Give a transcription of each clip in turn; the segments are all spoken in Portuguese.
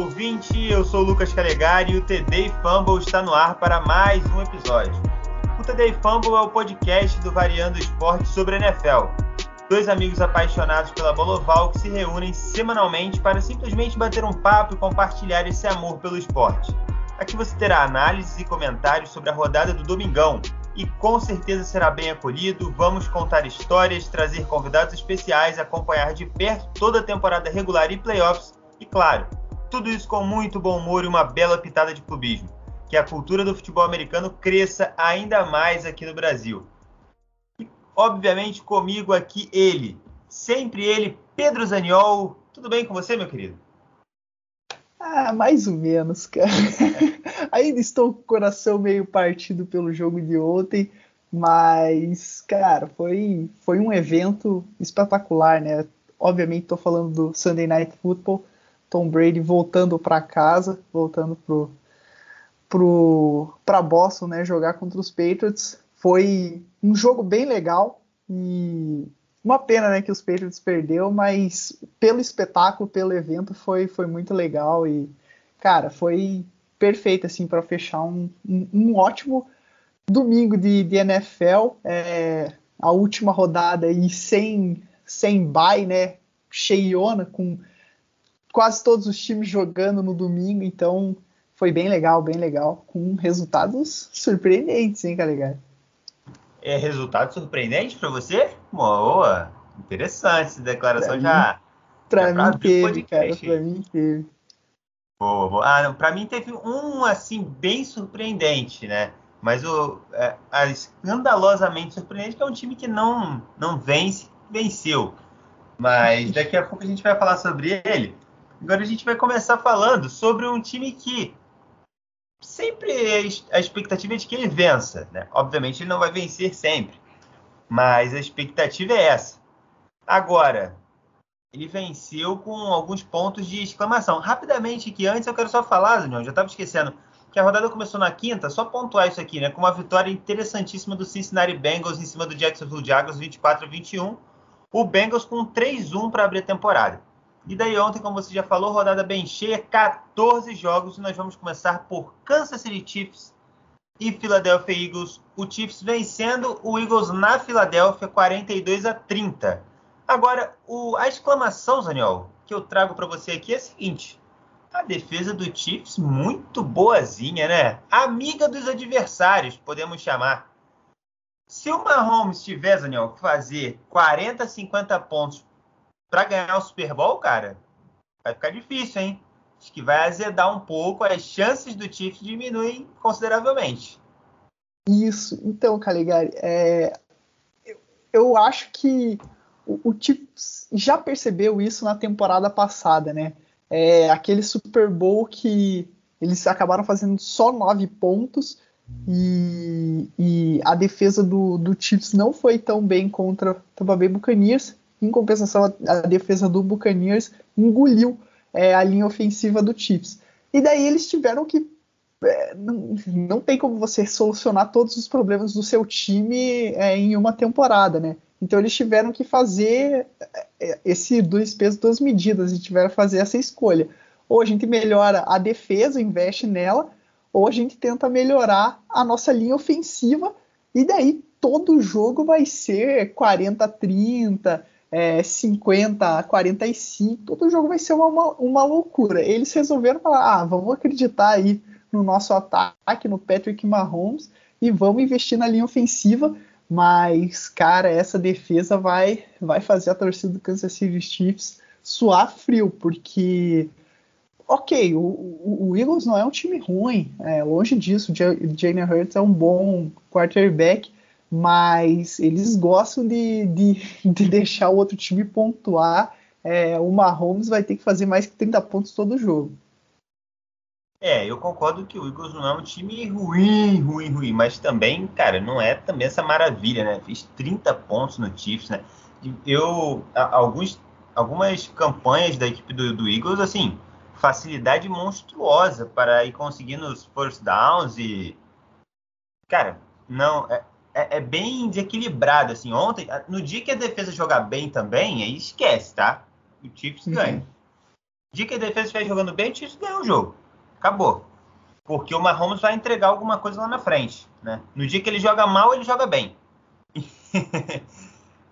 ouvinte, eu sou o Lucas Calegari e o TD Fumble está no ar para mais um episódio. O TD Fumble é o podcast do Variando Esporte sobre a NFL. Dois amigos apaixonados pela bola oval que se reúnem semanalmente para simplesmente bater um papo e compartilhar esse amor pelo esporte. Aqui você terá análises e comentários sobre a rodada do Domingão e com certeza será bem acolhido. Vamos contar histórias, trazer convidados especiais, acompanhar de perto toda a temporada regular e playoffs e, claro, tudo isso com muito bom humor e uma bela pitada de clubismo. Que a cultura do futebol americano cresça ainda mais aqui no Brasil. E, obviamente, comigo aqui ele, sempre ele, Pedro Zaniol. Tudo bem com você, meu querido? Ah, mais ou menos, cara. Ainda estou com o coração meio partido pelo jogo de ontem, mas, cara, foi, foi um evento espetacular, né? Obviamente, estou falando do Sunday Night Football, Tom Brady voltando para casa, voltando pro pro para Boston, né, jogar contra os Patriots. Foi um jogo bem legal e uma pena, né, que os Patriots perdeu, mas pelo espetáculo, pelo evento, foi, foi muito legal e, cara, foi perfeito, assim, para fechar um, um, um, ótimo domingo de, de NFL, é, a última rodada aí sem, sem bye, né, cheiona, com quase todos os times jogando no domingo, então foi bem legal, bem legal, com resultados surpreendentes, hein, cara? É resultado surpreendente para você? Boa, interessante essa declaração pra já. Mim, pra já mim teve, cara, pra mim teve. Boa, boa. Ah, não, pra mim teve um, assim, bem surpreendente, né? Mas o é, escandalosamente surpreendente que é um time que não, não vence, venceu. Mas daqui a pouco a gente vai falar sobre ele. Agora a gente vai começar falando sobre um time que sempre a expectativa é de que ele vença. Né? Obviamente ele não vai vencer sempre, mas a expectativa é essa. Agora, ele venceu com alguns pontos de exclamação. Rapidamente, que antes eu quero só falar, Zunião, já estava esquecendo, que a rodada começou na quinta, só pontuar isso aqui, né? Com uma vitória interessantíssima do Cincinnati Bengals em cima do Jacksonville Jaguars, 24 a 21. O Bengals com 3-1 para abrir a temporada. E daí ontem, como você já falou, rodada bem cheia, 14 jogos e nós vamos começar por Kansas City Chiefs e Philadelphia Eagles. O Chiefs vencendo o Eagles na Filadélfia 42 a 30. Agora, o, a exclamação, Zaniol, que eu trago para você aqui é a seguinte: a defesa do Chiefs muito boazinha, né? Amiga dos adversários, podemos chamar. Se o Mahomes tiver, Zaniol, que fazer 40, 50 pontos para ganhar o Super Bowl, cara, vai ficar difícil, hein? Acho que vai azedar um pouco, as chances do Chiefs diminuem consideravelmente. Isso. Então, Caligari, é... eu, acho que o, o Chiefs já percebeu isso na temporada passada, né? É aquele Super Bowl que eles acabaram fazendo só nove pontos e, e a defesa do, do Chiefs não foi tão bem contra o Tampa Bay Buccaneers em compensação, a, defesa do Buccaneers engoliu é, a linha ofensiva do Chiefs. E daí eles tiveram que. É, não, não tem como você solucionar todos os problemas do seu time é, em uma temporada, né? Então eles tiveram que fazer é, esse dois pesos, duas medidas, e tiveram que fazer essa escolha. Ou a gente melhora a defesa, investe nela, ou a gente tenta melhorar a nossa linha ofensiva, e daí todo jogo vai ser 40 30, é, 50 a 45, todo jogo vai ser uma, uma, uma, loucura. Eles resolveram falar: ah, vamos acreditar aí no nosso ataque, no Patrick Mahomes, e vamos investir na linha ofensiva. Mas, cara, essa defesa vai, vai fazer a torcida do Kansas City Chiefs suar frio, porque, ok, o, o, o Eagles não é um time ruim, é, longe disso. Jalen Hurts é um bom quarterback, mas eles gostam de, de, de deixar o outro time pontuar. É, o Mahomes vai ter que fazer mais que 30 pontos todo jogo. É, eu concordo que o Eagles não é um time ruim, ruim, ruim, mas também, cara, não é também essa maravilha, né? Fiz 30 pontos no Chiefs, né? Eu, alguns, algumas campanhas da equipe do, do Eagles, assim, facilidade monstruosa para ir conseguindo os first downs e, cara, não, é, é, é, bem desequilibrado. Assim, ontem, no dia que a defesa jogar bem também, aí esquece, tá? O Chiefs uhum. ganha. O dia que a defesa estiver jogando bem, o Chiefs ganha o jogo. Acabou. Porque o Mahomes vai entregar alguma coisa lá na frente. Né? No dia que ele joga mal, ele joga bem.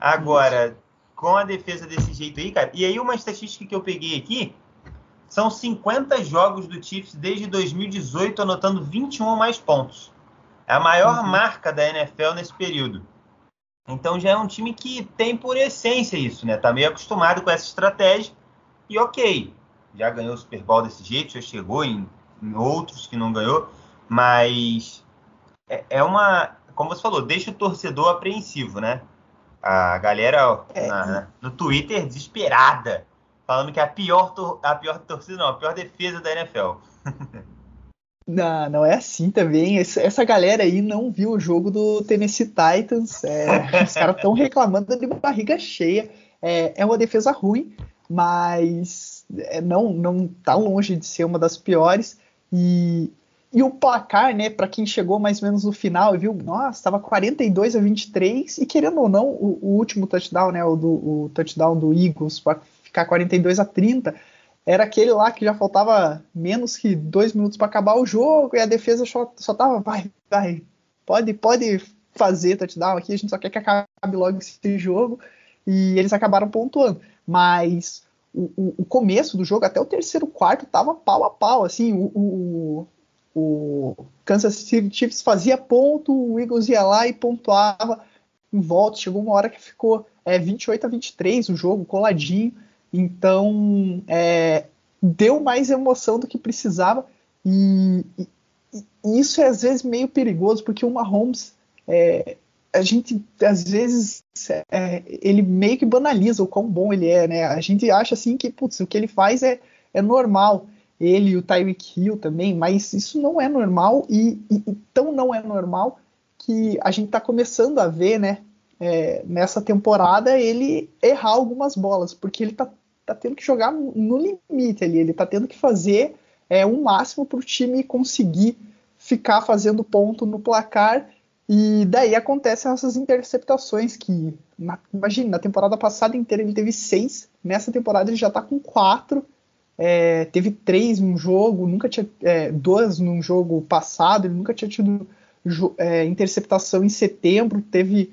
Agora, com a defesa desse jeito aí, cara. E aí, uma estatística que eu peguei aqui são 50 jogos do Chiefs desde 2018, anotando 21 ou mais pontos. É a maior uhum. marca da NFL nesse período. Então já é um time que tem por essência isso, né? Tá meio acostumado com essa estratégia. E ok, já ganhou o Super Bowl desse jeito, já chegou em, em outros que não ganhou, mas é, é, uma, como você falou, deixa o torcedor apreensivo, né? A galera é. na, no Twitter desesperada falando que é a pior, a pior torcida, não, a pior defesa da NFL. Não, não é assim também. Essa galera aí não viu o jogo do Tennessee Titans. É, os caras estão reclamando de barriga cheia. É, é, uma defesa ruim, mas é, não não tá longe de ser uma das piores. E, e o placar, né, para quem chegou mais ou menos no final e viu, nossa, estava 42 a 23 e querendo ou não, o, o último touchdown, né, o, do, o touchdown do Eagles ficar 42 a 30, era aquele lá que já faltava menos que dois minutos para acabar o jogo e a defesa só, só tava, vai, vai, pode, pode fazer touchdown aqui, a gente só quer que acabe logo esse jogo. E eles acabaram pontuando. Mas o, o, o começo do jogo, até o terceiro quarto, tava pau a pau, assim, o, o, o Kansas City Chiefs fazia ponto, o Eagles ia lá e pontuava em volta, chegou uma hora que ficou é, 28 a 23 o jogo, coladinho, então, é, deu mais emoção do que precisava. E, e, e, isso é às vezes meio perigoso, porque o Mahomes, é, a gente às vezes é, ele meio que banaliza o quão bom ele é, né? A gente acha assim que putz, o que ele faz é, é normal. Ele e o Tyreek Hill também, mas isso não é normal e, e tão não é normal que a gente está começando a ver, né? É, nessa temporada ele errar algumas bolas, porque ele está tá tendo que jogar no limite ali, ele tá tendo que fazer é, o máximo para o time conseguir ficar fazendo ponto no placar. E daí acontecem essas interceptações que, na, imagine, na temporada passada inteira ele teve seis, nessa temporada ele já tá com quatro. É, teve três num jogo, nunca tinha é, duas num jogo passado, ele nunca tinha tido é, interceptação em setembro, teve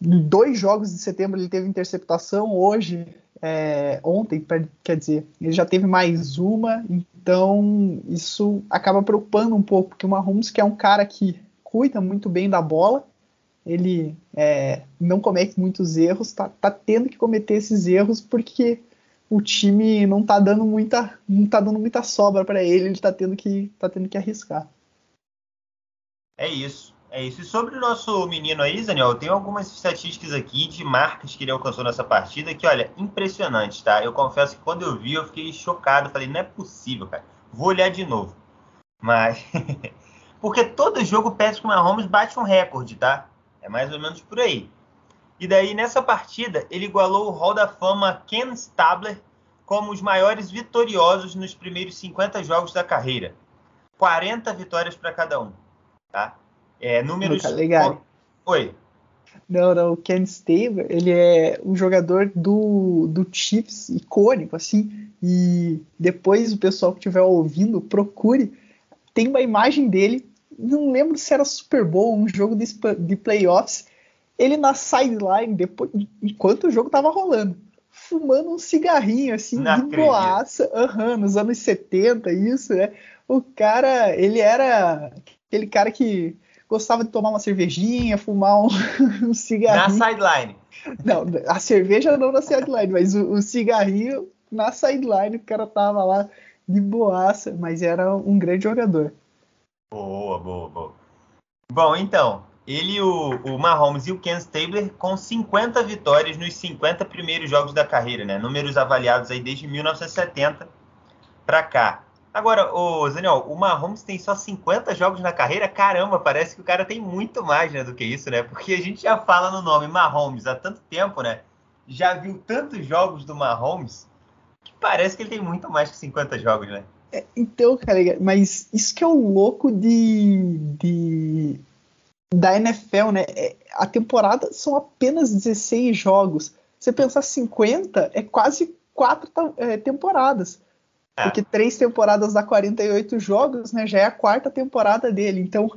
dois jogos de setembro ele teve interceptação, hoje é, ontem, quer dizer, ele já teve mais uma, então isso acaba preocupando um pouco, porque o Mahomes, que é um cara que cuida muito bem da bola, ele é, não comete muitos erros, tá, tá, tendo que cometer esses erros porque o time não tá dando muita, não tá dando muita sobra para ele, ele tá tendo que, tá tendo que arriscar. É isso. É isso. E sobre o nosso menino aí, Daniel, tenho algumas estatísticas aqui de marcas que ele alcançou nessa partida que, olha, impressionante, tá? Eu confesso que quando eu vi, eu fiquei chocado. Falei, não é possível, cara. Vou olhar de novo. Mas. Porque todo jogo o Patrick Mahomes bate um recorde, tá? É mais ou menos por aí. E daí, nessa partida, ele igualou o Hall da Fama Ken Stabler como os maiores vitoriosos nos primeiros 50 jogos da carreira. 40 vitórias para cada um, tá? É, números. Tá legal. Oi. Não, não, o Ken Stabler, ele é um jogador do, do Chiefs icônico, assim, e depois o pessoal que estiver ouvindo, procure, tem uma imagem dele, não lembro se era Super Bowl, um jogo de, de playoffs, ele na sideline, depois, enquanto o jogo tava rolando, fumando um cigarrinho, assim, não de boaça, uhum, nos anos 70, isso, né, o cara, ele era aquele cara que gostava de tomar uma cervejinha, fumar um, um cigarrinho. Na sideline. Não, a cerveja não na sideline, mas o, o, cigarrinho na sideline, o cara tava lá de boaça, mas era um grande jogador. Boa, boa, boa. Bom, então, ele, o, o Mahomes e o Ken Stabler com 50 vitórias nos 50 primeiros jogos da carreira, né? Números avaliados aí desde 1970 para cá. Agora, o Daniel, o Mahomes tem só 50 jogos na carreira? Caramba, parece que o cara tem muito mais né, do que isso, né? Porque a gente já fala no nome Mahomes há tanto tempo, né? Já viu tantos jogos do Mahomes que parece que ele tem muito mais que 50 jogos, né? É, então, cara, mas isso que é o louco de, de da NFL, né? É, a temporada são apenas 16 jogos. Você pensar 50 é quase quatro é, temporadas. É. Porque três temporadas dá 48 jogos, né? Já é a quarta temporada dele. Então,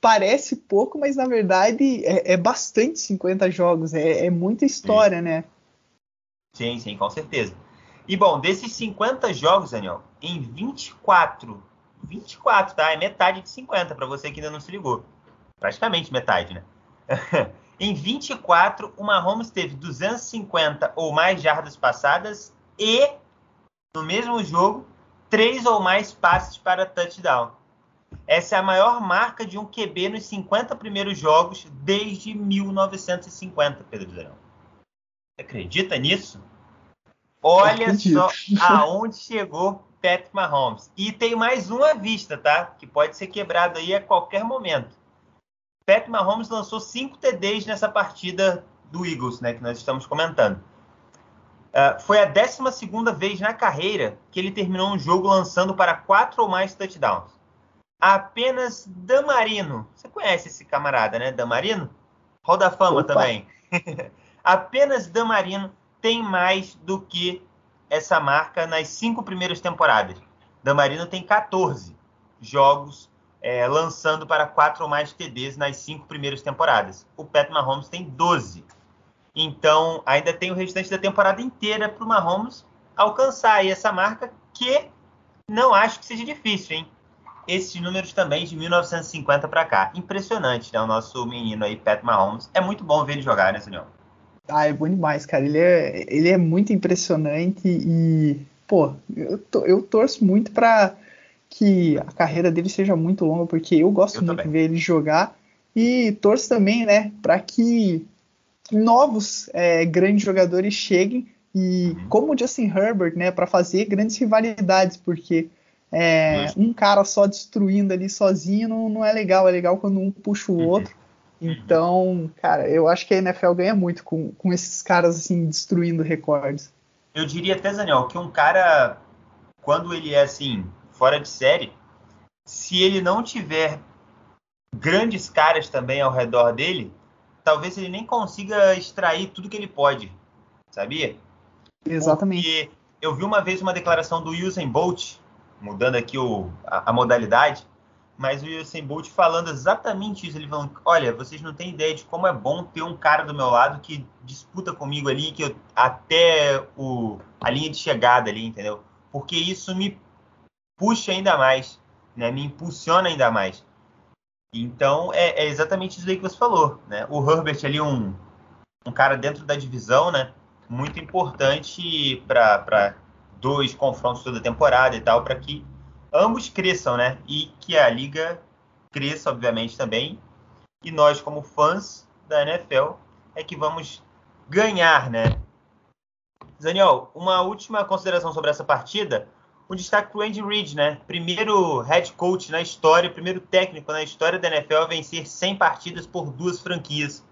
parece pouco, mas na verdade é, é bastante 50 jogos. É, é muita história, sim. né? Sim, sim, com certeza. E bom, desses 50 jogos, Daniel, em 24, 24, tá? É metade de 50, para você que ainda não se ligou. Praticamente metade, né? em 24, o Mahomes teve 250 ou mais jardas passadas e, no mesmo jogo, três ou mais passes para touchdown. Essa é a maior marca de um QB nos 50 primeiros jogos desde 1950, Pedro Zerão. Você acredita nisso? Olha só aonde chegou Pat Mahomes. E tem mais um à vista, tá? Que pode ser quebrado aí a qualquer momento. Pat Mahomes lançou 5 TDs nessa partida do Eagles, né? Que nós estamos comentando. Uh, foi a 12 vez na carreira que ele terminou um jogo lançando para quatro ou mais touchdowns. Apenas Damarino. Você conhece esse camarada, né? Damarino? Hall da Fama Opa. também. Apenas Damarino tem mais do que essa marca nas cinco primeiras temporadas. Damarino tem 14 jogos é, lançando para quatro ou mais TDs nas cinco primeiras temporadas. O Pat Mahomes tem 12. Então, ainda tem o restante da temporada inteira para o Mahomes alcançar essa marca, que não acho que seja difícil, hein? Esses números também de 1950 para cá. Impressionante, né? O nosso menino aí, Pat Mahomes. É muito bom ver ele jogar, né, senhor? Ah, é bom demais, cara. Ele é, ele é muito impressionante e, pô, eu, to, eu torço muito para que a carreira dele seja muito longa, porque eu gosto eu muito também. de ver ele jogar e torço também, né, para que novos é, grandes jogadores cheguem e uhum. como o Justin Herbert, né, para fazer grandes rivalidades, porque é, um cara só destruindo ali sozinho não, não é legal, é legal quando um puxa o uhum. outro. Então, cara, eu acho que a NFL ganha muito com, com esses caras assim destruindo recordes. Eu diria até, Daniel, que um cara, quando ele é assim, fora de série, se ele não tiver grandes caras também ao redor dele, talvez ele nem consiga extrair tudo que ele pode, sabia? Exatamente. Porque eu vi uma vez uma declaração do Usain Bolt, mudando aqui o, a, a modalidade, mas o Usain Bolt falando exatamente isso. Ele falando: olha, vocês não têm ideia de como é bom ter um cara do meu lado que disputa comigo ali, que eu, até o, a linha de chegada ali, entendeu? Porque isso me puxa ainda mais, né? Me impulsiona ainda mais. Então é, é exatamente isso aí que você falou, né? O Herbert ali um um cara dentro da divisão, né? Muito importante para dois confrontos toda temporada e tal, para que ambos cresçam, né? E que a liga cresça, obviamente, também. E nós, como fãs da NFL, é que vamos ganhar, né? Daniel, uma última consideração sobre essa partida. Um destaque para o Andy Reid, né? Primeiro head coach na história, primeiro técnico na história da NFL a vencer 100 partidas por duas franquias,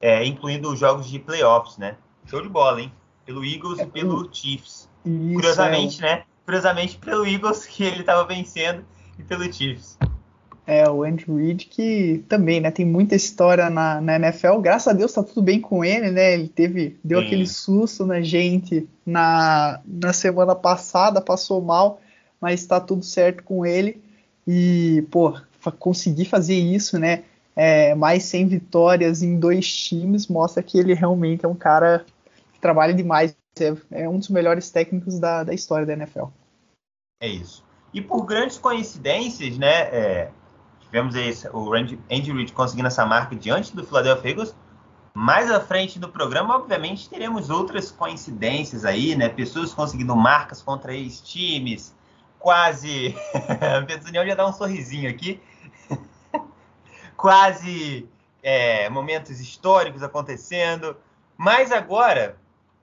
é, incluindo os jogos de playoffs, né? Show de bola, hein? Pelo Eagles é, e pelo Chiefs. Isso, Curiosamente, é. né? curiosamente pelo Eagles que ele estava vencendo e pelo Chiefs. É, o Andrew Reid que também, né, tem muita história na, na NFL. Graças a Deus tá tudo bem com ele, né? Ele teve, deu Sim. aquele susto na gente na, na semana passada, passou mal, mas tá tudo certo com ele. E, pô, conseguir fazer isso, né? É, mais 100 vitórias em dois times mostra que ele realmente é um cara que trabalha demais. É, é um dos melhores técnicos da, da história da NFL. É isso. E por grandes coincidências, né? É, tivemos o Andy, Andy Reid conseguindo essa marca diante do Philadelphia Eagles. Mais à frente do programa, obviamente, teremos outras coincidências aí, né? Pessoas conseguindo marcas contra ex-times, quase. Pedro Daniel já dá um sorrisinho aqui. quase é, momentos históricos acontecendo. Mas agora,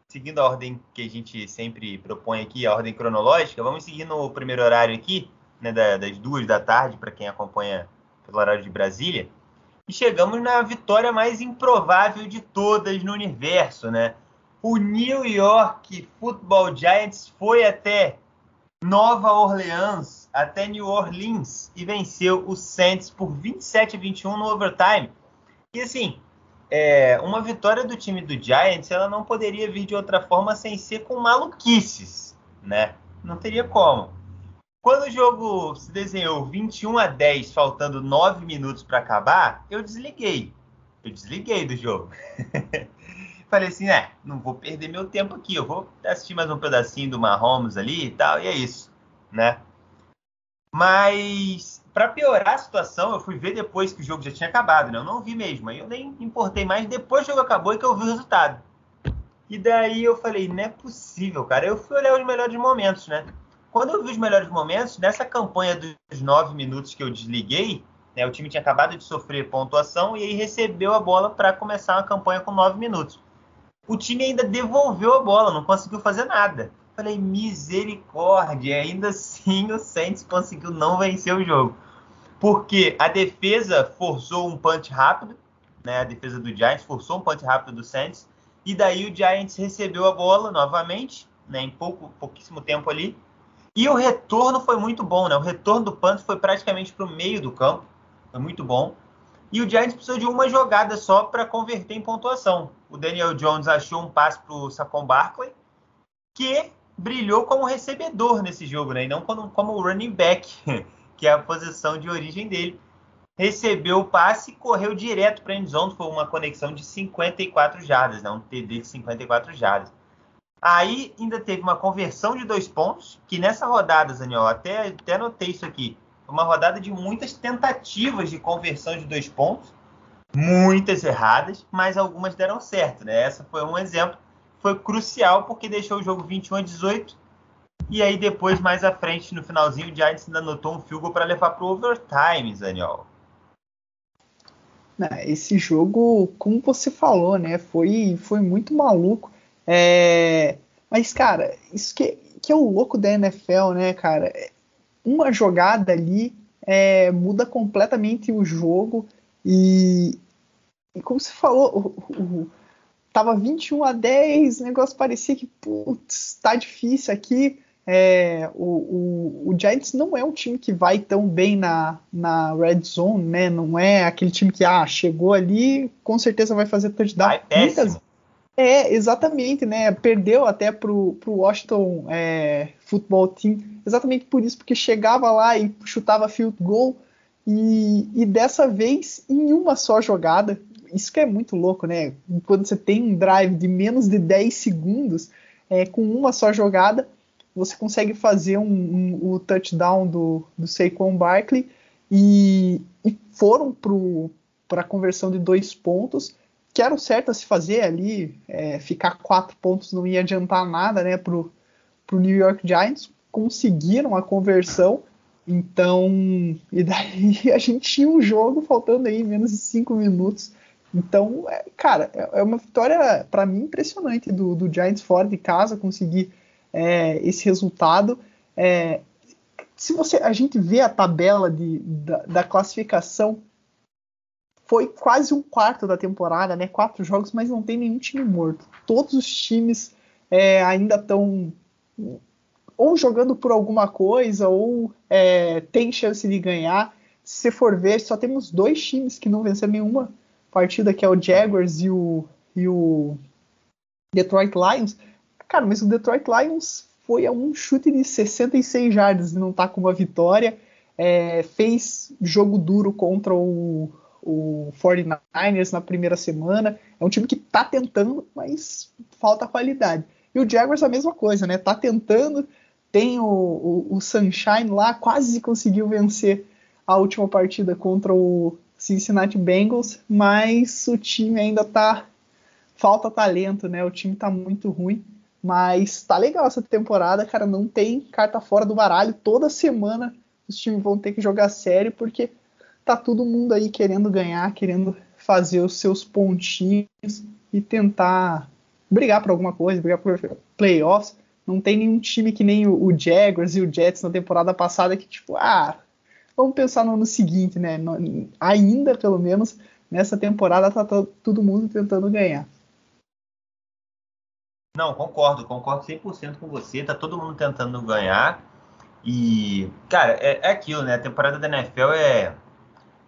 seguindo a ordem que a gente sempre propõe aqui, a ordem cronológica, vamos seguir no primeiro horário aqui, né, das duas da tarde, para quem acompanha pelo horário de Brasília. E chegamos na vitória mais improvável de todas no universo, né? O New York Football Giants foi até Nova Orleans, até New Orleans, e venceu o Saints por 27 a 21 no overtime. E assim, é, uma vitória do time do Giants, ela não poderia vir de outra forma sem ser com maluquices, né? Não teria como. Quando o jogo se desenhou 21 a 10, faltando 9 minutos para acabar, eu desliguei. Eu desliguei do jogo. Falei assim, né, não vou perder meu tempo aqui, eu vou assistir mais um pedacinho do Mahomes ali e tal, e é isso, né? Mas para piorar a situação, eu fui ver depois que o jogo já tinha acabado, né? Eu não vi mesmo, aí eu nem importei mais depois que o jogo acabou e que eu vi o resultado. E daí eu falei, não é possível, cara. Eu fui olhar os melhores momentos, né? Quando eu vi os melhores momentos, nessa campanha dos nove minutos que eu desliguei, né, o time tinha acabado de sofrer pontuação e aí recebeu a bola para começar uma campanha com nove minutos. O time ainda devolveu a bola, não conseguiu fazer nada. Falei, misericórdia, ainda assim o Saints conseguiu não vencer o jogo porque a defesa forçou um punch rápido, né? A defesa do Giants forçou um punch rápido do Saints, e daí o Giants recebeu a bola novamente, né? Em pouco, pouquíssimo tempo ali. E o retorno foi muito bom, né? O retorno do punch foi praticamente para o meio do campo, foi muito bom. E o Giants precisou de uma jogada só para converter em pontuação. O Daniel Jones achou um passe para o Saquon Barkley, que brilhou como recebedor nesse jogo, né? E não como, como running back. que é a posição de origem dele. Recebeu o passe e correu direto para a endzone. Foi uma conexão de 54 jardas, né? um TD de 54 jardas. Aí ainda teve uma conversão de dois pontos, que nessa rodada, Daniel, até, até notei isso aqui. Uma rodada de muitas tentativas de conversão de dois pontos, muitas erradas, mas algumas deram certo, né? Essa foi um exemplo. Foi crucial porque deixou o jogo 21 a 18 e aí depois, mais à frente, no finalzinho, o Giants ainda anotou um field para levar para o overtime, Daniel. Esse jogo, como você falou, né, foi, foi muito maluco. É... Mas, cara, isso que, que é o louco da NFL, né, cara? Uma jogada ali é, muda completamente o jogo e, e como você falou, o, o, tava 21 a 10, o negócio parecia que, putz, tá difícil aqui. É, o, o, o, Giants não é um time que vai tão bem na, na red zone, né? Não é aquele time que ah, chegou ali, com certeza vai fazer touchdown. Vai Muitas, é, exatamente, né? Perdeu até pro, pro Washington é, Football Team, exatamente por isso, porque chegava lá e chutava field goal, e, e dessa vez em uma só jogada, isso que é muito louco, né? Quando você tem um drive de menos de 10 segundos, é, com uma só jogada, você consegue fazer um, um, o touchdown do, do Saquon Barkley. E, e foram para a conversão de dois pontos, que era o certo a se fazer ali, é, ficar quatro pontos não ia adiantar nada né, para o New York Giants, conseguiram a conversão, então, e daí a gente tinha um jogo faltando aí menos de cinco minutos, então, é, cara, é, é uma vitória para mim impressionante do, do Giants fora de casa, conseguir é, esse resultado. É, se você a gente vê a tabela de, da, da, classificação, foi quase um quarto da temporada, né? Quatro jogos, mas não tem nenhum time morto. Todos os times é, ainda estão ou jogando por alguma coisa ou é, tem chance de ganhar. Se for ver, só temos dois times que não venceram nenhuma partida, que é o Jaguars e o, e o Detroit Lions. Cara, mas o Detroit Lions foi a um chute de 66 jardas e não tá com uma vitória. É, fez jogo duro contra o, o 49ers na primeira semana. É um time que tá tentando, mas falta qualidade. E o Jaguars a mesma coisa, né? Tá tentando, tem o, o, o Sunshine lá, quase conseguiu vencer a última partida contra o Cincinnati Bengals, mas o time ainda tá. Falta talento, né? O time tá muito ruim. Mas tá legal essa temporada, cara. Não tem carta fora do baralho. Toda semana os times vão ter que jogar sério, porque tá todo mundo aí querendo ganhar, querendo fazer os seus pontinhos e tentar brigar por alguma coisa, brigar por playoffs. Não tem nenhum time que nem o, Jaguars e o Jets na temporada passada que, tipo, ah, vamos pensar no ano seguinte, né? Ainda, pelo menos, nessa temporada tá todo mundo tentando ganhar. Não, concordo, concordo 100% com você. Tá todo mundo tentando ganhar. E, cara, é, é, aquilo, né? A temporada da NFL é,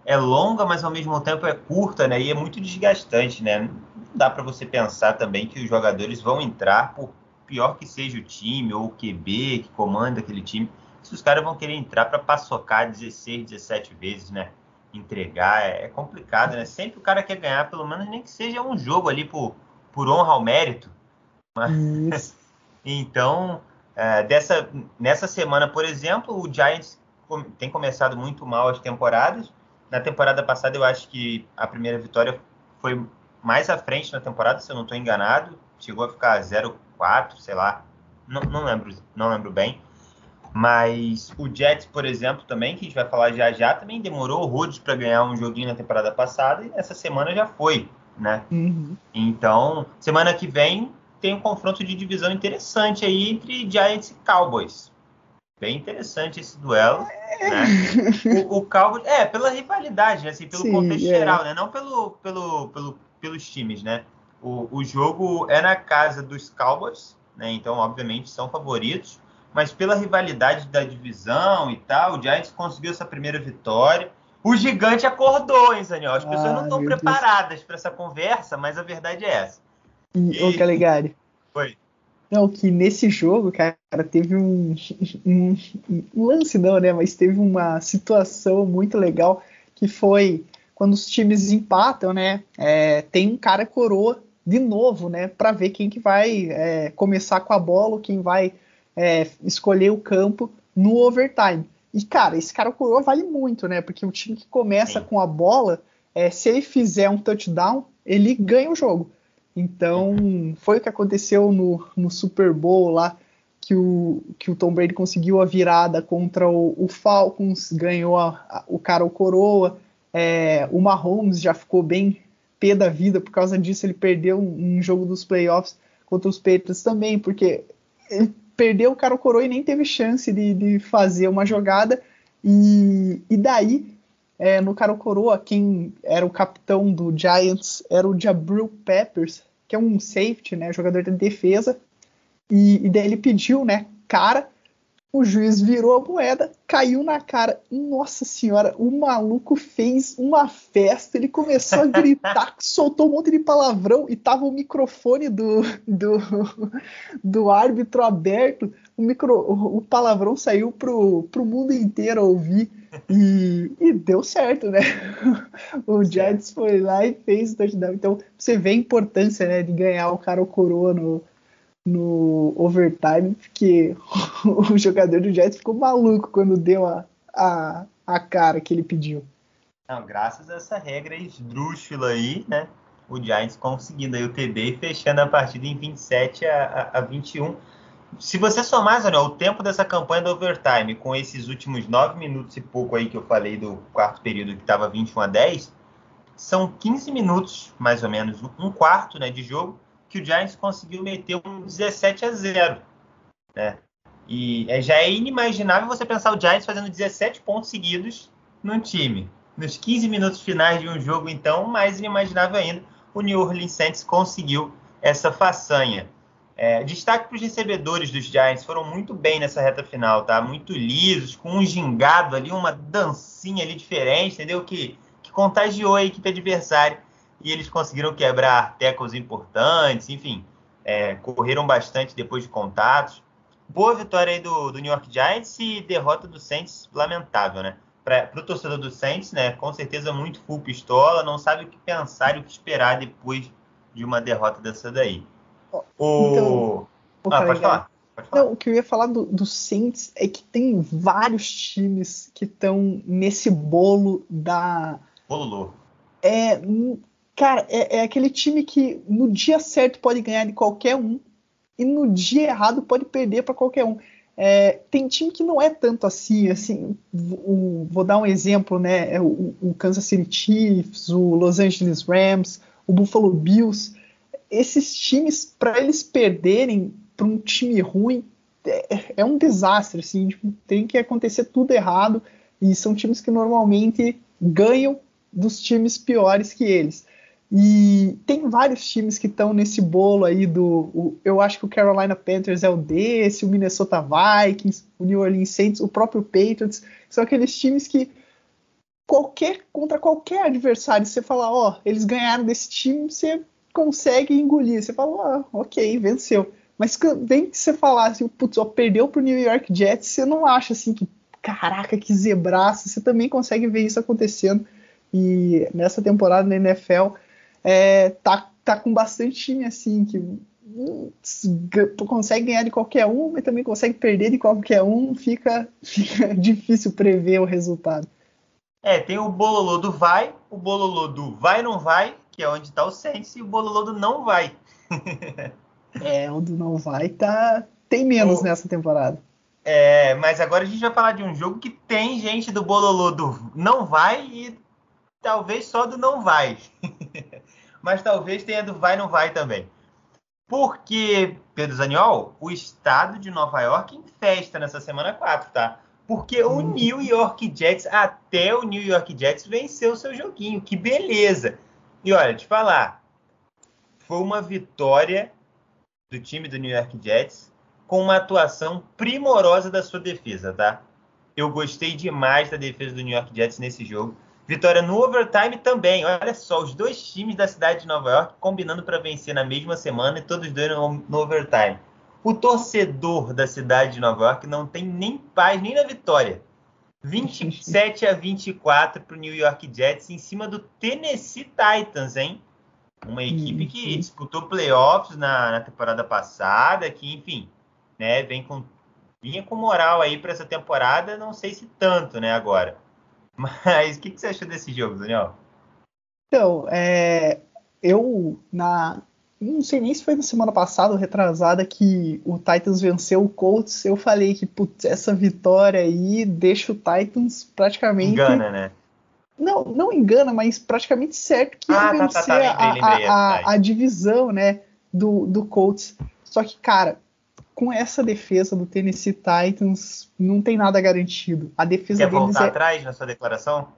é longa, mas ao mesmo tempo é curta, né? E é muito desgastante, né? Não dá para você pensar também que os jogadores vão entrar, por pior que seja o time ou o QB que comanda aquele time, se os caras vão querer entrar para paçocar 16, 17 vezes, né? Entregar é, é complicado, né? Sempre o cara quer ganhar, pelo menos nem que seja um jogo ali por, por honra ao mérito. Mas, então, é, dessa, nessa semana, por exemplo, o Giants tem começado muito mal as temporadas. Na temporada passada, eu acho que a primeira vitória foi mais à frente na temporada, se eu não estou enganado. Chegou a ficar 0-4, sei lá. Não, não, lembro, não lembro bem. Mas o Jets, por exemplo, também, que a gente vai falar já já, também demorou horrores para ganhar um joguinho na temporada passada e essa semana já foi, né? Uhum. Então, semana que vem tem um confronto de divisão interessante aí entre Giants e Cowboys. Bem interessante esse duelo. É. Né? O, o Cowboys, é, pela rivalidade, assim, pelo Sim, contexto é. geral, né? Não pelo, pelo, pelo, pelos times, né? O, o jogo é na casa dos Cowboys, né? Então, obviamente, são favoritos. Mas pela rivalidade da divisão e tal, o Giants conseguiu essa primeira vitória. O gigante acordou, hein, Zaniel? As pessoas ah, não estão preparadas para essa conversa, mas a verdade é essa. E, ô Calegari. Foi. Não, que nesse jogo, cara, teve um, um, um, lance não, né? Mas teve uma situação muito legal que foi quando os times empatam, né? É, tem um cara coroa de novo, né? Para ver quem que vai é, começar com a bola, quem vai é, escolher o campo no overtime. E cara, esse cara coroa vale muito, né? Porque o time que começa Sim. com a bola, é, se ele fizer um touchdown, ele ganha o jogo. Então, foi o que aconteceu no, no Super Bowl lá, que o, que o Tom Brady conseguiu a virada contra o, o Falcons, ganhou a, a, o cara o coroa. É, o Mahomes já ficou bem pé da vida por causa disso. Ele perdeu um, um jogo dos playoffs contra os Patriots também, porque ele perdeu o cara o coroa e nem teve chance de, de fazer uma jogada. E, e daí é, no cara coroa, quem era o capitão do Giants era o Jabril Peppers, que é um safety, né, jogador de defesa, e, e daí ele pediu, né, cara, o juiz virou a moeda, caiu na cara. Nossa senhora, o maluco fez uma festa, ele começou a gritar, soltou um monte de palavrão e tava o microfone do, do, do árbitro aberto. O, micro, o, palavrão saiu pro, pro mundo inteiro ouvir e, e deu certo, né? O Giants foi lá e fez o touchdown. Então você vê a importância né, de ganhar o cara o coroa no, no overtime, porque o jogador do Jets ficou maluco quando deu a, a, a cara que ele pediu. Não, graças a essa regra esdrúxula aí, né? O Giants conseguindo aí o TD e fechando a partida em 27 a, a, a 21. Se você somar, Zé, o tempo dessa campanha do overtime com esses últimos 9 minutos e pouco aí que eu falei do quarto período que estava 21 a 10, são 15 minutos, mais ou menos, um quarto né, de jogo, que o Giants conseguiu meter um 17 a 0. Né? E é, já é inimaginável você pensar o Giants fazendo 17 pontos seguidos no time. Nos 15 minutos finais de um jogo, então, mais inimaginável ainda, o New Orleans Saints conseguiu essa façanha. É, destaque para os recebedores dos Giants, foram muito bem nessa reta final, tá? Muito lisos, com um gingado ali, uma dancinha ali diferente, entendeu? Que, que contagiou a equipe adversária e eles conseguiram quebrar tackles importantes, enfim, é, correram bastante depois de contatos. Boa vitória aí do, do New York Giants e derrota do Saints, lamentável, né? Para o torcedor do Saints, né? Com certeza muito full pistola, não sabe o que pensar e o que esperar depois de uma derrota dessa daí. O... Então, ah, pode falar. Não, o que eu ia falar do, do Saints é que tem vários times que estão nesse bolo da. Bololô. É, Cara, é, é, aquele time que no dia certo pode ganhar de qualquer um e no dia errado pode perder para qualquer um. É, tem time que não é tanto assim, assim, o, vou dar um exemplo, né? É o, o, Kansas City Chiefs, o Los Angeles Rams, o Buffalo Bills. Esses times, para eles perderem para um time ruim, é, é um desastre, assim, tipo, tem que acontecer tudo errado e são times que normalmente ganham dos times piores que eles. E tem vários times que estão nesse bolo aí do. O, eu acho que o Carolina Panthers é o desse, o Minnesota Vikings, o New Orleans Saints, o próprio Patriots. São aqueles times que qualquer contra qualquer adversário, você fala, ó, oh, eles ganharam desse time, você consegue engolir. Você fala, ah, ok, venceu. Mas vem que você falar assim, putz, ó, perdeu pro New York Jets, você não acha assim que, caraca, que zebraço. Você também consegue ver isso acontecendo. E nessa temporada na NFL, é, tá, tá com bastante time assim, que hum, consegue ganhar de qualquer um, mas também consegue perder de qualquer um, fica, fica difícil prever o resultado. É, tem o bololô do vai, o bololô do vai não vai, que é onde está o Saints, e o bololô do não vai. é, o do não vai tá tem menos o... nessa temporada. É, mas agora a gente vai falar de um jogo que tem gente do bololô do não vai e talvez só do não vai. mas talvez tenha do vai não vai também. Porque, Pedro Zaniol, o estado de Nova York em festa nessa semana 4, tá? Porque o hum. New York Jets, até o New York Jets venceu o seu joguinho. Que beleza! E olha, te falar, foi uma vitória do time do New York Jets com uma atuação primorosa da sua defesa, tá? Eu gostei demais da defesa do New York Jets nesse jogo. Vitória no overtime também. Olha só, os dois times da cidade de Nova York combinando para vencer na mesma semana e todos dois no, no overtime. O torcedor da cidade de Nova York não tem nem paz nem na vitória. 27 a 24 para o New York Jets em cima do Tennessee Titans, hein? Uma equipe que disputou playoffs na, na temporada passada, que, enfim, né, vem com, vinha com moral aí para essa temporada, não sei se tanto, né, agora. Mas o que, que, você achou desse jogo, Daniel? Então, é, eu, na, não sei nem se foi na semana passada ou retrasada que o Titans venceu o Colts. Eu falei que putz, essa vitória aí deixa o Titans praticamente. Engana, né? Não, não engana, mas praticamente certo que ah, ia vencer tá, tá, tá, lembrei, lembrei, a, a, a, divisão né, do, do Colts. Só que, cara, com essa defesa do Tennessee Titans, não tem nada garantido. A defesa Quer deles voltar é... atrás na sua declaração?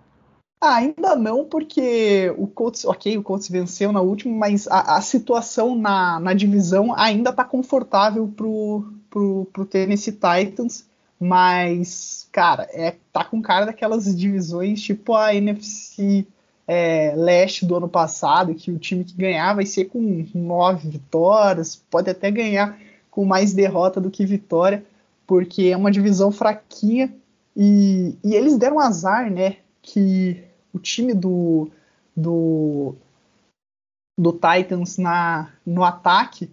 Ah, ainda não, porque o Colts, ok, o Colts venceu na última, mas a, a situação na, na divisão ainda está confortável pro, pro, pro Tennessee Titans, mas, cara, é, tá com cara daquelas divisões tipo a NFC é, Leste do ano passado, que o time que ganhar vai ser com nove vitórias, pode até ganhar com mais derrota do que vitória, porque é uma divisão fraquinha e, e eles deram azar, né? Que o time do, do, do Titans na, no ataque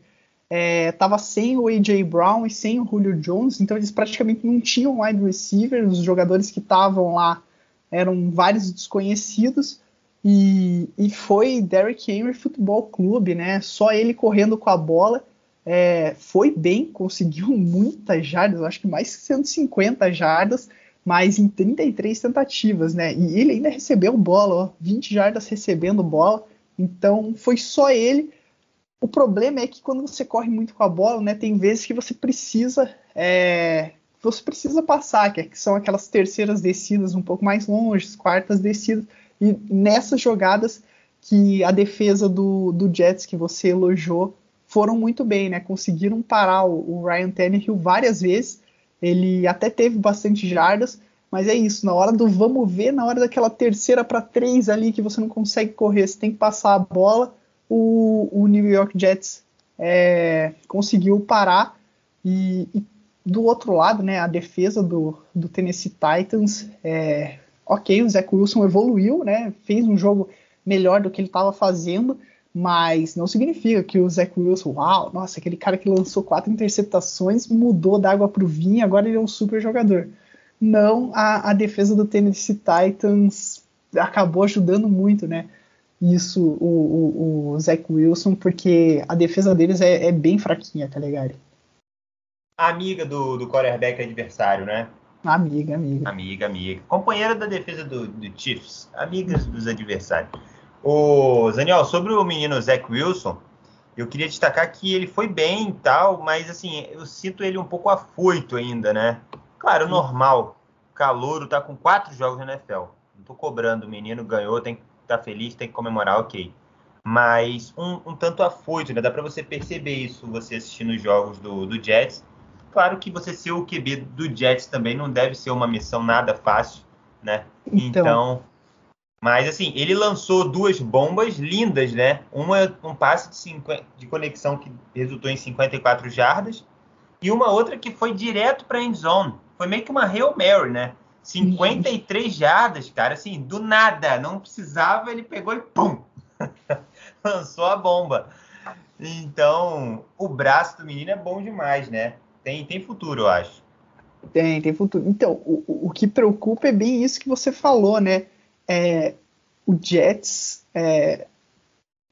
estava é, sem o A.J. Brown e sem o Julio Jones, então eles praticamente não tinham wide receiver, os jogadores que estavam lá eram vários desconhecidos, e, e foi Derrick Henry Futebol Clube, né? Só ele correndo com a bola. É, foi bem, conseguiu muitas jardas, acho que mais de 150 jardas, mas em 33 tentativas, né? E ele ainda recebeu bola, ó, 20 jardas recebendo bola. Então foi só ele. O problema é que quando você corre muito com a bola, né, tem vezes que você precisa é, você precisa passar, que, é, são aquelas terceiras descidas um pouco mais longe, quartas descidas. E nessas jogadas que a defesa do, do Jets que você elogiou foram muito bem, né? Conseguiram parar o, o Ryan Tannehill várias vezes ele até teve bastante jardas, mas é isso, na hora do vamos ver, na hora daquela terceira para três ali que você não consegue correr, você tem que passar a bola, o, o New York Jets é, conseguiu parar e, e, do outro lado, né, a defesa do, do Tennessee Titans, é, ok, o Zach Wilson evoluiu, né, fez um jogo melhor do que ele estava fazendo, mas não significa que o Zach Wilson, uau, nossa, aquele cara que lançou quatro interceptações mudou da água para o vinho, agora ele é um super jogador. Não, a, a defesa do Tennessee Titans acabou ajudando muito, né? Isso, o, o, o Zach Wilson, porque a defesa deles é, é bem fraquinha, tá ligado? Amiga do, do quarterback adversário, né? Amiga, amiga. Amiga, amiga. Companheira da defesa do, do Chiefs. Amigas dos adversários. O Daniel, sobre o menino Zach Wilson, eu queria destacar que ele foi bem e tal, mas assim, eu sinto ele um pouco afoito ainda, né? Claro, normal. Calouro tá com quatro jogos na NFL. Não tô cobrando, o menino ganhou, tem que estar tá feliz, tem que comemorar, ok. Mas um, um tanto afoito, né? Dá para você perceber isso você assistindo os jogos do, do Jets. Claro que você ser o QB do Jets também não deve ser uma missão nada fácil, né? Então, então Mas assim, ele lançou duas bombas lindas, né? Uma um passe de, 50, de conexão que resultou em 54 jardas e uma outra que foi direto para end zone. Foi meio que uma Hail Mary, né? 53 jardas, cara, assim, do nada, não precisava, ele pegou e pum! Lançou a bomba. Então, o braço do menino é bom demais, né? Tem, tem futuro, eu acho. Tem, tem futuro. Então, o, o que preocupa é bem isso que você falou, né? É, o Jets é,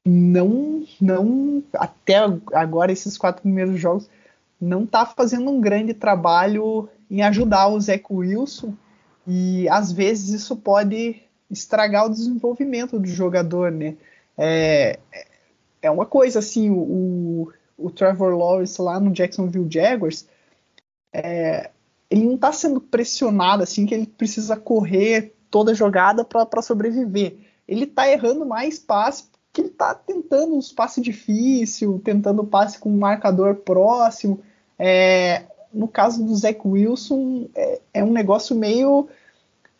não, não, até agora, esses quatro primeiros jogos, não tá fazendo um grande trabalho em ajudar o Zach Wilson e às vezes isso pode estragar o desenvolvimento do jogador, né? É, é uma coisa assim, o, o Trevor Lawrence lá no Jacksonville Jaguars, é, ele não está sendo pressionado assim que ele precisa correr toda jogada para sobreviver. Ele está errando mais passe porque ele está tentando uns passe difícil, tentando passe com um marcador próximo. É, no caso do Zach Wilson, é, é, um negócio meio.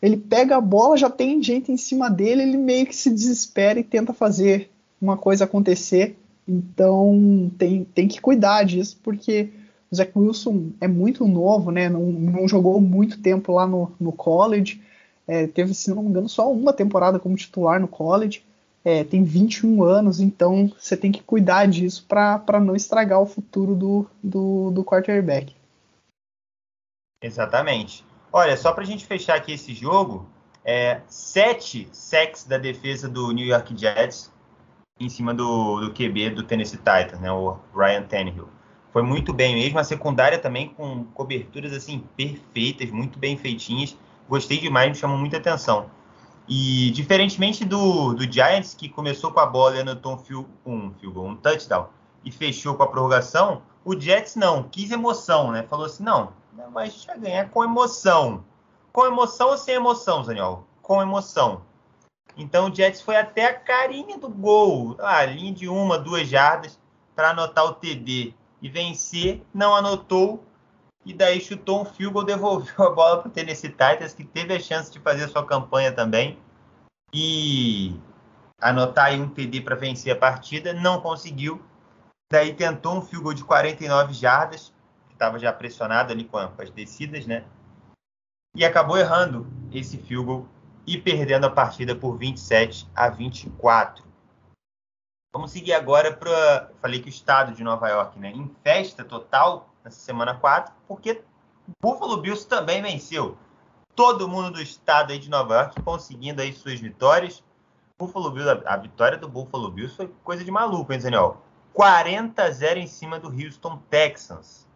Ele pega a bola, já tem gente em cima dele, ele meio que se desespera e tenta fazer uma coisa acontecer. Então tem, tem que cuidar disso, porque o Zach Wilson é muito novo, né? Não, não jogou muito tempo lá no, no college. É, teve, se não me engano, só uma temporada como titular no college. É, tem 21 anos, então você tem que cuidar disso para não estragar o futuro do, do, do quarterback. Exatamente. Olha, só para a gente fechar aqui esse jogo, é, sete sacks da defesa do New York Jets em cima do, do QB do Tennessee Titans, né, o Ryan Tannehill. Foi muito bem mesmo, a secundária também com coberturas assim perfeitas, muito bem feitinhas. Gostei demais, me chamou muita atenção. E diferentemente do, do Giants, que começou com a bola e anotou um, fio, um, um touchdown e fechou com a prorrogação, o Jets não, quis emoção, né? Falou assim, não, mas a gente ganhar com emoção. Com emoção ou sem emoção, Daniel? Com emoção. Então o Jets foi até a carinha do gol, a linha de uma, duas jardas, para anotar o TD e vencer. Não anotou e daí chutou um field goal, devolveu a bola para o Tennessee Titans, que teve a chance de fazer a sua campanha também e anotar aí um TD para vencer a partida, não conseguiu. Daí tentou um field goal de 49 jardas, que estava já pressionado ali com as descidas, né? E acabou errando esse field goal e perdendo a partida por 27 a 24. Vamos seguir agora para. Falei que o estado de Nova York, né? Em festa total nessa semana 4, porque Buffalo Bills também venceu. Todo mundo do estado aí de Nova York conseguindo aí suas vitórias. Buffalo Bills, a, vitória do Buffalo Bills foi coisa de maluco, hein, Daniel? 40 a 0 em cima do Houston Texans.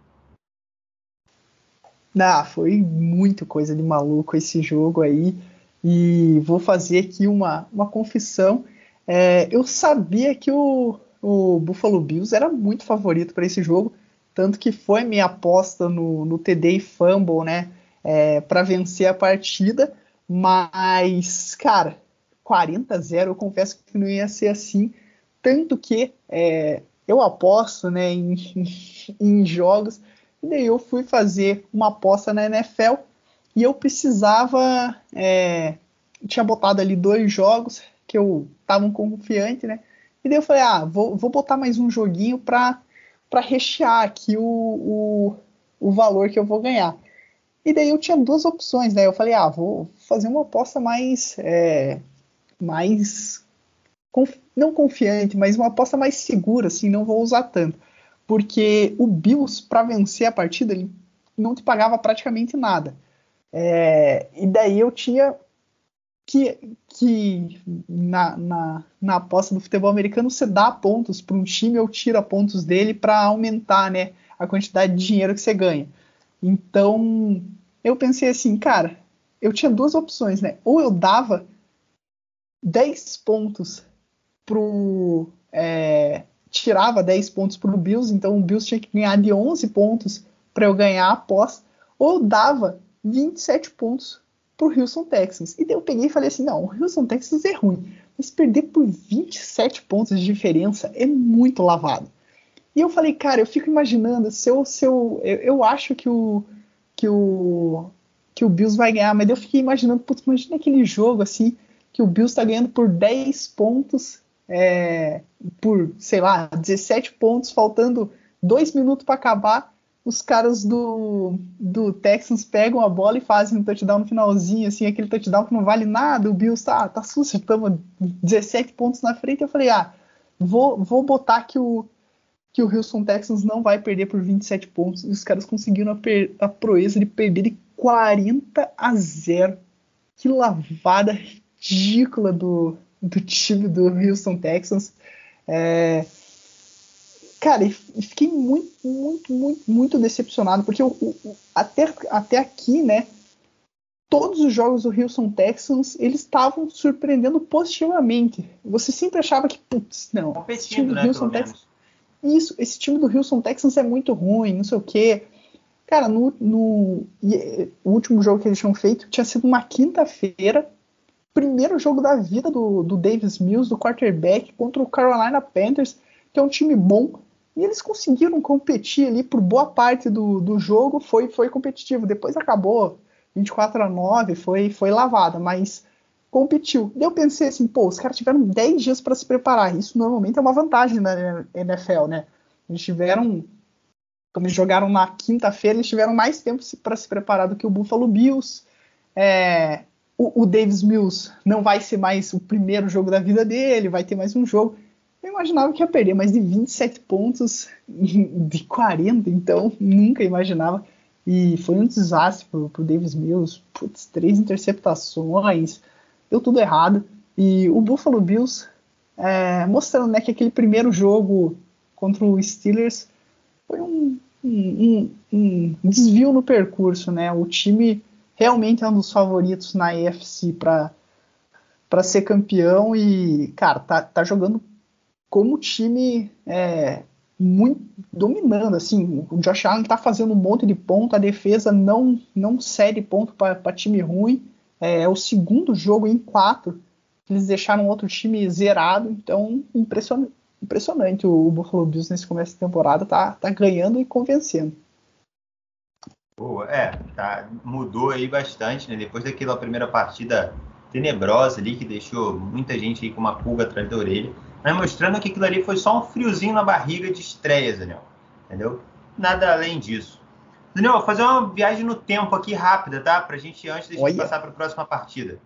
Ah, foi muito coisa de maluco esse jogo aí. E vou fazer aqui uma, uma confissão. É, eu sabia que o, o Buffalo Bills era muito favorito para esse jogo, tanto que foi minha aposta no, no TD e Fumble, né? É, para vencer a partida, mas, cara, 40 a 0, eu confesso que não ia ser assim, tanto que é, eu aposto né, em, em jogos, e daí eu fui fazer uma aposta na NFL e eu precisava. É, tinha botado ali dois jogos que eu tava confiante, né? E daí eu falei, ah, vou, vou botar mais um joguinho para rechear aqui o, o, o valor que eu vou ganhar. E daí eu tinha duas opções, né? Eu falei, ah, vou fazer uma aposta mais. É, mais. Conf, não confiante, mas uma aposta mais segura, assim, não vou usar tanto. Porque o Bills, para vencer a partida, ele não te pagava praticamente nada. É, e daí eu tinha que, que na, na, na aposta do futebol americano você dá pontos para um time ou tira pontos dele para aumentar né, a quantidade de dinheiro que você ganha. Então eu pensei assim, cara, eu tinha duas opções, né? Ou eu dava 10 pontos pro. É, tirava 10 pontos pro Bills, então o Bills tinha que ganhar de 11 pontos para eu ganhar a aposta, ou dava 27 pontos pro Houston Texans. E daí eu peguei e falei assim: não, o Houston Texans é ruim, mas perder por 27 pontos de diferença é muito lavado. E eu falei, cara, eu fico imaginando, se eu, se eu, eu, eu acho que o, que o que o Bills vai ganhar, mas eu fiquei imaginando, putz, imagina aquele jogo assim, que o Bills está ganhando por 10 pontos, é, por, sei lá, 17 pontos, faltando dois minutos para acabar. Os caras do, do Texans pegam a bola e fazem um touchdown no finalzinho, assim, aquele touchdown que não vale nada. O Bills tá, tá sujo, estamos 17 pontos na frente. Eu falei, ah, vou, vou botar que o, que o Houston Texans não vai perder por 27 pontos. E os caras conseguiram a, a proeza de perder de 40 a 0. Que lavada ridícula do, do time do Houston Texans. É, cara, fiquei muito, muito, muito, muito decepcionado, porque até, até aqui, né, todos os jogos do Houston Texans, eles estavam surpreendendo positivamente. Você sempre achava que, putz, não, esse time do né, Houston Texans, isso, esse time do Houston Texans é muito ruim, não sei o quê. Cara, no, no o último jogo que eles tinham feito tinha sido uma quinta-feira, primeiro jogo da vida do, do Davis Mills, do quarterback, contra o Carolina Panthers, que é um time bom, e eles conseguiram competir ali por boa parte do, do jogo, foi, foi competitivo. Depois acabou 24 a 9, foi, foi lavada, mas competiu. Eu pensei assim, pô, os caras tiveram 10 dias para se preparar. Isso normalmente é uma vantagem na NFL, né? Eles tiveram, como eles jogaram na quinta-feira, eles tiveram mais tempo para se preparar do que o Buffalo Bills. É, o, o Davis Mills não vai ser mais o primeiro jogo da vida dele, vai ter mais um jogo. Eu imaginava que ia perder mais de 27 pontos de 40, então nunca imaginava. E foi um desastre pro, pro Davis Mills. Putz, três interceptações, deu tudo errado. E o Buffalo Bills é, mostrando né, que aquele primeiro jogo contra o Steelers foi um, um, um, um desvio no percurso. Né? O time realmente é um dos favoritos na AFC para para ser campeão e, cara, tá, tá jogando como time é, muito dominando, assim, o Josh Allen tá fazendo um monte de ponto, a defesa não não cede ponto para time ruim, é, é, o segundo jogo em quatro. Eles deixaram outro time zerado, então impressionante, impressionante o, o Buffalo Bills nesse começo de temporada, tá, tá ganhando e convencendo. Boa, é, tá, mudou aí bastante, né, depois daquela primeira partida tenebrosa ali, que deixou muita gente aí com uma pulga atrás da orelha, mas mostrando que aquilo ali foi só um friozinho na barriga de estreia, Daniel. Entendeu? Nada além disso. Daniel, vou fazer uma viagem no tempo aqui rápida, tá? Pra gente, antes de gente passar para a próxima partida.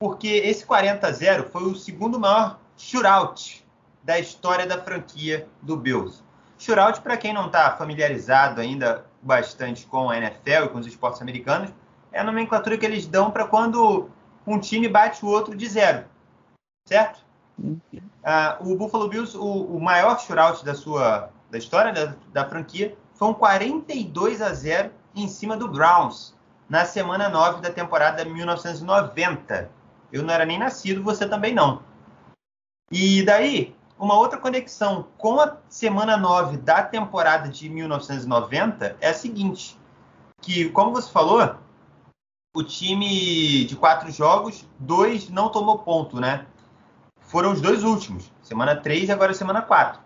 Porque esse 40 a 0 foi o segundo maior shootout da história da franquia do Bills. Shootout, para quem não está familiarizado ainda bastante com a NFL e com os esportes americanos, é a nomenclatura que eles dão para quando um time bate o outro de zero. Certo? Uh, o Buffalo Bills, o, o, maior shootout da sua da história da, da, franquia, foi um 42 a 0 em cima do Browns na semana 9 da temporada 1990. Eu não era nem nascido, você também não. E daí, uma outra conexão com a semana 9 da temporada de 1990 é a seguinte, que como você falou, o time de quatro jogos, dois não tomou ponto, né? Foram os dois últimos, semana 3 e agora semana 4.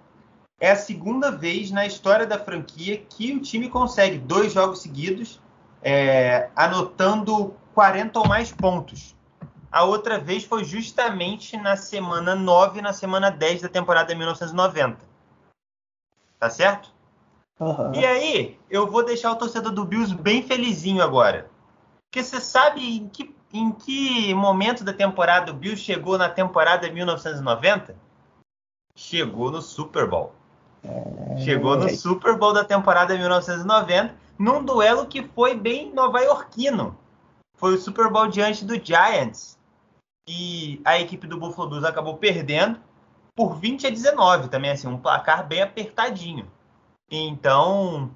É a segunda vez na história da franquia que o time consegue dois jogos seguidos, é, anotando 40 ou mais pontos. A outra vez foi justamente na semana 9 e na semana 10 da temporada de 1990. Tá certo? Uhum. E aí, eu vou deixar o torcedor do Bills bem felizinho agora. Porque você sabe em que em que momento da temporada o Bills chegou na temporada 1990? Chegou no Super Bowl. É... Chegou no Super Bowl da temporada 1990, num duelo que foi bem nova-iorquino. Foi o Super Bowl diante do Giants. E a equipe do Buffalo Bills acabou perdendo por 20 a 19, também assim, um placar bem apertadinho. Então,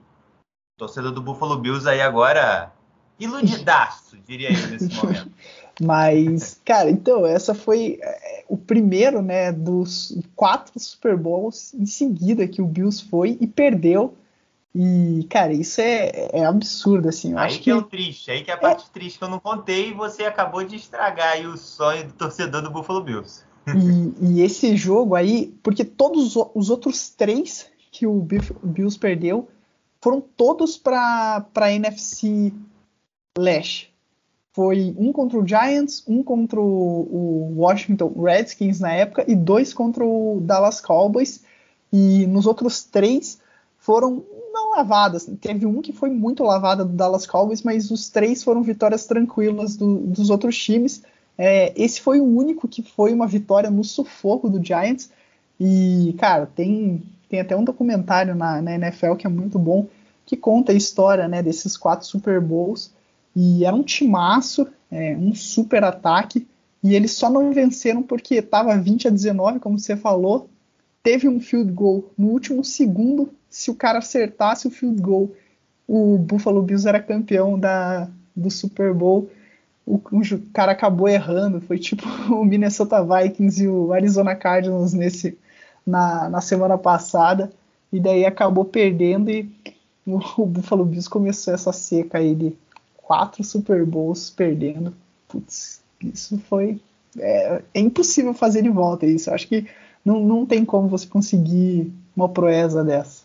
torcedor do Buffalo Bills aí agora iludidaço, diria eu, nesse momento. Mas, cara, então, essa foi é, o primeiro, né, dos quatro Super Bowls em seguida que o Bills foi e perdeu. E, cara, isso é, é absurdo, assim. aí que, que é o triste, aí que é a parte é... triste que eu não contei e você acabou de estragar aí o sonho do torcedor do Buffalo Bills. E, e esse jogo aí, porque todos os outros três que o Bills perdeu foram todos para a NFC leste. foi um contra o Giants, um contra o Washington Redskins na época e dois contra o Dallas Cowboys. E nos outros três foram não lavadas. Teve um que foi muito lavada do Dallas Cowboys, mas os três foram vitórias tranquilas do, dos outros times. É, esse foi o único que foi uma vitória no sufoco do Giants. E, cara, tem, tem até um documentário na, na NFL que é muito bom, que conta a história né, desses quatro Super Bowls. E era um timaço, é, um super ataque. E eles só não venceram porque estava 20 a 19, como você falou. Teve um field goal no último segundo. Se o cara acertasse o field goal, o Buffalo Bills era campeão da, do Super Bowl. O, o cara acabou errando. Foi tipo o Minnesota Vikings e o Arizona Cardinals nesse, na, na semana passada. E daí acabou perdendo e o, o Buffalo Bills começou essa seca aí de quatro Super Bowls perdendo. Putz, isso foi. É, é, impossível fazer de volta isso. Acho que não, não tem como você conseguir uma proeza dessa.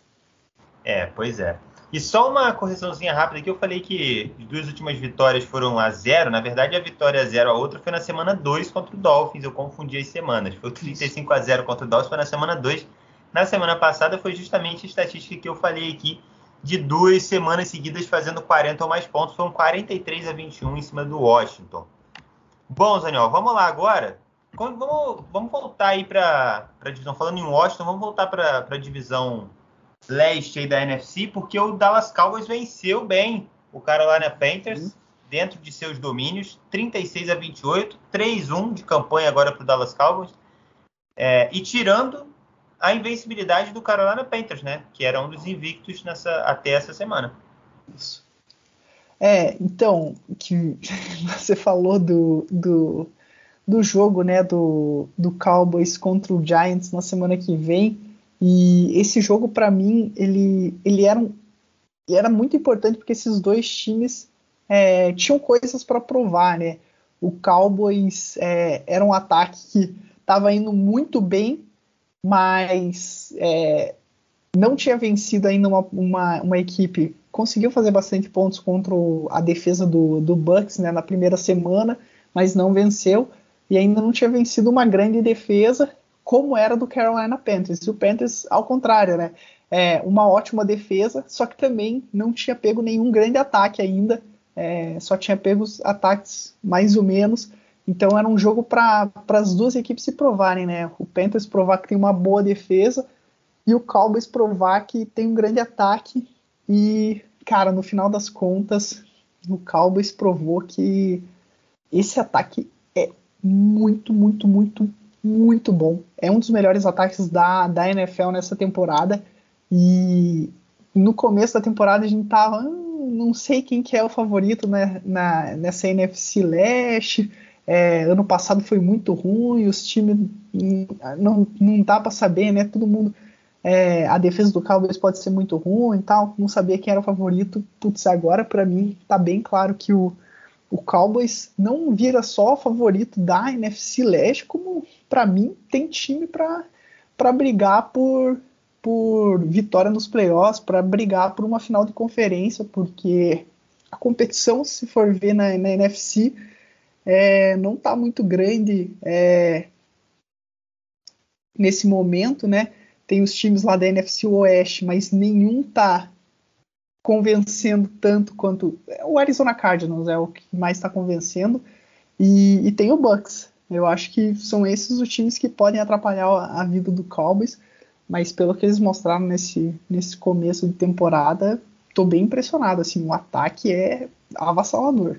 É, pois é. E só uma correçãozinha rápida aqui, eu falei que as duas últimas vitórias foram a zero. Na verdade, a vitória a zero, a outra foi na semana 2 contra o Dolphins. Eu confundi as semanas. Foi 35 a 0 contra o Dolphins, foi na semana 2. Na semana passada foi justamente a estatística que eu falei aqui de duas semanas seguidas fazendo 40 ou mais pontos. Foram 43 a 21 em cima do Washington. Bom, Zaniol, vamos lá agora. Vamos, vamos voltar aí para a divisão. Falando em Washington, vamos voltar para a divisão leste aí da NFC, porque o Dallas Cowboys venceu bem o Carolina Panthers uhum. dentro de seus domínios, 36 a 28, 3-1 de campanha agora para o Dallas Cowboys. É, e tirando a invencibilidade do Carolina Panthers, né? Que era um dos invictos nessa, até essa semana. Isso. É, então, que você falou do, do, do jogo, né, do, do Cowboys contra o Giants na semana que vem, e esse jogo, para mim, ele, ele, era um, ele era muito importante porque esses dois times é, tinham coisas para provar, né? O Cowboys é, era um ataque que estava indo muito bem mas é, não tinha vencido ainda uma, uma, uma, equipe. Conseguiu fazer bastante pontos contra a defesa do, do Bucks né, na primeira semana, mas não venceu. E ainda não tinha vencido uma grande defesa, como era do Carolina Panthers. E o Panthers, ao contrário, né? É, uma ótima defesa, só que também não tinha pego nenhum grande ataque ainda. É, só tinha pego os ataques mais ou menos. Então era um jogo para as duas equipes se provarem, né? O Panthers provar que tem uma boa defesa e o Cowboys provar que tem um grande ataque. E, cara, no final das contas, o Cowboys provou que esse ataque é muito, muito, muito, muito bom. É um dos melhores ataques da, da NFL nessa temporada. E no começo da temporada a gente tava, hum, não sei quem que é o favorito né, na, nessa NFC Leste é, ano passado foi muito ruim, os times não, não dá para saber, né? Todo mundo. É, a defesa do Cowboys pode ser muito ruim e tal, não sabia quem era o favorito. Putz, agora para mim tá bem claro que o, o Cowboys não vira só o favorito da NFC Leste, como para mim tem time para brigar por, por vitória nos playoffs, para brigar por uma final de conferência, porque a competição, se for ver na, na NFC, é, não está muito grande é, nesse momento, né? Tem os times lá da NFC Oeste, mas nenhum está convencendo tanto quanto o Arizona Cardinals é o que mais está convencendo e, e, tem o Bucks. Eu acho que são esses os times que podem atrapalhar a, a vida do Cowboys, mas pelo que eles mostraram nesse, nesse começo de temporada, estou bem impressionado. Assim, o ataque é avassalador.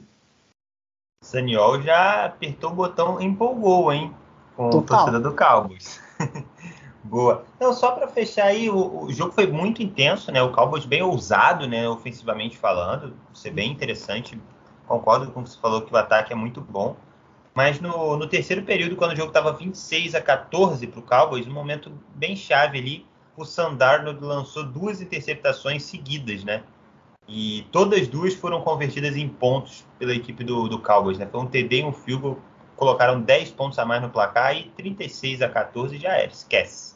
Saniol já apertou o botão empolgou, hein? Com Total. a torcida do Cowboys. Boa. Então, só para fechar aí, o, o, jogo foi muito intenso, né? O Cowboys bem ousado, né? Ofensivamente falando. Isso é bem interessante. Concordo com o que você falou que o ataque é muito bom. Mas no, no terceiro período, quando o jogo estava 26 a 14 para o Cowboys, um momento bem chave ali, o Sandarnold lançou duas interceptações seguidas, né? E todas duas foram convertidas em pontos pela equipe do, do Cowboys. Né? Foi um TD e um field colocaram 10 pontos a mais no placar e 36 a 14 já era, esquece.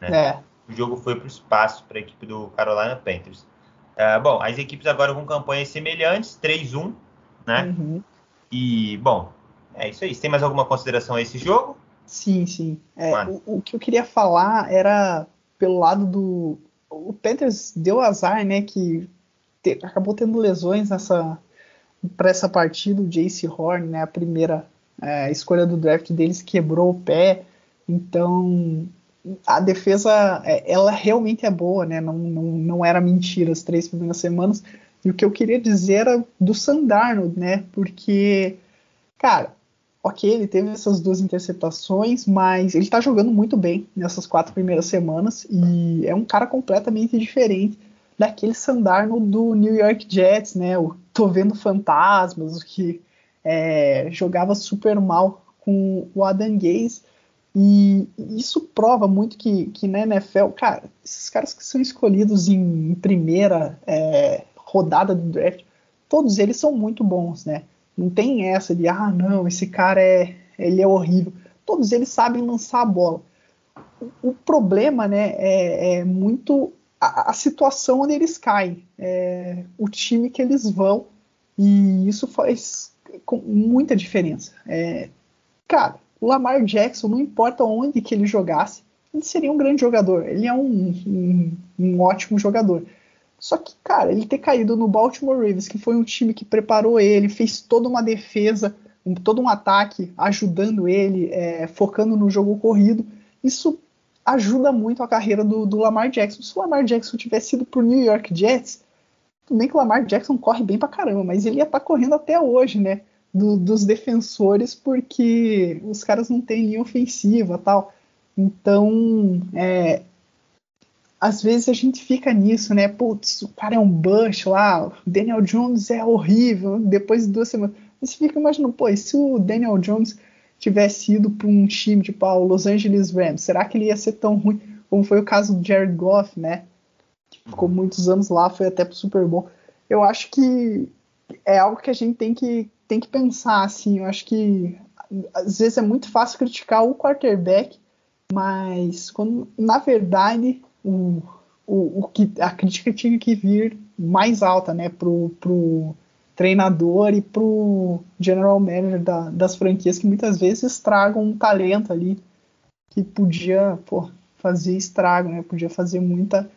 Né? É. O jogo foi para o espaço para a equipe do Carolina Panthers. Uh, bom, as equipes agora com campanhas semelhantes, 3-1, né? Uhum. E, bom, é isso aí. Você tem mais alguma consideração a esse jogo? Sim, sim. É, o, o, que eu queria falar era pelo lado do. O Panthers deu azar, né? Que te, acabou tendo lesões nessa para essa partida. O Jace Horn, né? A primeira é, escolha do draft deles quebrou o pé. Então a defesa, é, ela realmente é boa, né? Não, não, não era mentira as três primeiras semanas. E o que eu queria dizer era do Sandarno, né? Porque, cara, ok, ele teve essas duas interceptações, mas ele tá jogando muito bem nessas quatro primeiras semanas e é um cara completamente diferente daquele Sandarno do New York Jets, né? O tô vendo fantasmas, o que é, jogava super mal com o Adam Gaze. E isso prova muito que, que na NFL, cara, esses caras que são escolhidos em primeira é, rodada do draft, todos eles são muito bons, né? Não tem essa de, ah, não, esse cara é, ele é horrível. Todos eles sabem lançar a bola. O, o problema, né, é, é muito a, situação onde eles caem, é, o time que eles vão, e isso faz com muita diferença. É, cara, o Lamar Jackson, não importa onde que ele jogasse, ele seria um grande jogador. Ele é um, um, um ótimo jogador. Só que, cara, ele ter caído no Baltimore Ravens, que foi um time que preparou ele, fez toda uma defesa, um, todo um ataque, ajudando ele, é, focando no jogo corrido, isso ajuda muito a carreira do, do, Lamar Jackson. Se o Lamar Jackson tivesse ido pro New York Jets, tudo bem que o Lamar Jackson corre bem pra caramba, mas ele ia estar tá correndo até hoje, né? Do, dos defensores, porque os caras não têm linha ofensiva tal. Então, é, às vezes a gente fica nisso, né? Putz, o cara é um bust lá, Daniel Jones é horrível, depois de duas semanas. Você fica imaginando, pô, e se o Daniel Jones tivesse ido para um time tipo o Los Angeles Rams, será que ele ia ser tão ruim como foi o caso do Jared Goff, né? Que ficou muitos anos lá, foi até pro Super Bowl. Eu acho que é algo que a gente tem que, tem que pensar, assim. Eu acho que às vezes é muito fácil criticar o quarterback, mas quando, na verdade o, o, o que a crítica tinha que vir mais alta, né, pro, pro treinador e pro general manager da, das franquias que muitas vezes estragam um talento ali que podia pô, fazer estrago, né, podia fazer muita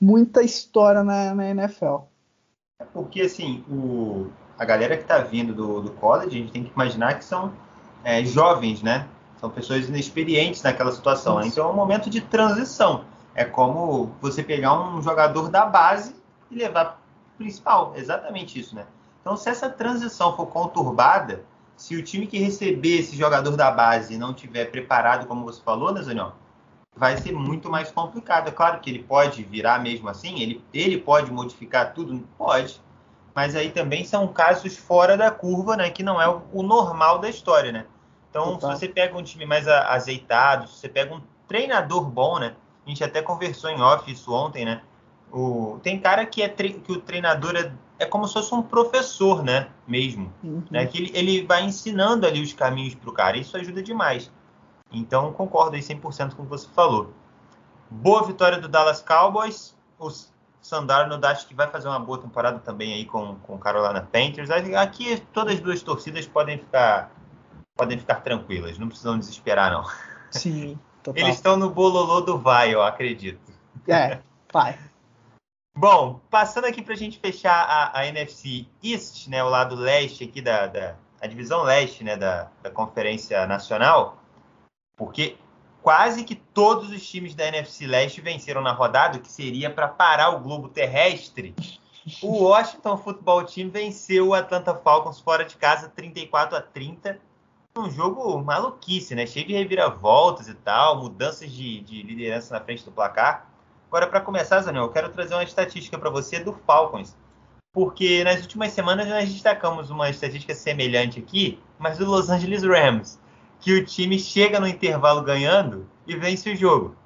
muita história na, na NFL. É porque assim, o, a galera que está vindo do, do college, a gente tem que imaginar que são é, jovens, né? São pessoas inexperientes naquela situação. Né? Então é um momento de transição. É como você pegar um jogador da base e levar principal. Exatamente isso, né? Então, se essa transição for conturbada, se o time que receber esse jogador da base não tiver preparado, como você falou, né, Zaniol, vai ser muito mais complicado. É claro que ele pode virar mesmo assim, ele, ele pode modificar tudo, pode. Mas aí também são casos fora da curva, né? Que não é o, o normal da história, né? Então, Opa. se você pega um time mais azeitado, se você pega um treinador bom, né? A gente até conversou em off isso ontem, né? O, tem cara que, é que o treinador é, é como se fosse um professor, né? Mesmo. Uhum. Né? Que ele, ele vai ensinando ali os caminhos para o cara. Isso ajuda demais. Então, concordo aí 100% com o que você falou. Boa vitória do Dallas Cowboys. O Sandarno acho que vai fazer uma boa temporada também aí com, com Carolina Panthers. Aqui todas as duas torcidas podem ficar podem ficar tranquilas, não precisam desesperar não. Sim. Total. Eles estão no bololô do vai, eu acredito. É, vai. Bom, passando aqui para a gente fechar a, a, NFC East, né, o lado leste aqui da, da a divisão leste, né, da, da Conferência Nacional, porque quase que todos os times da NFC Leste venceram na rodada, o que seria para parar o globo terrestre. O Washington Football Team venceu o Atlanta Falcons fora de casa 34 a 30 um jogo maluquice, né? Cheio de reviravoltas e tal, mudanças de, de liderança na frente do placar. Agora, para começar, Zanel, eu quero trazer uma estatística para você do Falcons. Porque nas últimas semanas nós destacamos uma estatística semelhante aqui, mas do Los Angeles Rams. Que o time chega no intervalo ganhando e vence o jogo.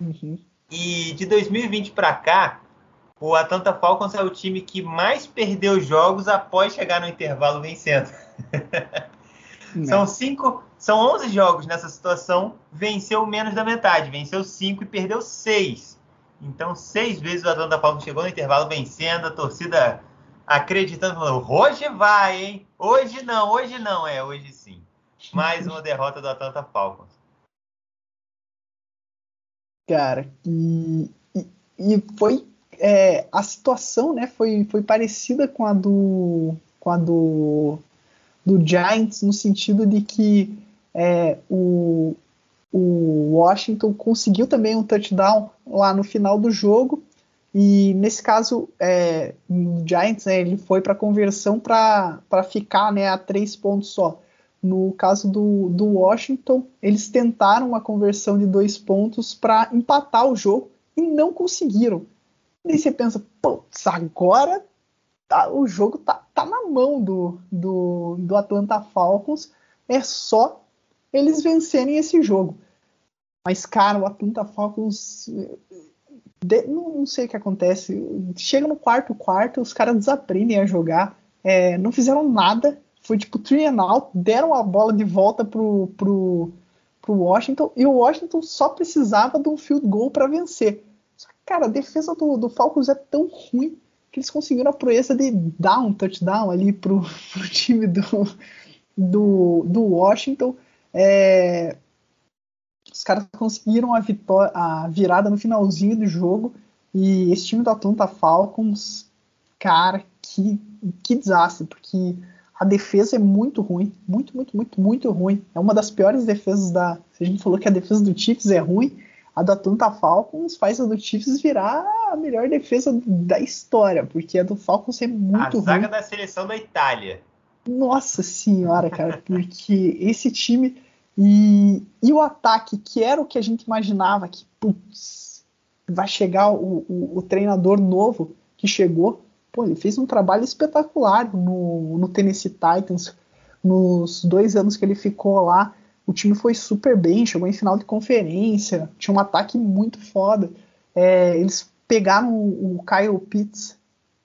Uhum. E de 2020 para cá, o Atlanta Falcons é o time que mais perdeu jogos após chegar no intervalo vencendo. São cinco, são 11 jogos nessa situação, venceu menos da metade, venceu cinco e perdeu seis. Então, seis vezes o Atlanta Falcons chegou no intervalo vencendo, a torcida acreditando, falando, hoje vai, hein? Hoje não, hoje não, é, hoje sim. Mais uma derrota do Atlanta Falcons. Cara, e, e, e foi é, a situação, né, foi, foi parecida com a do com a do, do Giants no sentido de que é, o, o Washington conseguiu também um touchdown lá no final do jogo. E nesse caso é, Giants né, ele foi para conversão para ficar né, a três pontos só. No caso do, do Washington, eles tentaram uma conversão de dois pontos para empatar o jogo e não conseguiram. E você pensa, putz, agora tá, o jogo tá, tá na mão do, do, do Atlanta Falcons, é só eles vencerem esse jogo. Mas, cara, o Atlanta Falcons. De, não, sei o que acontece. Chega no quarto quarto, os caras desaprendem a jogar. É, não fizeram nada foi tipo three and out, deram a bola de volta pro, pro, pro Washington e o Washington só precisava de um field goal para vencer. Só que, cara, a defesa do, do Falcons é tão ruim que eles conseguiram a proeza de dar um touchdown ali pro, pro time do, do, do Washington. É, os caras conseguiram a, vitória, a virada no finalzinho do jogo e esse time do Atlanta Falcons, cara, que, que desastre, porque a defesa é muito ruim, muito, muito, muito, muito ruim. É uma das piores defesas da. Se a gente falou que a defesa do Chiefs é ruim, a da Atlanta Falcons faz a do Chiefs virar a melhor defesa da história, porque a do Falcons é muito ruim. A zaga da seleção da Itália. Nossa senhora, cara, porque esse time e, e o ataque, que era o que a gente imaginava que putz, vai chegar o, o, o treinador novo que chegou, pô, ele fez um trabalho espetacular no, no Tennessee Titans. Nos dois anos que ele ficou lá, o time foi super bem, chegou em final de conferência, tinha um ataque muito foda. É, eles pegaram o, o Kyle Pitts,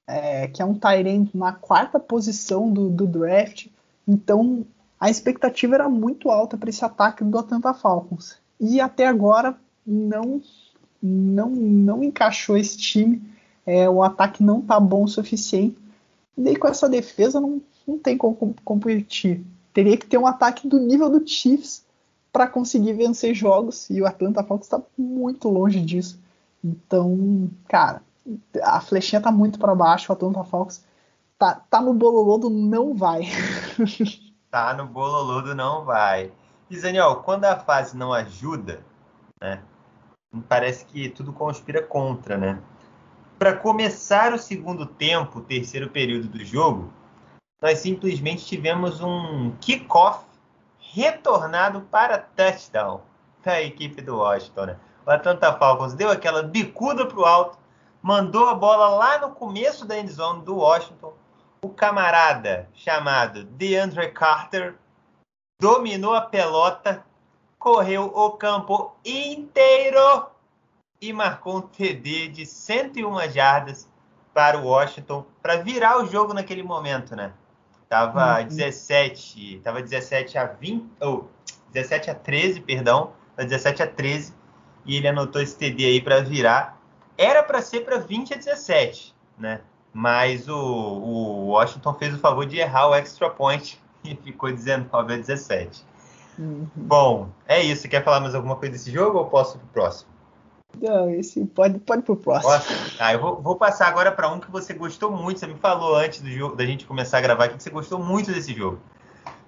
é, que é um Tyrant na quarta posição do, do, draft, então a expectativa era muito alta para esse ataque do Atlanta Falcons. E até agora não, não, não encaixou esse time é, o ataque não tá bom o suficiente. E daí com essa defesa não, não tem como competir. Teria que ter um ataque do nível do Chiefs para conseguir vencer jogos e o Atlanta Falcons está muito longe disso. Então, cara, a flechinha tá muito para baixo, o Atlanta Falcons tá, tá no bololô do não vai. tá no bololô do não vai. E Daniel, quando a fase não ajuda, né? Parece que tudo conspira contra, né? para começar o segundo tempo, o terceiro período do jogo, nós simplesmente tivemos um kickoff retornado para touchdown da equipe do Washington. Né? O Atlanta Falcons deu aquela bicuda para o alto, mandou a bola lá no começo da endzone do Washington. O camarada chamado DeAndre Carter dominou a pelota, correu o campo inteiro e marcou um TD de 101 jardas para o Washington para virar o jogo naquele momento, né? Tava uhum. 17, tava 17 a 20, ou oh, 17 a 13, perdão, 17 a 13 e ele anotou esse TD aí para virar. Era para ser para 20 a 17, né? Mas o, o, Washington fez o favor de errar o extra point e ficou 19 a 17. Uhum. Bom, é isso. Quer falar mais alguma coisa desse jogo ou posso ir pro próximo? Não, esse pode, pode ir pro próximo. Ah, eu vou, vou passar agora para um que você gostou muito. Você me falou antes do jogo, da gente começar a gravar aqui que você gostou muito desse jogo.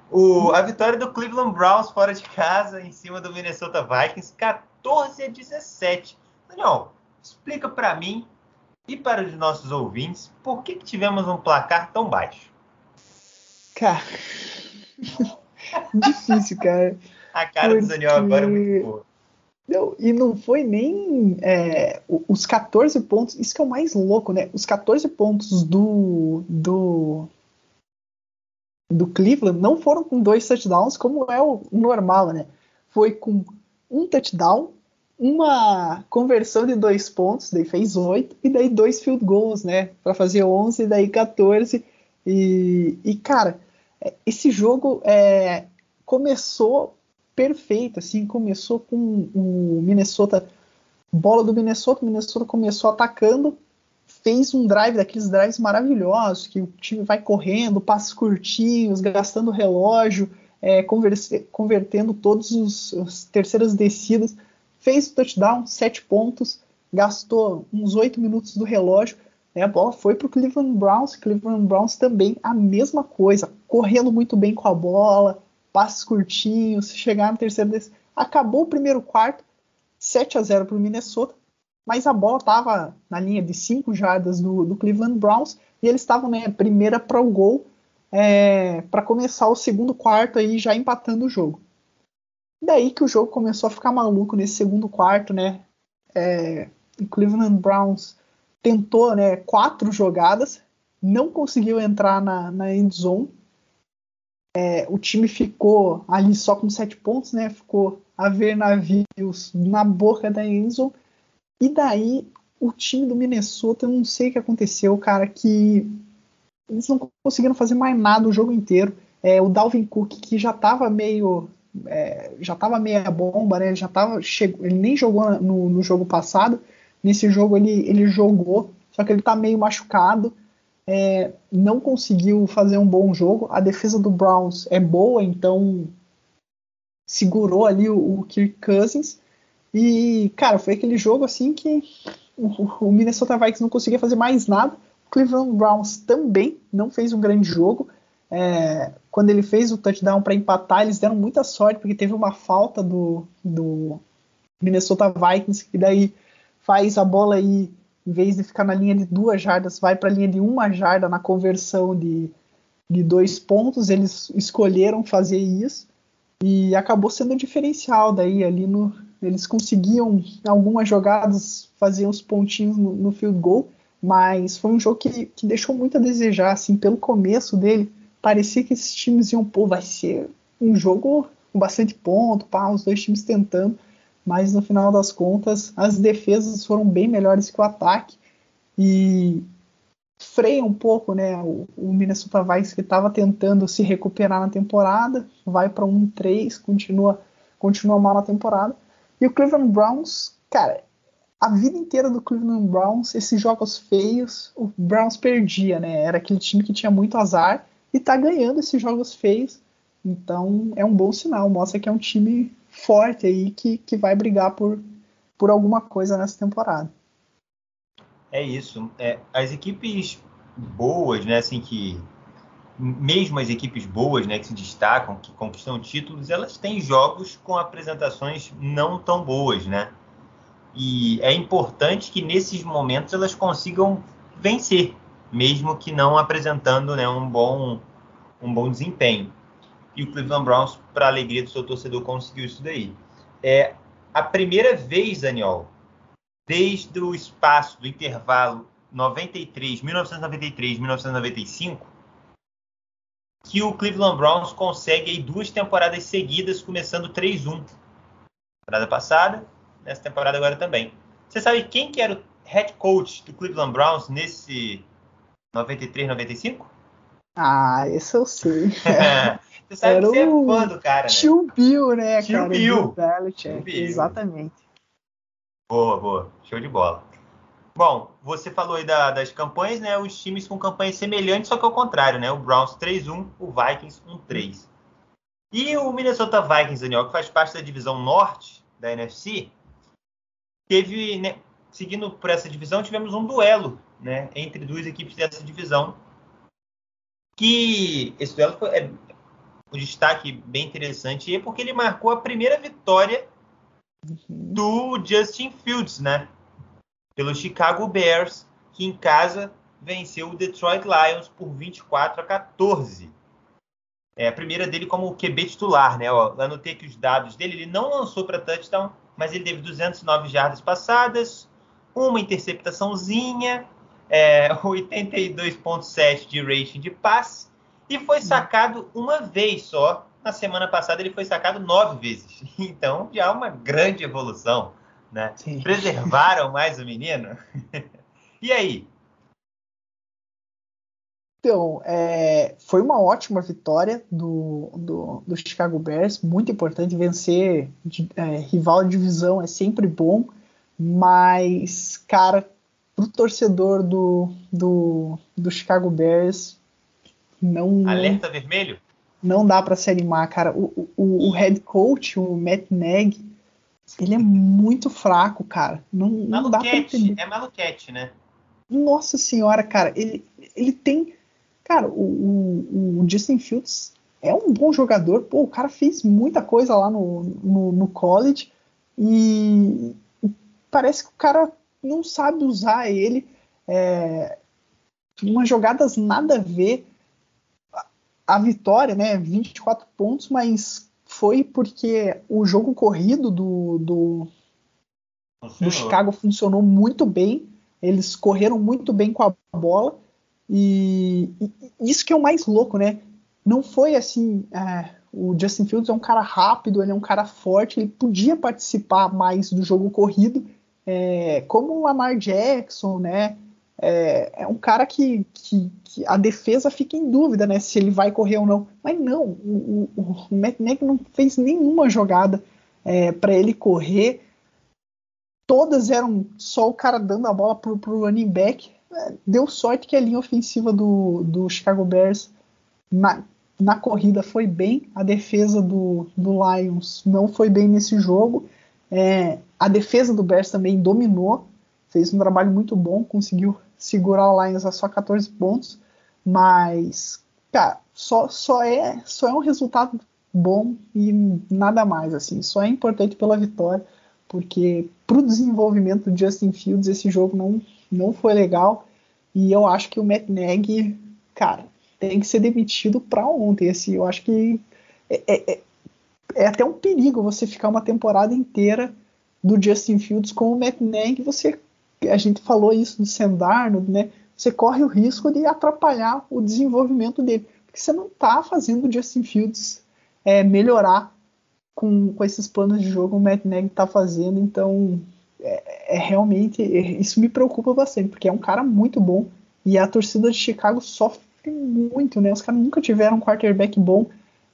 O, a vitória do Cleveland Browns fora de casa em cima do Minnesota Vikings, 14 a 17. Daniel, explica para mim e para os nossos ouvintes por que, que tivemos um placar tão baixo. Cara, difícil, cara. A cara Porque... do Daniel agora é muito boa. Não, e não foi nem é, os 14 pontos, isso que é o mais louco, né? Os 14 pontos do, do, do Cleveland não foram com dois touchdowns, como é o normal, né? Foi com um touchdown, uma conversão de dois pontos, daí fez oito, e daí dois field goals, né? Para fazer 11, daí 14. E, e cara, é, esse jogo é, começou perfeito, assim, começou com o Minnesota, bola do Minnesota, o Minnesota começou atacando, fez um drive daqueles drives maravilhosos, que o time vai correndo, passos curtinhos, gastando relógio, é, convertendo todas as terceiras descidas. Fez o touchdown, sete pontos, gastou uns oito minutos do relógio. Né, a bola foi para o Cleveland Browns. Cleveland Browns também a mesma coisa, correndo muito bem com a bola, passos curtinhos, chegar no terceiro descida. Acabou o primeiro quarto, 7 a 0 para o Minnesota mas a bola estava na linha de 5 jardas do, do, Cleveland Browns e eles estavam né, primeira para o gol é, para começar o segundo quarto aí já empatando o jogo. Daí que o jogo começou a ficar maluco nesse segundo quarto, né? É, o Cleveland Browns tentou né, quatro jogadas, não conseguiu entrar na, na end zone. É, o time ficou ali só com sete pontos, né? Ficou a ver navios na boca da end zone. E daí, o time do Minnesota, eu não sei o que aconteceu, cara, que eles não conseguiram fazer mais nada o jogo inteiro. É, o Dalvin Cook, que já estava meio. É, já estava meia bomba, né? Já tava, chegou, ele nem jogou no, no, jogo passado. Nesse jogo ele, ele jogou, só que ele está meio machucado. É, não conseguiu fazer um bom jogo. A defesa do Browns é boa, então segurou ali o, o Kirk Cousins. E, cara, foi aquele jogo assim que o, o Minnesota Vikings não conseguia fazer mais nada. O Cleveland Browns também não fez um grande jogo. É, quando ele fez o touchdown para empatar, eles deram muita sorte, porque teve uma falta do, do Minnesota Vikings, que daí faz a bola aí, em vez de ficar na linha de duas jardas, vai para a linha de uma jarda na conversão de, de dois pontos. Eles escolheram fazer isso e acabou sendo diferencial daí ali no, eles conseguiam, algumas jogadas, fazer uns pontinhos no, no field goal, mas foi um jogo que, que deixou muito a desejar, assim, pelo começo dele, parecia que esses times iam, pô, vai ser um jogo com bastante ponto, pá, os dois times tentando, mas no final das contas, as defesas foram bem melhores que o ataque, e freia um pouco, né, o, o Minnesota Vikings que estava tentando se recuperar na temporada, vai para 1-3, continua, continua mal na temporada, e o Cleveland Browns, cara, a vida inteira do Cleveland Browns, esses jogos feios, o Browns perdia, né? Era aquele time que tinha muito azar e tá ganhando esses jogos feios. Então é um bom sinal, mostra que é um time forte aí que, que vai brigar por, por alguma coisa nessa temporada. É isso. É, as equipes boas, né, assim que mesmo as equipes boas, né, que se destacam, que conquistam títulos, elas têm jogos com apresentações não tão boas, né? E é importante que nesses momentos elas consigam vencer, mesmo que não apresentando né, um, bom, um bom desempenho. E o Cleveland Browns, para alegria do seu torcedor, conseguiu isso daí. É a primeira vez, Daniel, desde o espaço do intervalo 93, 1993, 1995, que o Cleveland Browns consegue aí duas temporadas seguidas, começando 3-1. Temporada passada, nessa temporada agora também. Você sabe quem que era o head coach do Cleveland Browns nesse 93-95? Ah, esse eu sei. você sabe era que você é fã do cara, né? Tio Bill, né, Tio cara? Bill. Tio Bill. Exatamente. Boa, boa. Show de bola. Bom, você falou aí da, das campanhas, né? Os times com campanhas semelhantes, só que ao contrário, né? O Browns 3-1, o Vikings 1-3. E o Minnesota Vikings, Daniel, que faz parte da divisão norte da NFC, teve, né, seguindo por essa divisão, tivemos um duelo, né, entre duas equipes dessa divisão. Que esse duelo foi é, um destaque bem interessante, porque ele marcou a primeira vitória do Justin Fields, né? pelo Chicago Bears, que em casa venceu o Detroit Lions por 24 a 14. É a primeira dele como QB titular, né? Ó, anotei aqui os dados dele. Ele não lançou para touchdown, mas ele teve 209 jardas passadas, uma interceptaçãozinha, é, 82,7 de rating de passe e foi uhum. sacado uma vez só. Na semana passada ele foi sacado nove vezes. Então já é uma grande evolução né? Preservaram mais o menino? e aí? Então, é, foi uma ótima vitória do, do, do, Chicago Bears, muito importante vencer de, é, rival de divisão é sempre bom, mas, cara, pro torcedor do, do, do Chicago Bears, não. Alerta vermelho? Não dá para se animar, cara. O, o, o head coach, o Matt Nagy, ele é muito fraco, cara. Não, não dá pra entender. É maluquete, né? Nossa senhora, cara. Ele, ele tem. Cara, o, o, o Justin Fields é um bom jogador. Pô, o cara fez muita coisa lá no, no, no college. E parece que o cara não sabe usar ele. É, umas jogadas nada a ver. A vitória, né? 24 pontos, mas foi porque o jogo corrido do, do, do Chicago funcionou muito bem. Eles correram muito bem com a bola. E, e isso que é o mais louco, né? Não foi assim. É, o Justin Fields é um cara rápido, ele é um cara forte, ele podia participar mais do jogo corrido, é, como o Lamar Jackson, né? É, é um cara que, que, que, a defesa fica em dúvida, né? Se ele vai correr ou não. Mas não, o, o, o não fez nenhuma jogada é, para ele correr. Todas eram só o cara dando a bola pro, pro running back. É, deu sorte que a linha ofensiva do, do Chicago Bears na, na corrida foi bem, a defesa do, do Lions não foi bem nesse jogo. É, a defesa do Bears também dominou, fez um trabalho muito bom, conseguiu segurar o Lions a só 14 pontos, mas cara, só, só, é, só é um resultado bom e nada mais assim, só é importante pela vitória, porque para o desenvolvimento do Justin Fields esse jogo não, não foi legal e eu acho que o Matt Nagy, cara, tem que ser demitido para ontem. Assim, eu acho que é, é, é, é, até um perigo você ficar uma temporada inteira do Justin Fields com o Matt Nagy. Você, a gente falou isso do Sendarno, né? Você corre o risco de atrapalhar o desenvolvimento dele, porque você não está fazendo o Justin Fields é, melhorar com, com esses planos de jogo que o Matt Nagy está fazendo. Então, é, é realmente isso me preocupa bastante, porque é um cara muito bom e a torcida de Chicago sofre muito, né? Os caras nunca tiveram um quarterback bom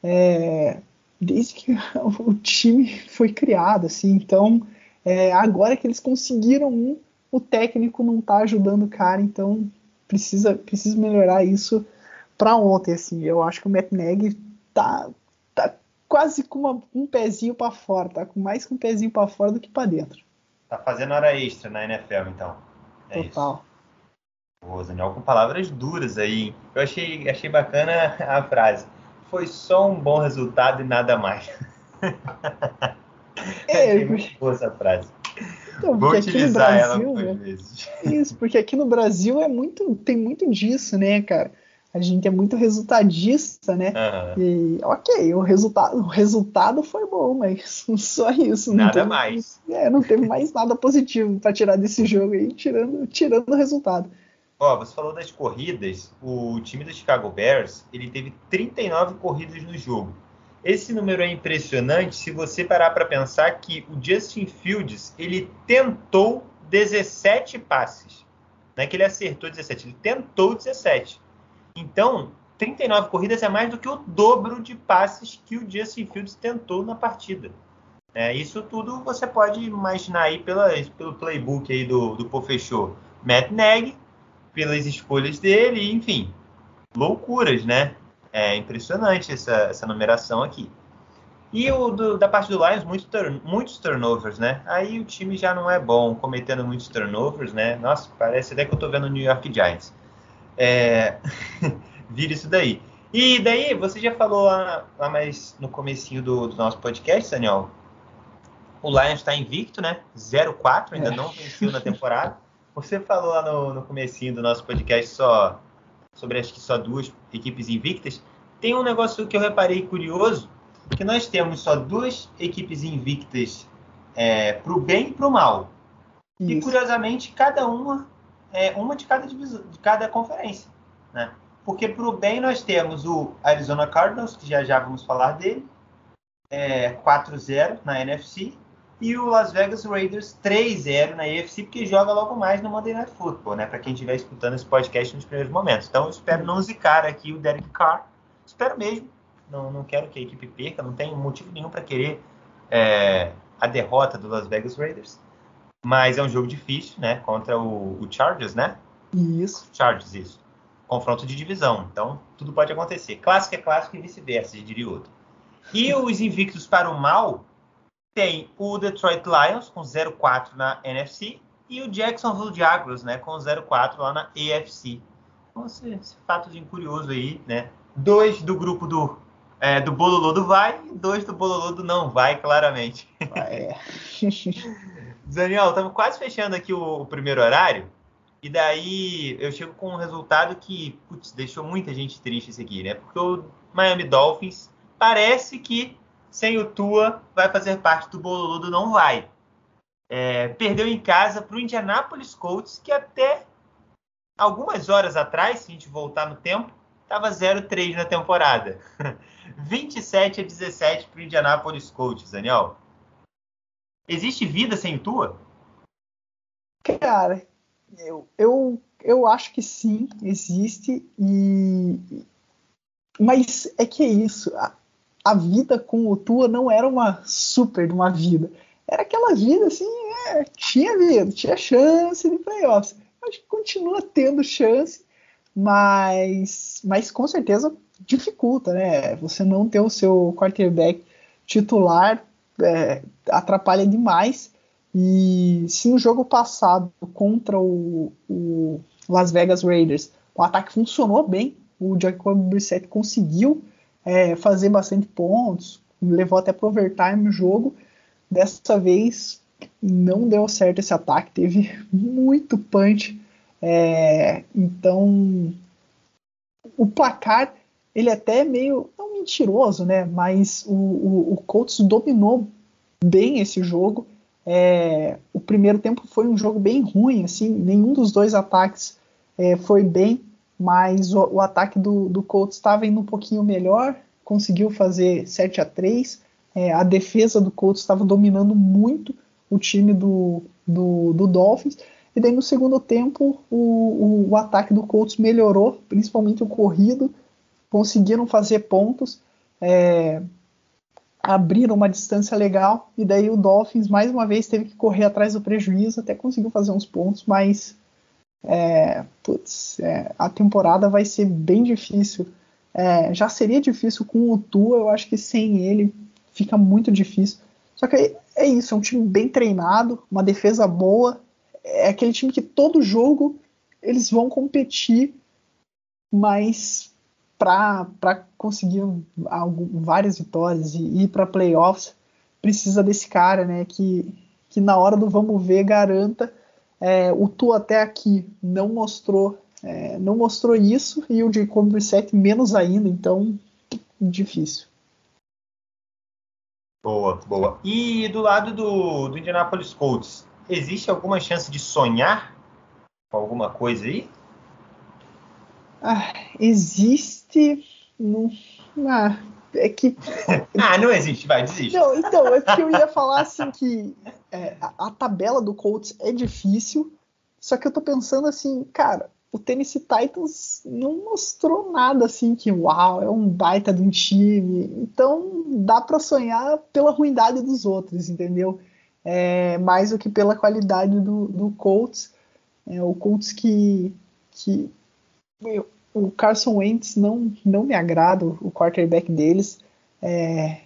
é, desde que o time foi criado, assim. Então, é, agora que eles conseguiram um, o técnico não tá ajudando o cara, então precisa, precisa melhorar isso para ontem, assim. Eu acho que o Matt Nagy tá, tá quase com uma, um pezinho para fora, tá com mais com um pezinho para fora do que para dentro. Tá fazendo hora extra na NFL, então. É Total. Isso. O Daniel com palavras duras aí. Eu achei, achei bacana a frase. Foi só um bom resultado e nada mais. É, achei muito boa essa frase. Então, Vou utilizar Brasil, ela né? vezes. Isso, porque aqui no Brasil é muito, tem muito disso, né, cara? A gente é muito resultadista, né? Uhum. E ok, o resultado, o resultado foi bom, mas só isso. Nada teve, mais. É, não teve mais nada positivo para tirar desse jogo aí, tirando, tirando o resultado. Ó, você falou das corridas. O time do Chicago Bears ele teve 39 corridas no jogo. Esse número é impressionante se você parar para pensar que o Justin Fields ele tentou 17 passes. Não é que ele acertou 17, ele tentou 17. Então, 39 corridas é mais do que o dobro de passes que o Justin Fields tentou na partida. É, isso tudo você pode imaginar aí pela, pelo playbook aí do, do Pofechou. Matt Nagy, pelas escolhas dele, enfim, loucuras, né? É impressionante essa, essa numeração aqui. E o do, da parte do Lions, muito turn, muitos turnovers, né? Aí o time já não é bom, cometendo muitos turnovers, né? Nossa, parece até que eu tô vendo o New York Giants. É... Vira isso daí. E daí, você já falou lá, lá mais no comecinho do, do nosso podcast, Daniel. O Lions está invicto, né? 0-4, ainda é. não venceu na temporada. Você falou lá no, no comecinho do nosso podcast só sobre acho que só duas equipes invictas. Tem um negócio que eu reparei curioso, que nós temos só duas equipes invictas é, para o bem e para o mal. Isso. E curiosamente, cada uma é uma de cada divisão, de cada conferência. Né? Porque para o bem nós temos o Arizona Cardinals, que já já vamos falar dele, é, 4-0 na NFC, e o Las Vegas Raiders 3-0 na AFC, porque joga logo mais no Monday Night Football, né? Para quem estiver escutando esse podcast nos primeiros momentos. Então, eu espero não zicar aqui o Derek Carr. Espero mesmo. Não, não quero que a equipe perca, não tem motivo nenhum para querer é, a derrota do Las Vegas Raiders. mas é um jogo difícil, né? Contra o, o Chargers, né? Isso. Chargers, isso. Confronto de divisão. Então, tudo pode acontecer. Clássico é clássico e vice-versa, diria outro. E os invictos para o mal tem o Detroit Lions com 0-4 na NFC e o Jacksonville Jaguars, né, com 0-4 lá na AFC. Então, esse, esse fatozinho curioso aí, né? Dois do grupo do é, do Bololô do vai e dois do Bololô do não vai, claramente. É. Daniel, estamos quase fechando aqui o, o, primeiro horário. E daí eu chego com um resultado que, putz, deixou muita gente triste isso aqui, né? Porque o Miami Dolphins parece que sem o Tua vai fazer parte do Bololô do não vai. É, perdeu em casa para o Indianapolis Colts, que até algumas horas atrás, se a gente voltar no tempo, estava 0-3 na temporada. 27 a 17 para o Indianapolis Colts, Daniel. Existe vida sem o Tua? Cara, eu, eu, eu acho que sim, existe. E... Mas é que é isso. A, vida com o Tua não era uma super uma vida. Era aquela vida assim, é, tinha vida, tinha chance de playoffs. Acho que continua tendo chance, mas, mas com certeza dificulta, né? Você não ter o seu quarterback titular é, atrapalha demais. E se no jogo passado contra o, o, Las Vegas Raiders o ataque funcionou bem, o Jacob Brissett conseguiu é, fazer bastante pontos, levou até para overtime o jogo. Dessa vez não deu certo esse ataque, teve muito punch. É, então o placar ele é até meio não mentiroso, né? Mas o, o, o Colts dominou bem esse jogo. É, o primeiro tempo foi um jogo bem ruim, assim, nenhum dos dois ataques é, foi bem, mas o, o ataque do, do Colts estava indo um pouquinho melhor, conseguiu fazer 7 a 3 é, a defesa do Colts estava dominando muito o time do, do, do, Dolphins, e daí no segundo tempo o, o, o ataque do Colts melhorou, principalmente o corrido, conseguiram fazer pontos, é, abriram uma distância legal, e daí o Dolphins mais uma vez teve que correr atrás do prejuízo, até conseguiu fazer uns pontos, mas é, putz, é, a temporada vai ser bem difícil. É, já seria difícil com o Tua, eu acho que sem ele fica muito difícil. Só que é isso, é um time bem treinado, uma defesa boa, é aquele time que todo jogo eles vão competir, mas para conseguir algo, várias vitórias e ir para playoffs, precisa desse cara, né? Que, que na hora do vamos ver garanta. É, o Tu até aqui não mostrou é, não mostrou isso e o Jacob Brissett menos ainda, então difícil. Boa, boa. E do lado do, do Indianapolis Colts, existe alguma chance de sonhar com alguma coisa aí? Ah, existe. Não, ah, é que. ah, não existe, vai, desiste. Não, então, é que eu ia falar assim que é, a, a, tabela do Colts é difícil, só que eu tô pensando assim, cara, o Tennessee Titans não mostrou nada assim que, uau, é um baita de um time. Então dá para sonhar pela ruindade dos outros, entendeu? É, mais do que pela qualidade do, do Colts. É, o Colts que, que eu, o Carson Wentz não, não me agrada, o quarterback deles. É,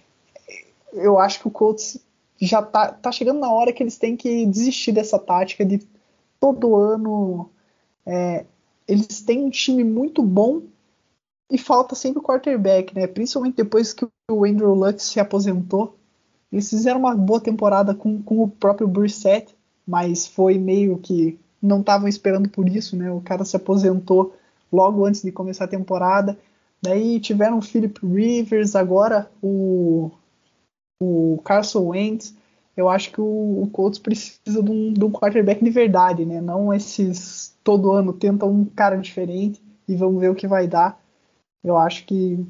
eu acho que o Colts já tá, tá chegando na hora que eles têm que desistir dessa tática de todo ano. É, eles têm um time muito bom e falta sempre o quarterback, né? Principalmente depois que o Andrew Luck se aposentou. Eles fizeram uma boa temporada com, com o próprio Brissett, mas foi meio que não estavam esperando por isso, né? O cara se aposentou logo antes de começar a temporada. Daí tiveram o Philip Rivers, agora o, o Carson Wentz. Eu acho que o, o Colts precisa de um, de um quarterback de verdade, né? Não esses todo ano tentam um cara diferente e vamos ver o que vai dar. Eu acho que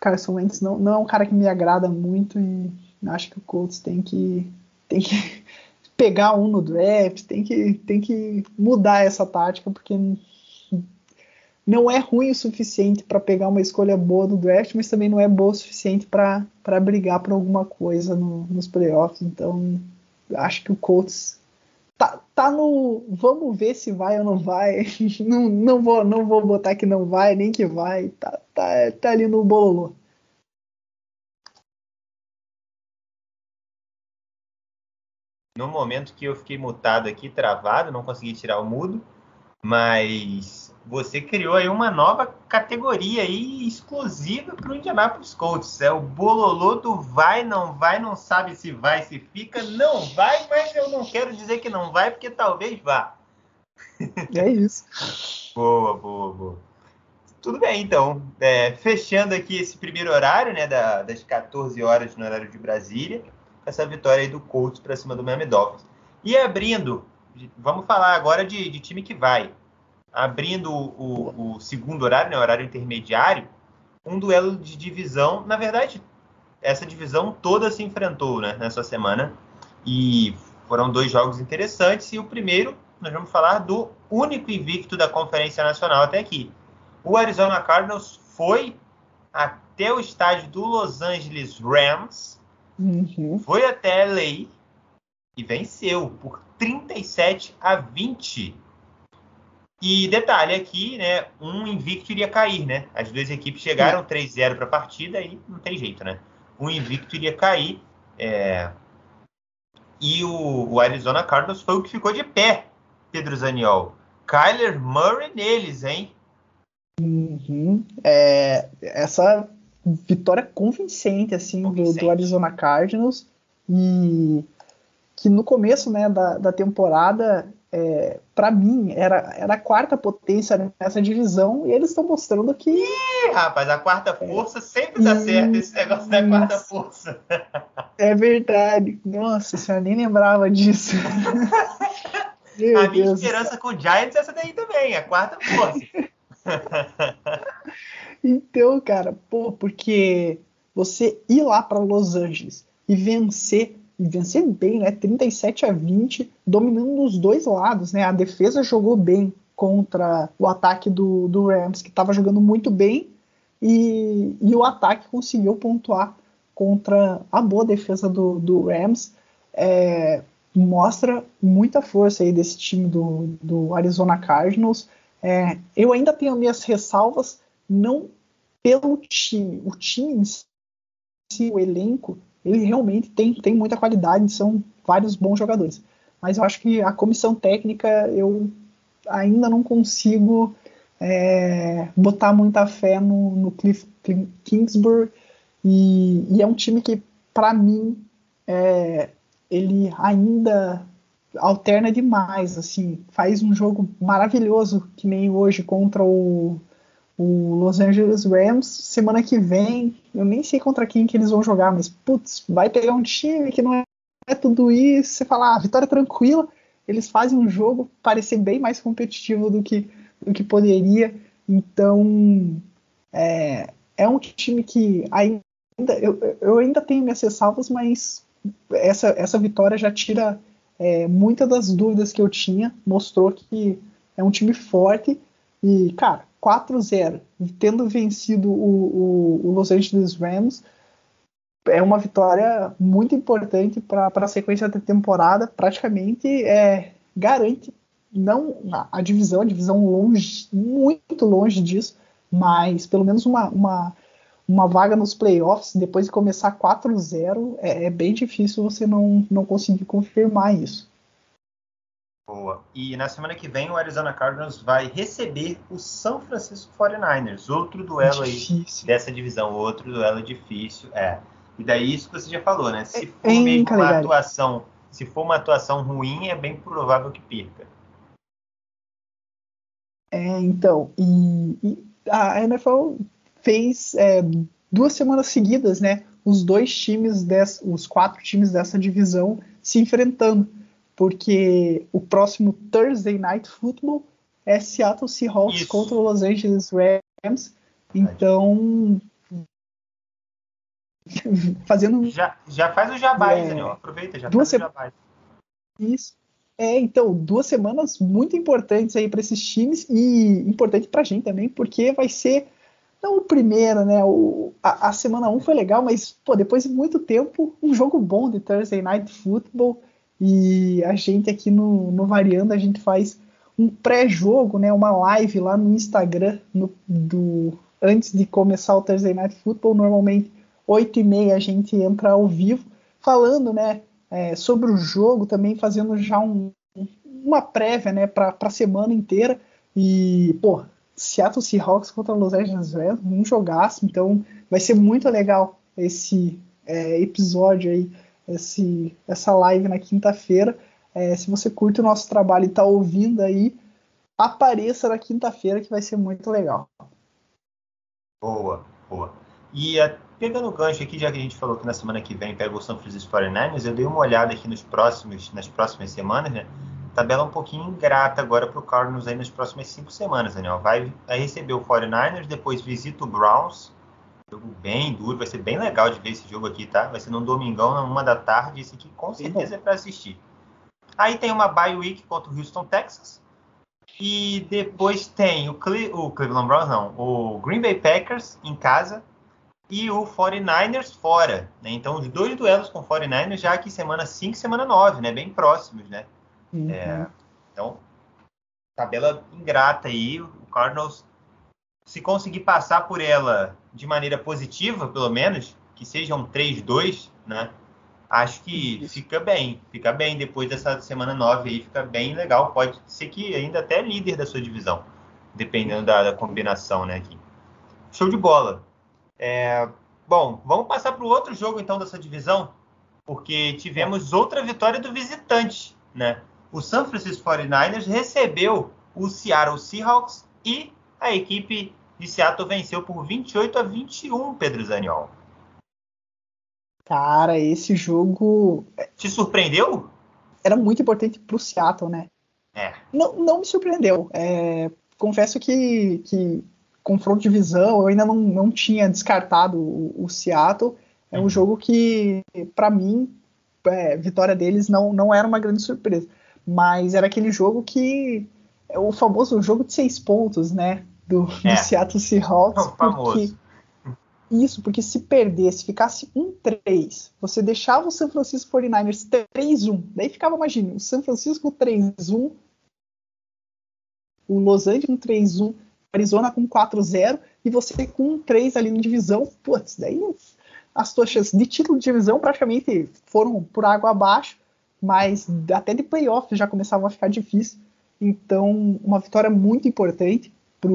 Carson Wentz não, não é um cara que me agrada muito e acho que o Colts tem que tem que pegar um no draft, tem que tem que mudar essa tática porque não é ruim o suficiente para pegar uma escolha boa do draft, mas também não é boa o suficiente para brigar por alguma coisa no, nos playoffs. Então, acho que o Colts tá, tá no. Vamos ver se vai ou não vai. Não, não, vou, não vou botar que não vai, nem que vai. Tá, tá, tá ali no bololô. No momento que eu fiquei mutado aqui, travado, não consegui tirar o mudo, mas você criou aí uma nova categoria aí exclusiva para o Indianapolis Colts. É o bololô do vai, não vai, não sabe se vai, se fica, não vai, mas eu não quero dizer que não vai, porque talvez vá. É isso. boa, boa, boa. Tudo bem, então. É, fechando aqui esse primeiro horário, né, da, das 14 horas no horário de Brasília essa vitória aí do Colts para cima do Miami Dolphins. E abrindo, vamos falar agora de, de time que vai. Abrindo o, o, segundo horário, né, horário intermediário, um duelo de divisão. Na verdade, essa divisão toda se enfrentou né, nessa semana. E foram dois jogos interessantes. E o primeiro, nós vamos falar do único invicto da Conferência Nacional até aqui. O Arizona Cardinals foi até o estádio do Los Angeles Rams Uhum. Foi até LA e venceu por 37 a 20. E detalhe aqui, né? Um invicto iria cair, né? As duas equipes chegaram é. 3-0 para a partida e não tem jeito, né? Um invicto iria cair. É... E o, o, Arizona Cardinals foi o que ficou de pé, Pedro Zaniol. Kyler Murray neles, hein? Uhum. É, essa vitória convincente assim convincente. Do, do, Arizona Cardinals e que no começo né, da, da temporada é, para mim era, era a quarta potência nessa divisão e eles estão mostrando que Ih, rapaz a quarta força é, sempre dá e, certo esse negócio da quarta força. É verdade. Nossa senhora nem lembrava disso. A minha Deus esperança com o Giants é essa daí também a quarta força. Então, cara, pô, porque você ir lá para Los Angeles e vencer, e vencer bem, né? 37 a 20, dominando os dois lados, né? A defesa jogou bem contra o ataque do, do Rams, que estava jogando muito bem, e, e o ataque conseguiu pontuar contra a boa defesa do, do Rams. É, mostra muita força aí desse time do, do Arizona Cardinals. É, eu ainda tenho minhas ressalvas não pelo time. O time em si, o elenco, ele realmente tem, tem muita qualidade, são vários bons jogadores. Mas eu acho que a comissão técnica eu ainda não consigo é, botar muita fé no, no Cliff Kingsbury e, e, é um time que para mim é, ele ainda alterna demais assim faz um jogo maravilhoso que nem hoje contra o o Los Angeles Rams, semana que vem, eu nem sei contra quem que eles vão jogar, mas putz, vai pegar um time que não é, é tudo isso, você fala, ah, vitória tranquila, eles fazem um jogo parecer bem mais competitivo do que, do que poderia, então é, é um time que ainda, eu, eu ainda tenho minhas ressalvas, mas essa, essa vitória já tira é, muitas das dúvidas que eu tinha, mostrou que é um time forte, e, cara, 4-0, tendo vencido o, o, o, Los Angeles Rams, é uma vitória muito importante para a sequência da temporada. Praticamente é, garante não a, divisão, a divisão longe, muito longe disso, mas pelo menos uma, uma, uma vaga nos playoffs depois de começar 4-0 é, é bem difícil você não, não conseguir confirmar isso. Boa. E na semana que vem o Arizona Cardinals vai receber o São Francisco 49ers, outro duelo difícil. aí dessa divisão, outro duelo difícil, é. E daí isso que você já falou, né? Se for é, mesmo uma atuação, se for uma atuação ruim, é bem provável que perca. É, então, e, e a NFL fez é, duas semanas seguidas, né? Os dois times, des, os quatro times dessa divisão se enfrentando porque o próximo Thursday Night Football é Seattle Seahawks Isso. contra o Los Angeles Rams. Então, fazendo. Já, já faz o jabá, é, Aproveita, já duas faz o jabá. Isso. É, então, duas semanas muito importantes aí para esses times e importante para a gente também, porque vai ser não o primeiro, né? O, a, a semana 1 um foi legal, mas pô, depois de muito tempo, um jogo bom de Thursday Night Football E a gente aqui no, no Variando, a gente faz um pré-jogo, né, uma live lá no Instagram no, do, antes de começar o Thursday Night Football. Normalmente, 8 e meia a gente entra ao vivo, falando né, é, sobre o jogo, também fazendo já um, uma prévia né, para a semana inteira. E, pô, Seattle Seahawks contra Los Angeles Rams, um jogaço, então vai ser muito legal esse é, episódio aí, esse, essa live na quinta-feira. É, se você curte o nosso trabalho e está ouvindo aí, apareça na quinta-feira que vai ser muito legal. Boa, boa. E uh, pegando o gancho aqui, já que a gente falou que na semana que vem pega o São Francisco 49ers, eu dei uma olhada aqui nos próximos, nas próximas semanas, né? Tabela um pouquinho ingrata agora para o Cardinals aí nas próximas cinco semanas, Daniel. Vai, vai receber o 49ers, depois visita o Browns, jogo bem duro, vai ser bem legal de ver esse jogo aqui, tá? Vai ser num domingão, uma da tarde, esse aqui com certeza é para assistir. Aí tem uma bye week contra o Houston, Texas. E depois tem o, Cle o Cleveland Browns, não, o Green Bay Packers em casa e o 49ers fora. Né? Então, os dois duelos com o 49ers já aqui semana 5 e semana 9, né? Bem próximos, né? Uhum. É, então, tabela ingrata aí. O Cardinals, se conseguir passar por ela de maneira positiva, pelo menos, que seja um 3-2, né? Acho que fica bem, fica bem depois dessa semana 9 aí, fica bem legal. Pode ser que ainda até líder da sua divisão, dependendo da, da combinação, né? Aqui. Show de bola. É, bom, vamos passar para o outro jogo então dessa divisão, porque tivemos outra vitória do visitante, né? O San Francisco 49ers recebeu o Seattle Seahawks e a equipe de Seattle venceu por 28 a 21, Pedro Zaniol. Cara, esse jogo. Te surpreendeu? Era muito importante pro Seattle, né? É. Não, não me surpreendeu. É, confesso que, que confronto de visão, eu ainda não, não tinha descartado o, o Seattle. É um uhum. jogo que, para mim, é, vitória deles não, não era uma grande surpresa. Mas era aquele jogo que. É o famoso jogo de seis pontos, né? Do, é. do Seattle Seahawks. É porque, isso, porque se perdesse, ficasse 1-3, você deixava o San Francisco 49ers 3-1. Daí ficava, imagine, o San Francisco 3-1, o Los Angeles com 3-1, Arizona com 4-0 e você com 3 ali na divisão. Putz, daí as suas chances de título de divisão praticamente foram por água abaixo, mas até de playoff já começavam a ficar difícil. Então, uma vitória muito importante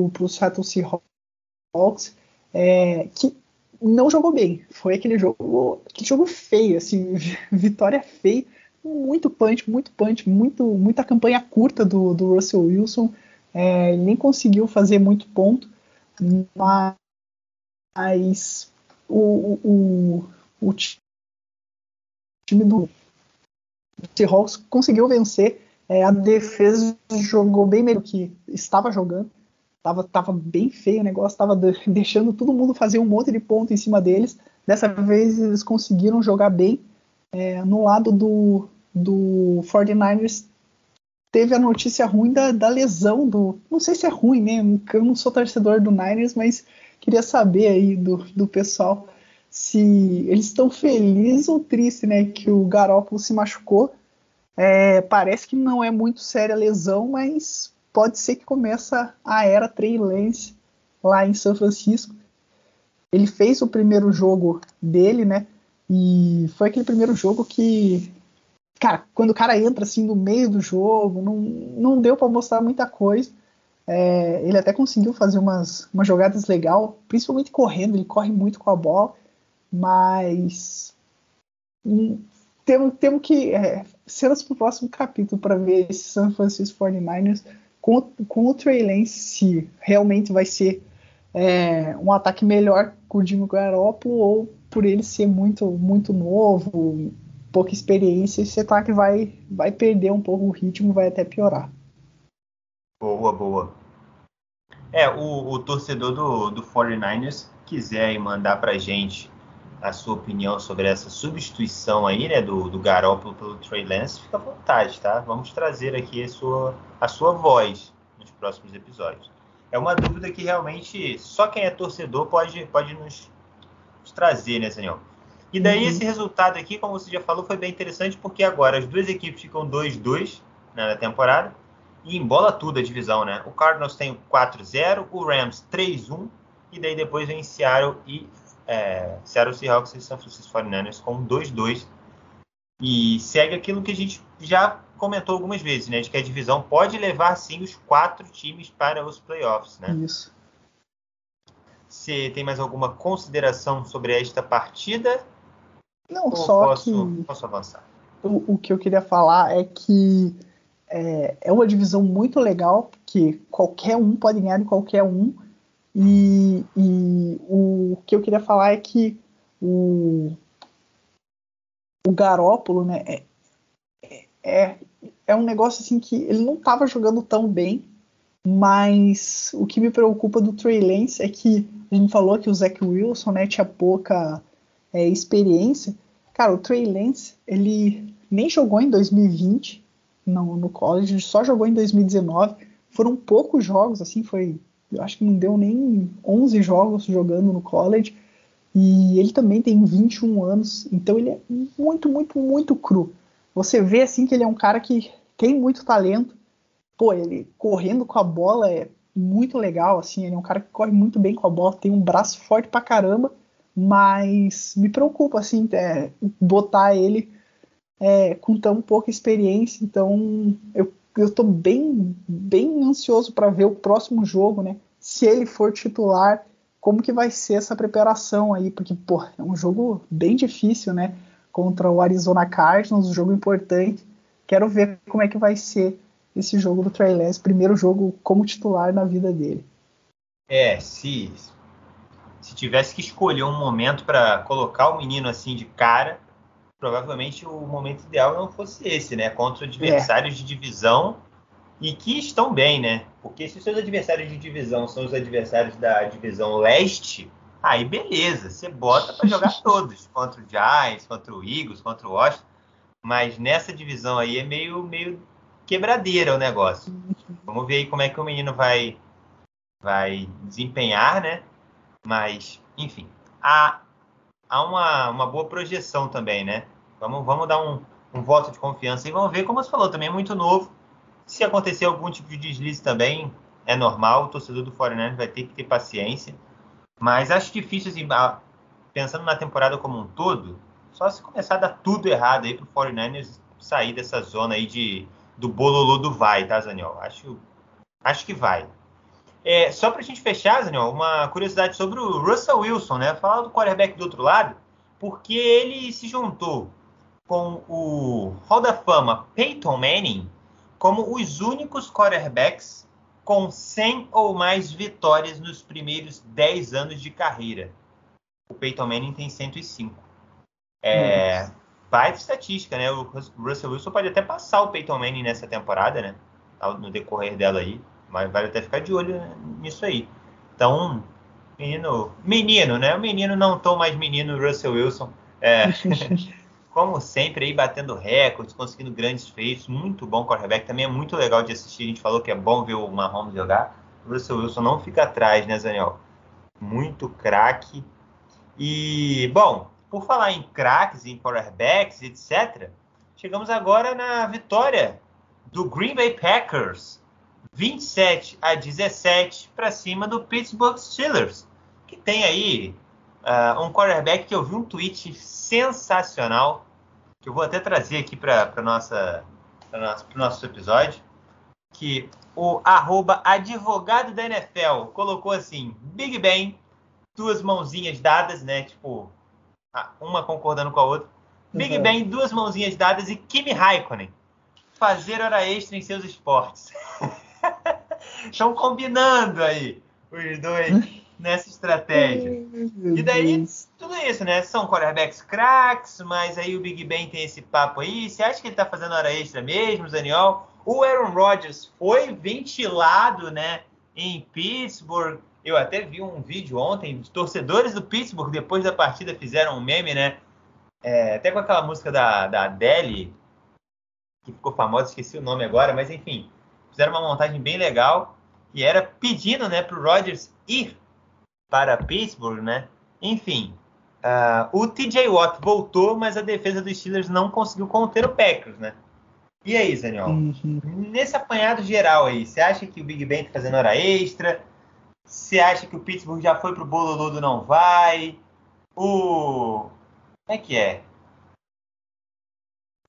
para o Seattle Seahawks, é, que não jogou bem. Foi aquele jogo, jogo feio, assim, vitória feia, muito punch, muito punch, muito, muita campanha curta do, do Russell Wilson. É, ele nem conseguiu fazer muito ponto, mas o, o, o time do Seahawks conseguiu vencer. É, a defesa jogou bem melhor que estava jogando. Tava, tava bem feio o negócio, tava deixando todo mundo fazer um monte de ponto em cima deles. Dessa vez eles conseguiram jogar bem. É, no lado do, do 49ers teve a notícia ruim da, da, lesão do. Não sei se é ruim mesmo, eu não sou torcedor do Niners, mas queria saber aí do, do pessoal se eles estão felizes ou tristes, né? Que o Garoppolo se machucou. É, parece que não é muito séria a lesão, mas pode ser que começa a era Trey Lance lá em São Francisco. Ele fez o primeiro jogo dele, né? E foi aquele primeiro jogo que cara, quando o cara entra assim no meio do jogo, não, não deu para mostrar muita coisa. É, ele até conseguiu fazer umas, umas jogadas legal, principalmente correndo, ele corre muito com a bola, mas hum, temos, temos que é, cenas para o próximo capítulo para ver esse San Francisco 49ers com, com o Trey Lance se realmente vai ser é, um ataque melhor com o Jimmy Garoppolo ou por ele ser muito muito novo, pouca experiência, esse ataque vai, vai perder um pouco o ritmo, vai até piorar. Boa, boa. É, o, o torcedor do, do 49ers quiser mandar pra gente a sua opinião sobre essa substituição aí, né, do, do Garoppolo pelo Trey Lance, fica à vontade, tá? Vamos trazer aqui a sua, a sua voz nos próximos episódios. É uma dúvida que realmente só quem é torcedor pode, pode nos, nos trazer, né, Senhor? E daí uhum. esse resultado aqui, como você já falou, foi bem interessante porque agora as duas equipes ficam 2-2 né, na temporada e embola tudo a divisão, né? O Cardinals tem 4-0, o Rams 3-1 e daí depois vem Seattle e é, Seattle Seahawks e San Francisco 49ers com 2-2 e segue aquilo que a gente já comentou algumas vezes, né? De que a divisão pode levar sim os quatro times para os playoffs, né? Isso. Você tem mais alguma consideração sobre esta partida? Não, Ou só posso, que. Posso avançar? O, o, que eu queria falar é que é, é uma divisão muito legal, porque qualquer um pode ganhar de qualquer um. E, e o que eu queria falar é que o, o Garópolo, né, é, é, é um negócio assim que ele não estava jogando tão bem, mas o que me preocupa do Trey Lance é que a gente falou que o Zach Wilson né, tinha pouca é, experiência. Cara, o Trey Lance, ele nem jogou em 2020 no, no college, só jogou em 2019. Foram poucos jogos, assim, foi. Eu acho que não deu nem 11 jogos jogando no college. E ele também tem 21 anos, então ele é muito, muito, muito cru. Você vê assim que ele é um cara que tem muito talento. Pô, ele correndo com a bola é muito legal, assim, ele é um cara que corre muito bem com a bola, tem um braço forte pra caramba, mas me preocupa, assim, é, botar ele é, com tão pouca experiência, então eu, eu tô bem, bem ansioso para ver o próximo jogo, né? Se ele for titular, como que vai ser essa preparação aí, porque, pô, é um jogo bem difícil, né? Contra o Arizona Cardinals, um jogo importante. Quero ver como é que vai ser esse jogo do Trey Lance, primeiro jogo como titular na vida dele. É, se se tivesse que escolher um momento para colocar o menino assim de cara, provavelmente o momento ideal não fosse esse, né? Contra adversários é. de divisão e que estão bem, né? Porque se os seus adversários de divisão são os adversários da divisão leste, aí beleza, você bota para jogar todos, contra o Giants, contra o Eagles, contra o Washington, mas nessa divisão aí é meio, meio quebradeira o negócio. Vamos ver aí como é que o menino vai, vai desempenhar, né? Mas, enfim, há, há uma, uma boa projeção também, né? Vamos, vamos dar um, um voto de confiança e vamos ver, como você falou, também é muito novo se acontecer algum tipo de deslize também, é normal, o torcedor do 49 vai ter que ter paciência. Mas acho difícil, assim, pensando na temporada como um todo, só se começar a dar tudo errado aí pro 49ers sair dessa zona aí de, do bololô do vai, tá, Zaniol? Acho, acho que vai. É, só pra gente fechar, Zaniol, uma curiosidade sobre o Russell Wilson, né? Falar do quarterback do outro lado, porque ele se juntou com o Hall da Fama Peyton Manning como os únicos quarterbacks com 100 ou mais vitórias nos primeiros 10 anos de carreira. O Peyton Manning tem 105. É, baita estatística, né? O Russell Wilson pode até passar o Peyton Manning nessa temporada, né? No decorrer dela aí. Mas vale até ficar de olho nisso aí. Então, menino, menino, né? O menino não tão mais menino, Russell Wilson. É, como sempre, aí batendo recordes, conseguindo grandes feitos, muito bom quarterback, também é muito legal de assistir, a gente falou que é bom ver o Mahomes jogar, o Russell Wilson não fica atrás, né, Zaniel? Muito craque. E, bom, por falar em craques, em quarterbacks, etc., chegamos agora na vitória do Green Bay Packers, 27 a 17 para cima do Pittsburgh Steelers, que tem aí uh, um quarterback que eu vi um tweet sensacional, que eu vou até trazer aqui para o nosso episódio, que o arroba advogado da NFL colocou assim, Big Ben, duas mãozinhas dadas, né? Tipo, uma concordando com a outra. Big uhum. Ben, duas mãozinhas dadas e Kimi Raikkonen, fazer hora extra em seus esportes. Estão combinando aí os dois nessa estratégia. E daí, tudo isso, né? São quarterbacks cracks, mas aí o Big Ben tem esse papo aí. Você acha que ele tá fazendo hora extra mesmo, Daniel? O Aaron Rodgers foi ventilado, né, em Pittsburgh. Eu até vi um vídeo ontem de torcedores do Pittsburgh, depois da partida, fizeram um meme, né? É, até com aquela música da, da Adele, que ficou famosa, esqueci o nome agora, mas enfim, fizeram uma montagem bem legal, que era pedindo, né, pro Rodgers ir para Pittsburgh, né? Enfim, Uh, o TJ Watt voltou, mas a defesa dos Steelers não conseguiu conter o Packers, né? E aí, Zaniol? Uhum. Nesse apanhado geral aí, você acha que o Big Ben tá fazendo hora extra? Você acha que o Pittsburgh já foi pro Bololudo não vai? O. Como é que é?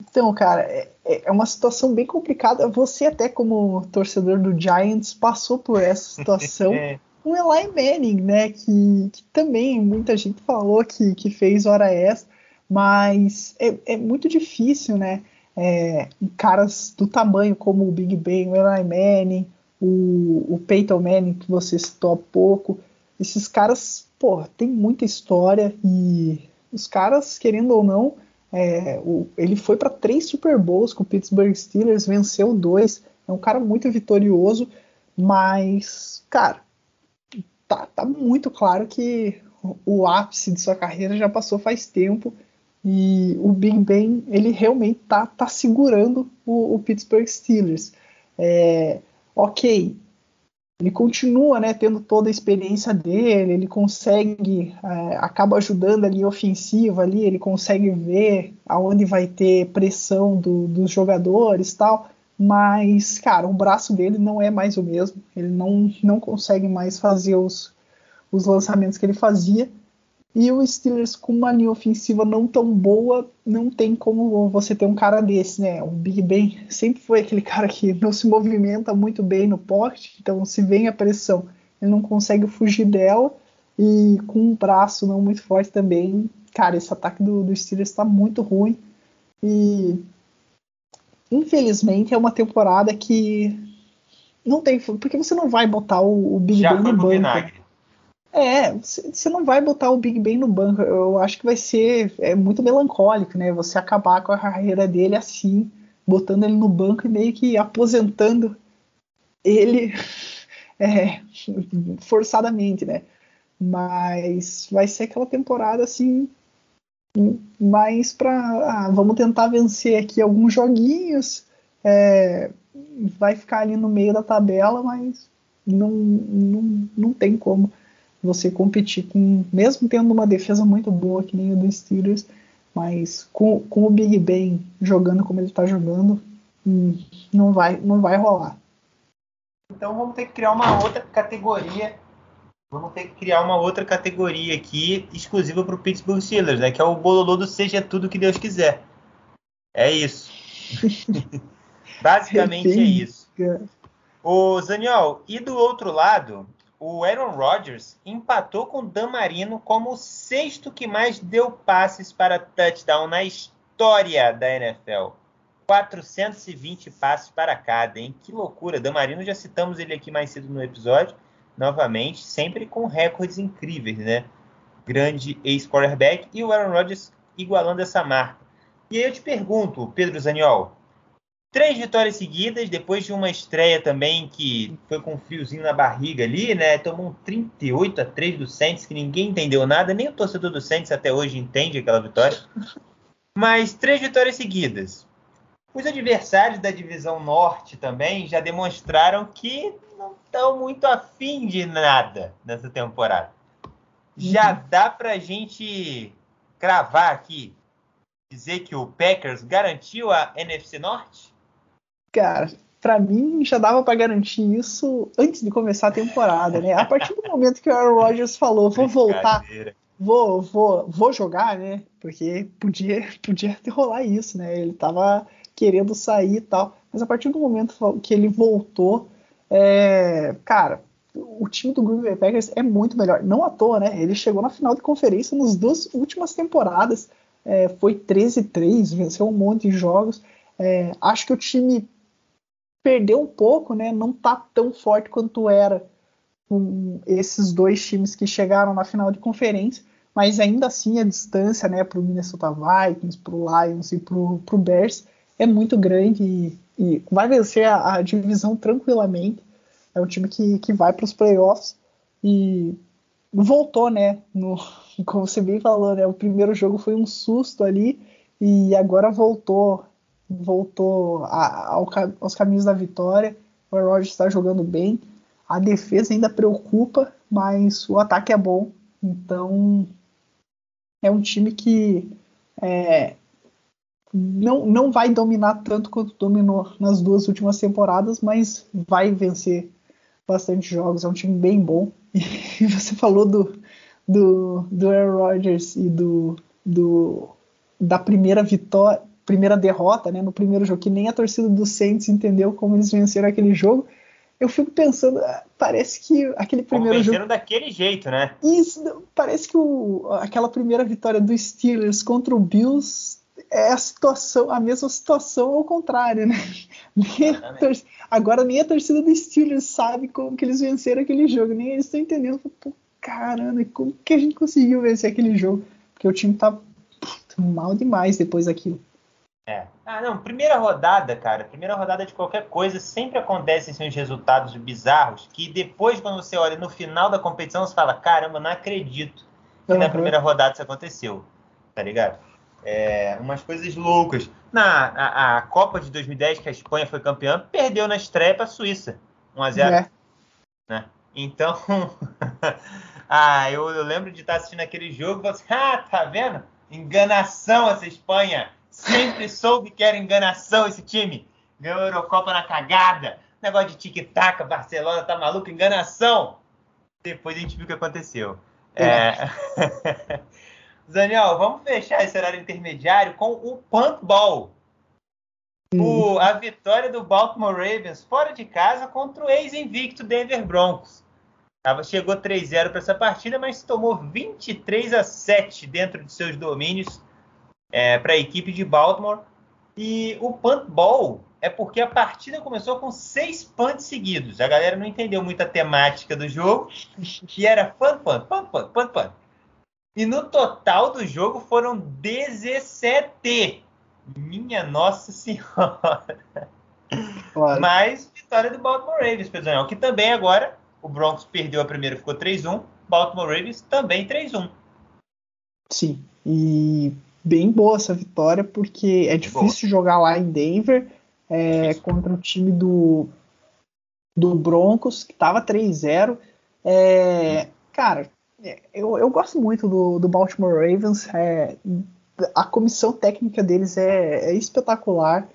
Então, cara, é, é, é uma situação bem complicada. Você, até como torcedor do Giants, passou por essa situação. é o Eli Manning, né? Que, que, também muita gente falou que, que fez hora extra, mas é, é muito difícil, né? É, caras do tamanho como o Big Ben, o Eli Manning, o, o Peyton Manning, que você citou há pouco, esses caras, pô, tem muita história e os caras, querendo ou não, é, o, ele foi para três Super Bowls com o Pittsburgh Steelers, venceu dois, é um cara muito vitorioso, mas, cara, tá, tá muito claro que o ápice de sua carreira já passou faz tempo e o Big Ben ele realmente tá, tá segurando o, o Pittsburgh Steelers. É, ok, ele continua né, tendo toda a experiência dele, ele consegue, é, acaba ajudando ali ofensiva ali, ele consegue ver aonde vai ter pressão do, dos jogadores tal, mas, cara, o braço dele não é mais o mesmo. Ele não, não consegue mais fazer os, os lançamentos que ele fazia. E o Steelers, com uma linha ofensiva não tão boa, não tem como você ter um cara desse, né? O Big Ben sempre foi aquele cara que não se movimenta muito bem no poste, então se vem a pressão, ele não consegue fugir dela. E com um braço não muito forte também, cara, esse ataque do, do Steelers está muito ruim. E infelizmente, é uma temporada que não tem. Porque você não vai botar o, o Big Já Ben no banco. Vinagre. É, você não vai botar o Big Ben no banco. Eu acho que vai ser é muito melancólico, né? Você acabar com a carreira dele assim, botando ele no banco e meio que aposentando ele é, forçadamente, né? Mas vai ser aquela temporada assim mas para ah, vamos tentar vencer aqui alguns joguinhos, é, vai ficar ali no meio da tabela, mas não, não, não tem como você competir com, mesmo tendo uma defesa muito boa que nem o do Steelers, mas com, com o Big Ben jogando como ele está jogando, hum, não vai, não vai rolar. Então vamos ter que criar uma outra categoria Vamos ter que criar uma outra categoria aqui exclusiva para o Pittsburgh Steelers, né? Que é o bololô do seja tudo que Deus quiser. É isso. Basicamente é isso. O Zaniol, e do outro lado, o Aaron Rodgers empatou com o Dan Marino como o sexto que mais deu passes para touchdown na história da NFL. 420 passes para cada, hein? Que loucura. Dan Marino, já citamos ele aqui mais cedo no episódio novamente, sempre com recordes incríveis, né? Grande ex-quarterback e o Aaron Rodgers igualando essa marca. E aí eu te pergunto, Pedro Zaniol, três vitórias seguidas, depois de uma estreia também que foi com um fiozinho na barriga ali, né? Tomou um 38 a 3 do Saints, que ninguém entendeu nada, nem o torcedor do Saints até hoje entende aquela vitória. Mas três vitórias seguidas. Os adversários da divisão norte também já demonstraram que não estão muito afim de nada nessa temporada. Já uhum. dá para a gente cravar aqui, dizer que o Packers garantiu a NFC Norte? Cara, para mim já dava para garantir isso antes de começar a temporada, né? A partir do momento que o Aaron Rodgers falou, vou voltar, vou, vou, vou jogar, né? Porque podia, podia rolar isso, né? Ele tava querendo sair e tal. Mas a partir do momento que ele voltou, é, cara, o time do Green Bay Packers é muito melhor. Não à toa, né? Ele chegou na final de conferência nas duas últimas temporadas. É, foi 13-3, venceu um monte de jogos. É, acho que o time perdeu um pouco, né? Não tá tão forte quanto era com esses dois times que chegaram na final de conferência, mas ainda assim a distância, né, para o Minnesota Vikings, para o Lions e para o Bears é muito grande e, e vai vencer a, a, divisão tranquilamente. É um time que, que vai para os playoffs e voltou, né? No, como você bem falou, né? O primeiro jogo foi um susto ali e agora voltou voltou a, ao, aos caminhos da vitória. O Rodgers está jogando bem. A defesa ainda preocupa, mas o ataque é bom. Então é um time que é, não, não vai dominar tanto quanto dominou nas duas últimas temporadas, mas vai vencer bastante jogos. É um time bem bom. E você falou do, do, do Aaron Rodgers e do, do, da primeira vitória, primeira derrota né, no primeiro jogo, que nem a torcida do Saints entendeu como eles venceram aquele jogo. Eu fico pensando, ah, parece que aquele primeiro como jogo. daquele jeito, né? Isso, parece que o, aquela primeira vitória dos Steelers contra o Bills é a situação, a mesma situação ao contrário, né? Nem agora nem a torcida dos Steelers sabe como que eles venceram aquele jogo, nem eles estão entendendo. Pô, caramba, como que a gente conseguiu vencer aquele jogo? Porque o time tá mal demais depois daquilo. É. Ah, não, primeira rodada, cara, primeira rodada de qualquer coisa, sempre acontecem assim, uns resultados bizarros que depois, quando você olha no final da competição, você fala, caramba, não acredito que uhum. na primeira rodada isso aconteceu, tá ligado? É, umas coisas loucas. Na a, a, Copa de 2010, que a Espanha foi campeã, perdeu na estreia para a Suíça, 1x0. É. Né? Então, ah, eu, eu, lembro de estar assistindo aquele jogo e falar assim, ah, tá vendo? Enganação essa Espanha Sempre soube que era enganação esse time. Ganhou a Eurocopa na cagada. Negócio de tic-tac, Barcelona tá maluco, enganação. Depois a gente viu o que aconteceu. É. Daniel, vamos fechar esse horário intermediário com o punt ball. O, a vitória do Baltimore Ravens fora de casa contra o ex-invicto Denver Broncos. Tava, chegou 3-0 para essa partida, mas tomou 23 a 7 dentro de seus domínios é, para a equipe de Baltimore. E o punt ball é porque a partida começou com seis punts seguidos. A galera não entendeu muito a temática do jogo, que era punt, punt, punt, punt, punt, punt. E no total do jogo foram 17. Minha Nossa Senhora. Claro. Mas vitória do Baltimore Ravens, Pedro que também agora o Broncos perdeu a primeira, ficou 3-1. Baltimore Ravens também 3-1. Sim, e bem boa essa vitória, porque é difícil boa. jogar lá em Denver é, contra o time do, do Broncos, que estava 3-0. É, cara, eu, eu gosto muito do, do Baltimore Ravens. É, a comissão técnica deles é, é espetacular.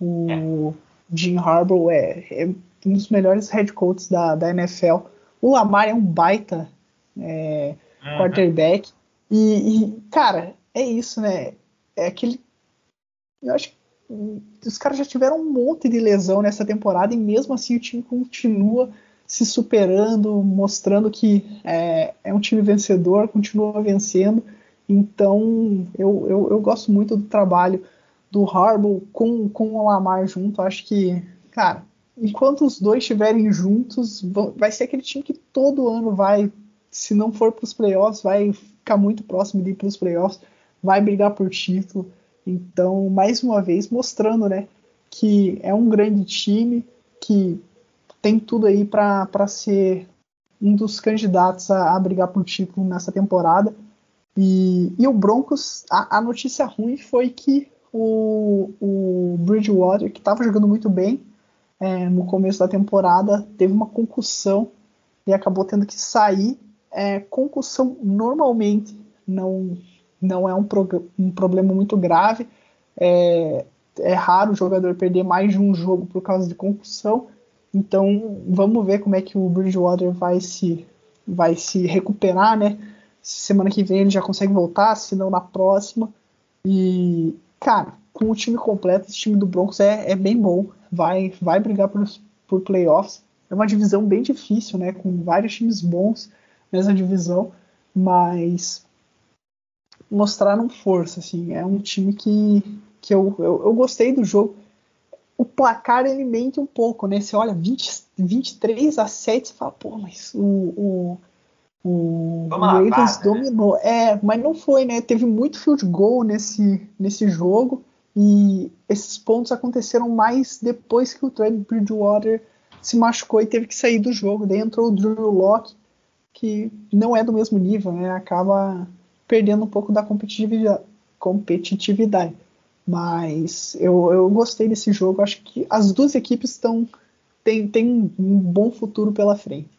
O Jim Harbaugh é, é, um dos melhores head coaches da, da NFL. O Lamar é um baita é, uhum. quarterback. E, e, cara, é isso, né? É aquele. Eu acho que os caras já tiveram um monte de lesão nessa temporada e mesmo assim o time continua se superando, mostrando que é, é um time vencedor, continua vencendo. Então eu, eu, eu, gosto muito do trabalho do Harbaugh com, com o Lamar junto. Acho que, cara, enquanto os dois estiverem juntos, vai ser aquele time que todo ano vai, se não for para os playoffs, vai ficar muito próximo de ir para os playoffs vai brigar por título. Então, mais uma vez, mostrando né, que é um grande time, que tem tudo aí para ser um dos candidatos a, a, brigar por título nessa temporada. E, e o Broncos, a, a, notícia ruim foi que o, o Bridgewater, que estava jogando muito bem é, no começo da temporada, teve uma concussão e acabou tendo que sair. É, concussão normalmente não não é um, um problema muito grave. É, é raro o jogador perder mais de um jogo por causa de concussão. Então vamos ver como é que o Bridgewater vai se, vai se recuperar, né? Semana que vem ele já consegue voltar, se não na próxima. E, cara, com o time completo, esse time do Broncos é, é bem bom. Vai, vai brigar por, por playoffs. É uma divisão bem difícil, né? Com vários times bons nessa divisão. Mas mostraram força, assim. É um time que, que eu, eu, eu, gostei do jogo. O placar ele mente um pouco, né? Você olha 20, 23 a 7, você fala, pô, mas o, o, o Ravens né? dominou. Né? É, mas não foi, né? Teve muito field goal nesse, nesse jogo. E esses pontos aconteceram mais depois que o Trey Bridgewater se machucou e teve que sair do jogo. Daí entrou o Drew Locke, que não é do mesmo nível, né? Acaba perdendo um pouco da competitividade. competitividade. Mas eu, eu gostei desse jogo. Acho que as duas equipes estão tem, tem um bom futuro pela frente.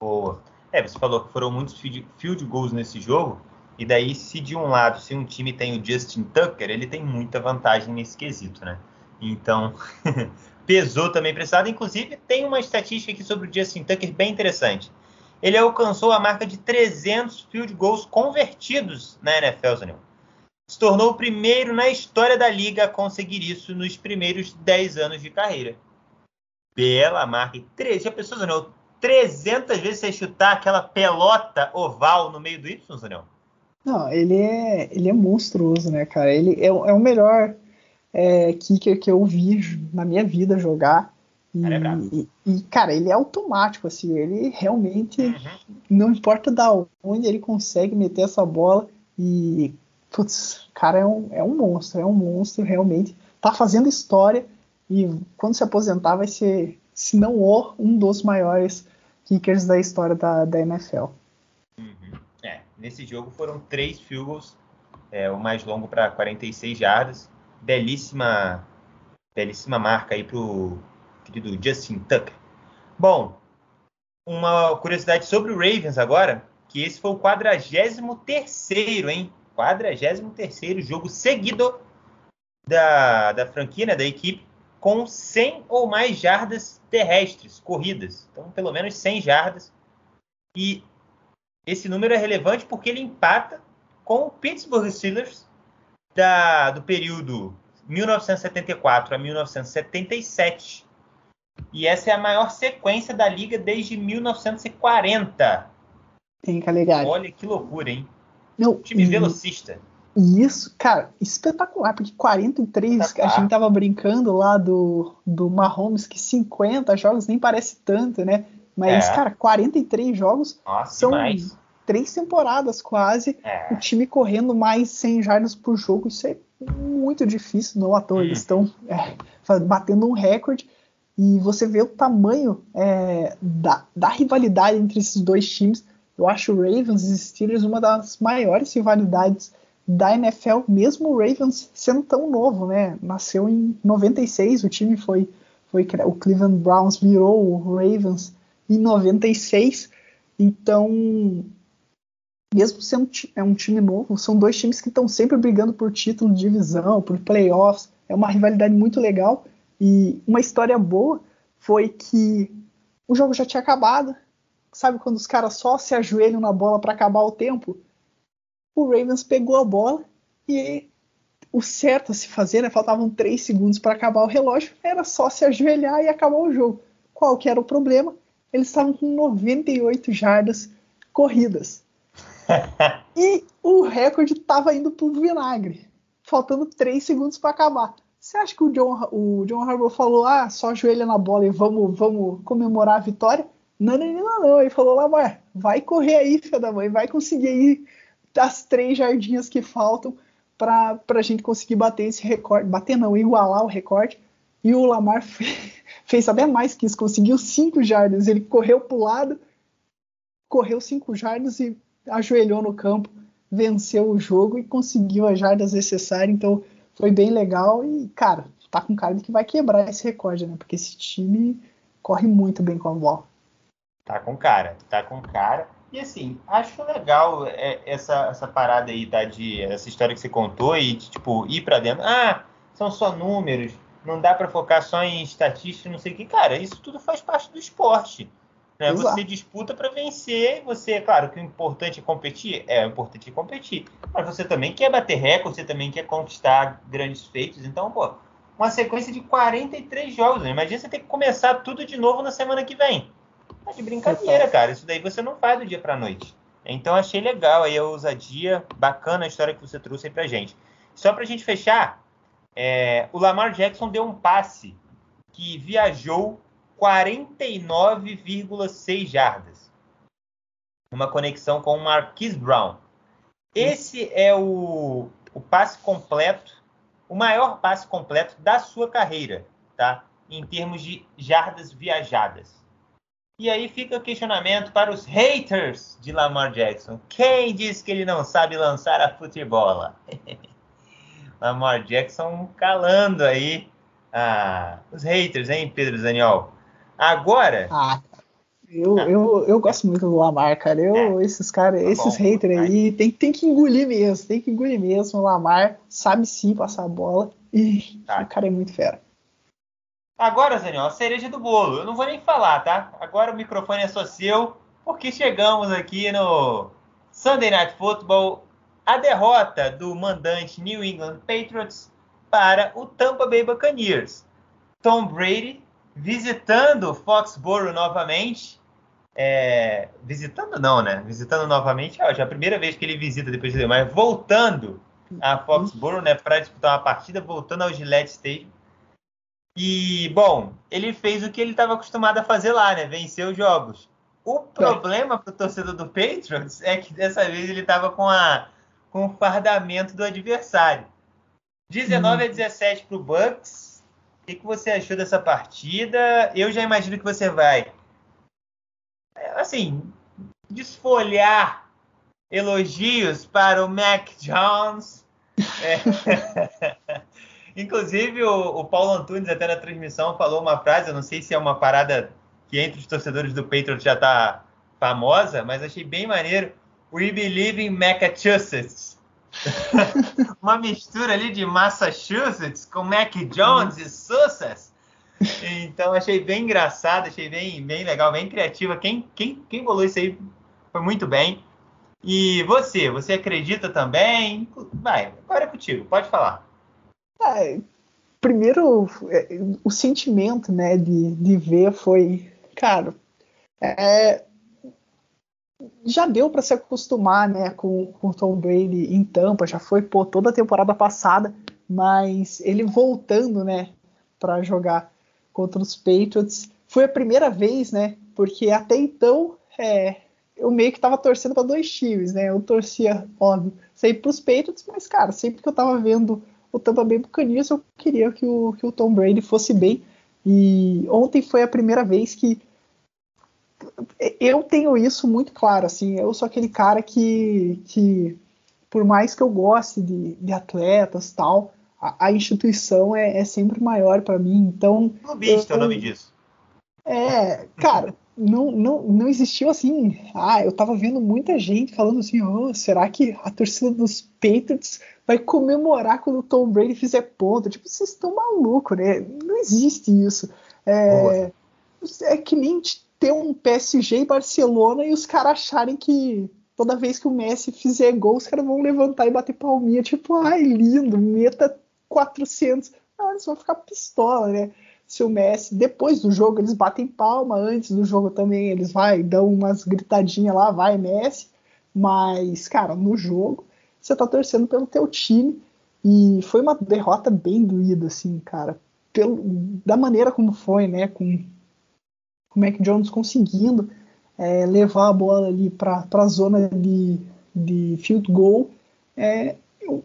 Boa. É, você falou que foram muitos field, goals nesse jogo. E daí, se de um lado, se um time tem o Justin Tucker, ele tem muita vantagem nesse quesito, né? Então, pesou também para. Inclusive, tem uma estatística aqui sobre o Justin Tucker bem interessante. Ele alcançou a marca de 300 field goals convertidos na NFL, Zanil. Se tornou o primeiro na história da liga a conseguir isso nos primeiros 10 anos de carreira. Bela marca. E já pensou, Zanil? 300 vezes você chutar aquela pelota oval no meio do Y, Zanil? Não, ele é, ele é monstruoso, né, cara? Ele é, é o melhor é, kicker que eu vi na minha vida jogar. E, cara, e, e, cara, ele é automático, assim, ele realmente, uhum. não importa da onde ele consegue meter essa bola e, putz, cara, é um, é um monstro, é um monstro, realmente, tá fazendo história e quando se aposentar vai ser, se não o, um dos maiores kickers da história da, da NFL. Uhum. É, nesse jogo foram três field goals, é, o mais longo para 46 jardas, belíssima, belíssima marca aí pro querido Justin Tucker. Bom, uma curiosidade sobre o Ravens agora, que esse foi o 43 hein? 43 jogo seguido da, da franquia, né, da equipe, com 100 ou mais jardas terrestres, corridas. Então, pelo menos 100 jardas. E esse número é relevante porque ele empata com o Pittsburgh Steelers da, do período 1974 a 1977. E essa é a maior sequência da liga desde 1940. Tem, Calegari. Olha que loucura, hein? Não, time e, velocista. Isso, cara, espetacular, porque 43, a gente tava brincando lá do, do Mahomes, que 50 jogos nem parece tanto, né? Mas, é. cara, 43 jogos Nossa, são demais. três temporadas quase. É. O time correndo mais 100 jardas por jogo, isso é muito difícil, não à toa. Hum. Eles estão é, batendo um recorde. E você vê o tamanho é, da, da, rivalidade entre esses dois times. Eu acho o Ravens e Steelers uma das maiores rivalidades da NFL, mesmo o Ravens sendo tão novo, né? Nasceu em 96, o time foi, foi o Cleveland Browns virou o Ravens em 96, então mesmo sendo é um time novo, são dois times que estão sempre brigando por título de divisão, por playoffs, é uma rivalidade muito legal e uma história boa foi que o jogo já tinha acabado. Sabe quando os caras só se ajoelham na bola para acabar o tempo? O Ravens pegou a bola e o certo a se fazer, né, faltavam 3 segundos para acabar o relógio, era só se ajoelhar e acabar o jogo. Qual que era o problema? Eles estavam com 98 jardas corridas. e o recorde estava indo para o vinagre, faltando 3 segundos para acabar. Você acha que o John, o John Harbaugh falou, ah, só ajoelha na bola e vamos, vamos comemorar a vitória? Não, não, não, não. Ele falou lá, vai correr aí, filha da mãe, vai conseguir aí as três jardinhas que faltam para a gente conseguir bater esse recorde. Bater não, igualar o recorde. E o Lamar fez, fez até mais que isso, conseguiu cinco jardas. Ele correu para o lado, correu cinco jardas e ajoelhou no campo, venceu o jogo e conseguiu as jardas necessárias. Então, foi bem legal e, cara, tá com cara de que vai quebrar esse recorde, né? Porque esse time corre muito bem com a bola. Tá com cara, tá com cara. E assim, acho legal é, essa, essa parada aí, tá? De essa história que você contou e tipo, ir para dentro. Ah, são só números, não dá para focar só em estatística, não sei o que. Cara, isso tudo faz parte do esporte. Né? Você disputa para vencer, você, claro, que o importante é competir, é o importante é competir, mas você também quer bater recorde, você também quer conquistar grandes feitos, então, pô, uma sequência de 43 jogos, né? imagina você ter que começar tudo de novo na semana que vem. Tá de brincadeira, cara, isso daí você não faz do dia pra noite. Então achei legal aí a ousadia, bacana a história que você trouxe aí pra gente. Só pra gente fechar, é, o Lamar Jackson deu um passe que viajou 49,6 jardas. Uma conexão com o Marquise Brown. Esse é o, o passe completo, o maior passe completo da sua carreira, tá? Em termos de jardas viajadas. E aí fica o questionamento para os haters de Lamar Jackson. Quem diz que ele não sabe lançar a futebola? Lamar Jackson calando aí ah, os haters, hein, Pedro Zaniol? Agora, ah, Eu, eu, eu gosto muito do Lamar, cara. Eu, é. Esses caras, tá esses haters aí, tem, tem que engolir mesmo, tem que engolir mesmo. O Lamar sabe sim passar a bola e tá. o cara é muito fera. Agora, Zaniel, a cereja do bolo. Eu não vou nem falar, tá? Agora o microfone é só seu, porque chegamos aqui no Sunday Night Football, a derrota do mandante New England Patriots para o Tampa Bay Buccaneers. Tom Brady visitando Foxborough novamente é, visitando não, né? Visitando novamente, ó, já é a primeira vez que ele visita depois de mas voltando a Foxborough, né, para disputar uma partida, voltando ao Gillette Stadium. E, bom, ele fez o que ele estava acostumado a fazer lá, né? Vencer os jogos. O problema para o torcedor do Patriots é que dessa vez ele estava com, a, com o fardamento do adversário. 19 hum. a 17 para o Bucks. O que, que você achou dessa partida? Eu já imagino que você vai assim, desfolhar elogios para o Mac Jones. É. Inclusive, o, o, Paulo Antunes, até na transmissão, falou uma frase, eu não sei se é uma parada que entre os torcedores do Patriots já está famosa, mas achei bem maneiro. We believe in Massachusetts. uma mistura ali de Massachusetts com Mac Jones e Sussex. Então achei bem engraçado, achei bem, bem legal, bem criativa. Quem, quem, quem bolou isso aí foi muito bem. E você, você acredita também? Vai, agora é contigo, pode falar. É, primeiro, é, o sentimento né, de, de ver foi, cara, é, já deu para se acostumar né, com, com o Tom Brady em Tampa, já foi pô, toda a temporada passada, mas ele voltando né, para jogar contra os Patriots. Foi a primeira vez, né? Porque até então é, eu meio que tava torcendo para dois times, né? Eu torcia, óbvio, sempre pros Patriots, mas, cara, sempre que eu tava vendo o Tampa Bay Buccaneers, eu queria que o, que o Tom Brady fosse bem. E ontem foi a primeira vez que eu tenho isso muito claro, assim, eu sou aquele cara que, que por mais que eu goste de, de atletas tal, a, instituição é, é, sempre maior para mim. Então. Clubista é o nome disso. É, cara, não, não, não existiu assim. Ah, eu tava vendo muita gente falando assim: oh, será que a torcida dos Patriots vai comemorar quando o Tom Brady fizer ponto? Tipo, vocês estão malucos, né? Não existe isso. É, é que nem ter um PSG e Barcelona e os caras acharem que toda vez que o Messi fizer gol, os caras vão levantar e bater palminha, tipo, ai, lindo, meta 400. Ah, eles vão ficar pistola, né? Se o Messi, depois do jogo, eles batem palma, antes do jogo também, eles vai, dão umas gritadinhas lá, vai Messi. Mas, cara, no jogo, você tá torcendo pelo teu time. E foi uma derrota bem doída, assim, cara. Pelo, da maneira como foi, né? Com, o Mac Jones conseguindo é, levar a bola ali para a zona de, de field goal. É, eu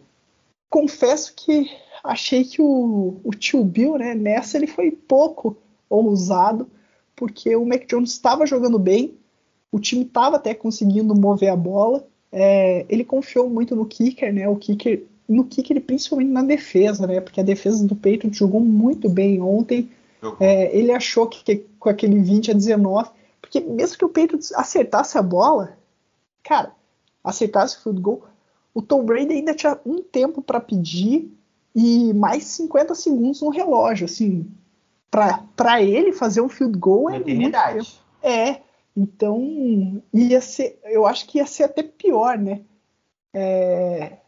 confesso que achei que o, o tio Bill, né, nessa ele foi pouco ousado, porque o Mac Jones estava jogando bem, o time estava até conseguindo mover a bola, é, ele confiou muito no kicker, né, o kicker, no kicker principalmente na defesa, né, porque a defesa do Patriots jogou muito bem ontem, é, ele achou que, que, com aquele 20 a 19, porque mesmo que o Patriots acertasse a bola, cara, acertasse o field goal, o Tom Brady ainda tinha um tempo para pedir e mais 50 segundos no relógio, assim, para ele fazer um field goal é eternidade. É, então ia ser, eu acho que ia ser até pior, né? É,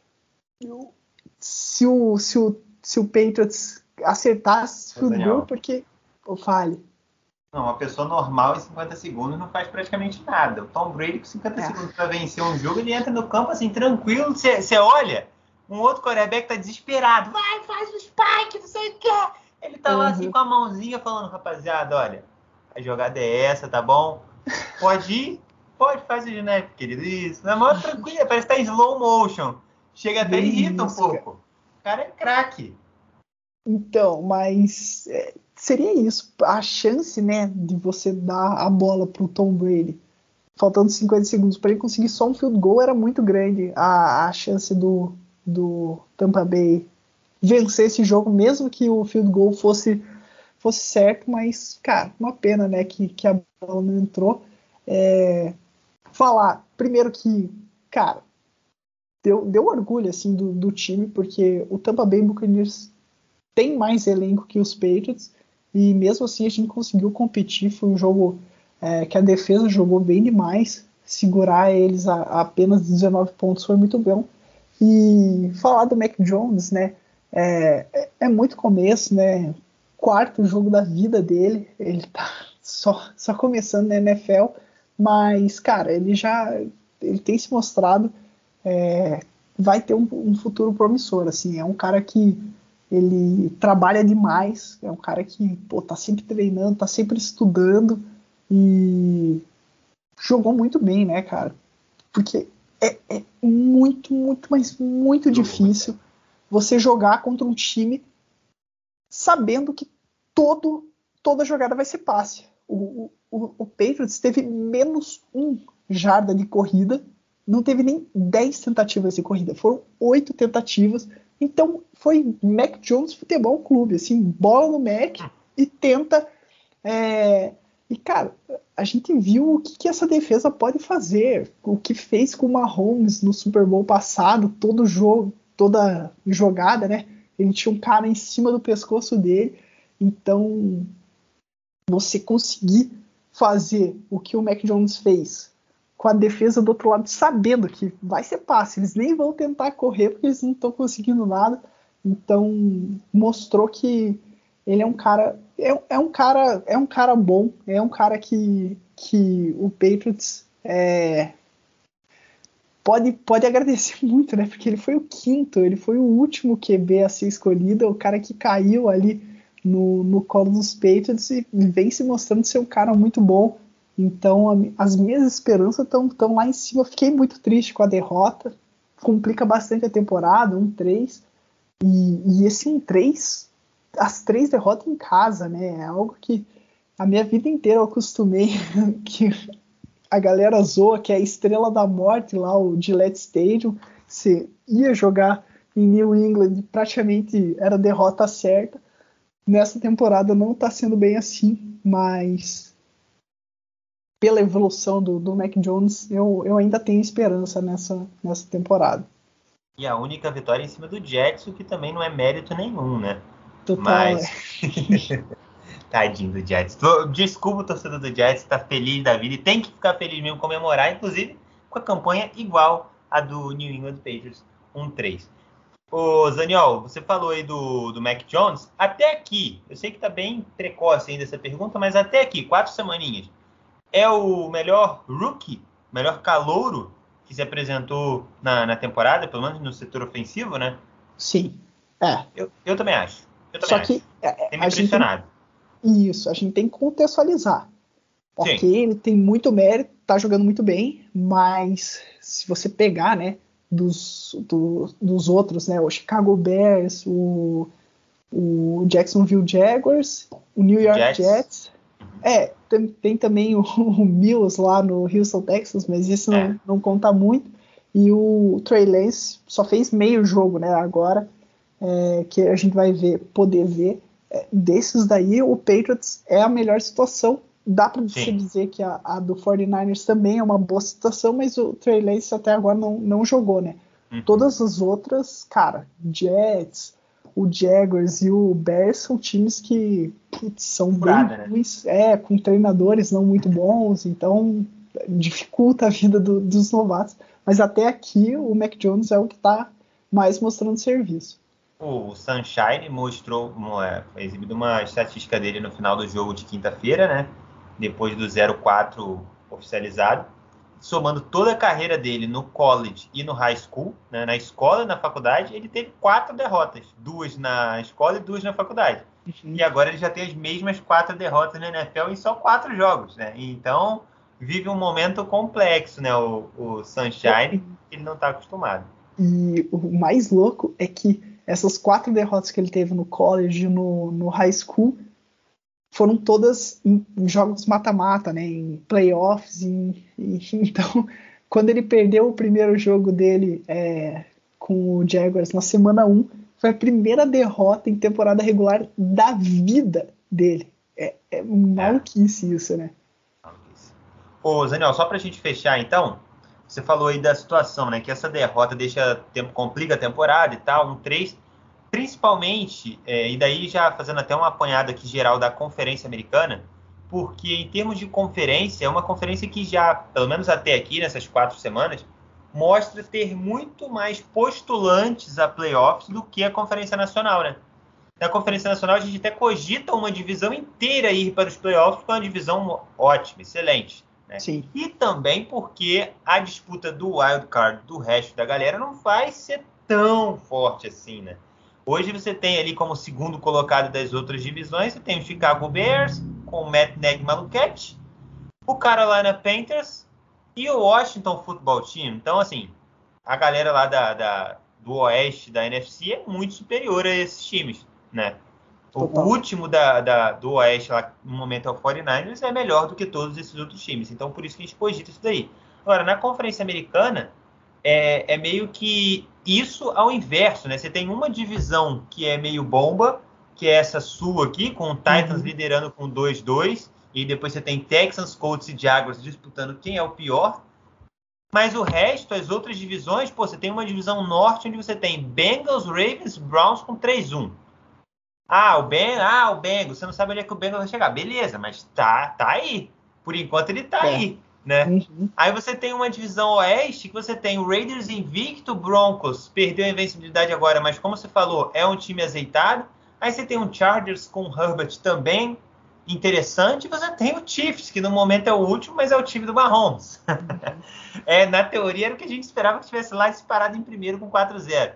se o se o se o Patriots acertasse field goal, porque eu fale. Não, uma pessoa normal em 50 segundos não faz praticamente nada. O Tom Brady com 50 é. segundos para vencer um jogo, ele entra no campo assim tranquilo, você olha, um outro quarterback tá desesperado. Vai, faz o spike, não sei o que. Ele tá uhum. lá assim uhum. com a mãozinha falando, rapaziada, olha, a jogada é essa, tá bom? Pode ir? Pode, faz o né, querido. Isso. Na maior tranquila, parece que tá em slow motion. Chega até e irrita um pouco. O cara é craque. Então, mas é, seria isso. A chance, né, de você dar a bola pro Tom Brady, faltando 50 segundos para ele conseguir só um field goal, era muito grande. A, a chance do, do Tampa Bay vencer esse jogo, mesmo que o field goal fosse, fosse certo, mas, cara, uma pena, né, que, que a bola não entrou. É, falar, primeiro que, cara, deu, deu orgulho assim do, do time, porque o Tampa Bay Buccaneers tem mais elenco que os Patriots, e mesmo assim a gente conseguiu competir. Foi um jogo é, que a defesa jogou bem demais. Segurar eles a, a, apenas 19 pontos foi muito bom. E falar do Mac Jones, né? É, é, é muito começo, né? Quarto jogo da vida dele. Ele tá só, só começando na NFL. Mas, cara, ele já ele tem se mostrado. É, vai ter um, um futuro promissor. Assim, é um cara que ele trabalha demais, é um cara que pô, tá sempre treinando, tá sempre estudando e jogou muito bem, né, cara? Porque é, é muito, muito, mas muito difícil você jogar contra um time sabendo que todo, toda jogada vai ser passe. O, o, o Patriots teve menos um jarda de corrida, não teve nem 10 tentativas de corrida, foram oito tentativas então foi Mac Jones Futebol Clube, assim, bola no Mac e tenta. É... E cara, a gente viu o que, que, essa defesa pode fazer, o que fez com o Mahomes no Super Bowl passado, todo jogo, toda jogada, né? Ele tinha um cara em cima do pescoço dele. Então, você conseguir fazer o que o Mac Jones fez com a defesa do outro lado sabendo que vai ser fácil, eles nem vão tentar correr porque eles não estão conseguindo nada. Então mostrou que ele é um cara é, é, um cara é um cara bom, é um cara que, que o Patriots é, pode pode agradecer muito, né? Porque ele foi o quinto, ele foi o último QB a ser escolhido, o cara que caiu ali no, no colo dos Patriots e vem se mostrando ser um cara muito bom então, as minhas esperanças estão lá em cima. Eu fiquei muito triste com a derrota. Complica bastante a temporada, um 3. E, e esse um 3, as três derrotas em casa, né? É algo que a minha vida inteira eu acostumei que a galera zoa que é a estrela da morte lá, o Gillette Stadium. Você ia jogar em New England, praticamente era derrota certa. Nessa temporada não está sendo bem assim, mas pela evolução do, do Mac Jones, eu, eu ainda tenho esperança nessa, nessa temporada. E a única vitória em cima do Jets, o que também não é mérito nenhum, né? Total, Mas... É. Tadinho do Jets. Desculpa o torcedor do Jets, tá feliz da vida e tem que ficar feliz mesmo, comemorar, inclusive com a campanha igual a do New England Patriots 1-3. Ô, Zaniol, você falou aí do, do Mac Jones. Até aqui, eu sei que tá bem precoce ainda essa pergunta, mas até aqui, quatro semaninhas é o melhor rookie, melhor calouro que se apresentou na, na temporada, pelo menos no setor ofensivo, né? Sim. É. Eu, eu também acho. Eu também Só acho. que é, tem me impressionado. Tem, isso, a gente tem que contextualizar. Ok, Sim. ele tem muito mérito, tá jogando muito bem, mas se você pegar, né, dos, do, dos outros, né, o Chicago Bears, o, o Jacksonville Jaguars, o New York Jets, Jets é, tem, tem também o, o, Mills lá no Houston, Texas, mas isso é. não, não conta muito. E o Trey Lance só fez meio jogo, né? Agora é, que a gente vai ver, poder ver. É, desses daí, o Patriots é a melhor situação. Dá para você dizer que a, a, do 49ers também é uma boa situação, mas o Trey Lance até agora não, não jogou, né? Uhum. Todas as outras, cara, Jets, o Jaguars e o Bears são times que putz, são bem né? ruins, é, com treinadores não muito bons, então dificulta a vida do, dos novatos. Mas até aqui o Mac Jones é o que está mais mostrando serviço. O Sunshine mostrou, é, exibido uma estatística dele no final do jogo de quinta-feira, né? Depois do 0-4 oficializado somando toda a carreira dele no college e no high school, né, na escola e na faculdade, ele teve quatro derrotas, duas na escola e duas na faculdade. Uhum. E agora ele já tem as mesmas quatro derrotas na NFL em só quatro jogos, né? Então vive um momento complexo, né? O, o Sunshine, ele não está acostumado. E o mais louco é que essas quatro derrotas que ele teve no college e no, no high school foram todas em, jogos mata-mata, né, em playoffs. Em, em, então, quando ele perdeu o primeiro jogo dele é, com o Jaguars na semana 1, foi a primeira derrota em temporada regular da vida dele. É, é maluquice isso, né? Ô, Daniel, só para a gente fechar então, você falou aí da situação, né? Que essa derrota deixa tempo, complica a temporada e tal, um 3. Principalmente, é, e daí já fazendo até uma apanhada aqui geral da Conferência Americana, porque em termos de conferência, é uma conferência que já, pelo menos até aqui, nessas quatro semanas, mostra ter muito mais postulantes a playoffs do que a Conferência Nacional, né? Na Conferência Nacional, a gente até cogita uma divisão inteira ir para os playoffs, que é uma divisão ótima, excelente. Né? Sim. E também porque a disputa do wild card do resto da galera não vai ser tão forte assim, né? Hoje você tem ali como segundo colocado das outras divisões, você tem o Chicago Bears com o Matt Nagy Maluquete, o Carolina Panthers e o Washington Football Team. Então, assim, a galera lá da, da do oeste da NFC é muito superior a esses times, né? O, o último da, da, do Oeste, lá, no momento, é o 49ers, é melhor do que todos esses outros times. Então, por isso que a gente cogita isso daí. Agora, na Conferência Americana, é, é, meio que isso ao inverso, né? Você tem uma divisão que é meio bomba, que é essa sua aqui, com o Titans uhum. liderando com 2-2, e depois você tem Texans, Colts e Jaguars disputando quem é o pior. Mas o resto, as outras divisões, pô, você tem uma divisão norte onde você tem Bengals, Ravens, Browns com 3-1. Ah, o Ben, ah, o Bengals, você não sabe onde é que o Bengals vai chegar. Beleza, mas tá, tá aí. Por enquanto ele tá é. aí, né? Uhum. Aí você tem uma divisão oeste que você tem o Raiders invicto, Broncos perdeu a invencibilidade agora, mas como você falou, é um time azeitado. Aí você tem um Chargers com o Herbert também interessante. E você tem o Chiefs, que no momento é o último, mas é o time do Mahomes. Uhum. é, na teoria era o que a gente esperava que estivesse lá disparado em primeiro com 4-0.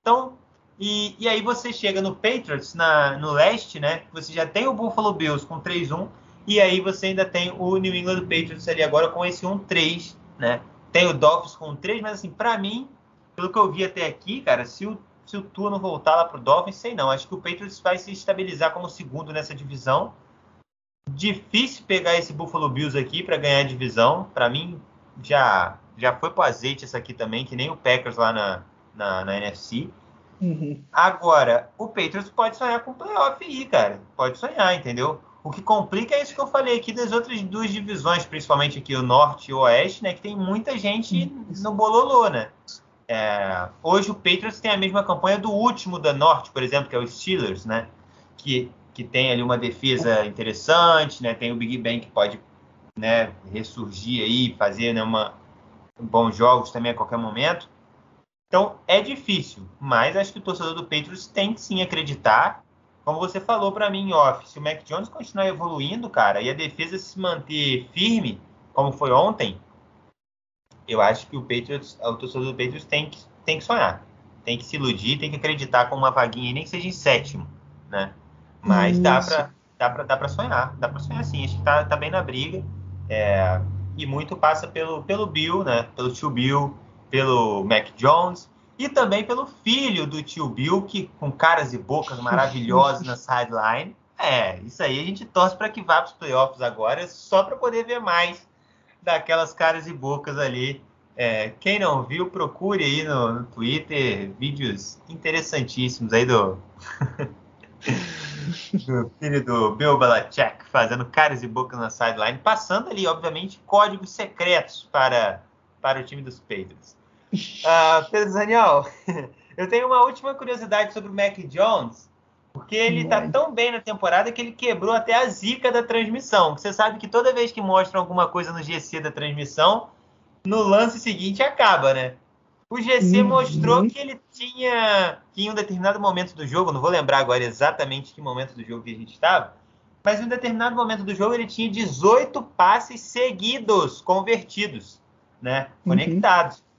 Então, e, e, aí você chega no Patriots, na, no leste, né? Você já tem o Buffalo Bills com 3-1, e aí você ainda tem o New England Patriots ali agora com esse 1-3, né? Tem o Dolphins com 3, mas assim, para mim, pelo que eu vi até aqui, cara, se o, se o Tua não voltar lá pro Dolphins, sei não. Acho que o Patriots vai se estabilizar como segundo nessa divisão. Difícil pegar esse Buffalo Bills aqui para ganhar a divisão. Para mim, já já foi pro azeite essa aqui também, que nem o Packers lá na, na, na NFC. Uhum. Agora, o Patriots pode sonhar com playoff aí, cara. Pode sonhar, entendeu? O que complica é isso que eu falei aqui das outras duas divisões, principalmente aqui o Norte e o Oeste, né? Que tem muita gente no bololô, né? É, hoje o Patriots tem a mesma campanha do último da Norte, por exemplo, que é o Steelers, né? Que, que tem ali uma defesa interessante, né? Tem o Big Ben que pode né, ressurgir aí, fazer né, uma, bons jogos também a qualquer momento. Então é difícil, mas acho que o torcedor do Patriots tem que sim acreditar. Como você falou para mim off, se o Mac Jones continuar evoluindo, cara, e a defesa se manter firme, como foi ontem, eu acho que o Patriots, o torcedor do Patriots tem que, tem que sonhar, tem que se iludir, tem que acreditar com uma vaguinha, nem que seja em sétimo, né? Mas Isso. dá para dá pra, dá pra sonhar, dá para sonhar sim, acho que tá, tá bem na briga. É, e muito passa pelo, pelo Bill, né? Pelo tio Bill, pelo Mac Jones e também pelo filho do tio Bill, que com caras e bocas maravilhosas na sideline. É, isso aí a gente torce para que vá para os playoffs agora, só para poder ver mais daquelas caras e bocas ali. É, quem não viu, procure aí no, no Twitter vídeos interessantíssimos aí do, do filho do Bill Belichick fazendo caras e bocas na sideline, passando ali, obviamente, códigos secretos para, para o time dos Patriots. Uh, Pedro Daniel, eu tenho uma última curiosidade sobre o Mac Jones, porque ele está tão bem na temporada que ele quebrou até a zica da transmissão. Você sabe que toda vez que mostram alguma coisa no GC da transmissão, no lance seguinte acaba, né? O GC uhum. mostrou que ele tinha, que em um determinado momento do jogo, não vou lembrar agora exatamente que momento do jogo que a gente estava, mas em um determinado momento do jogo ele tinha 18 passes seguidos, convertidos, né? Uhum. Conectados. Uhum.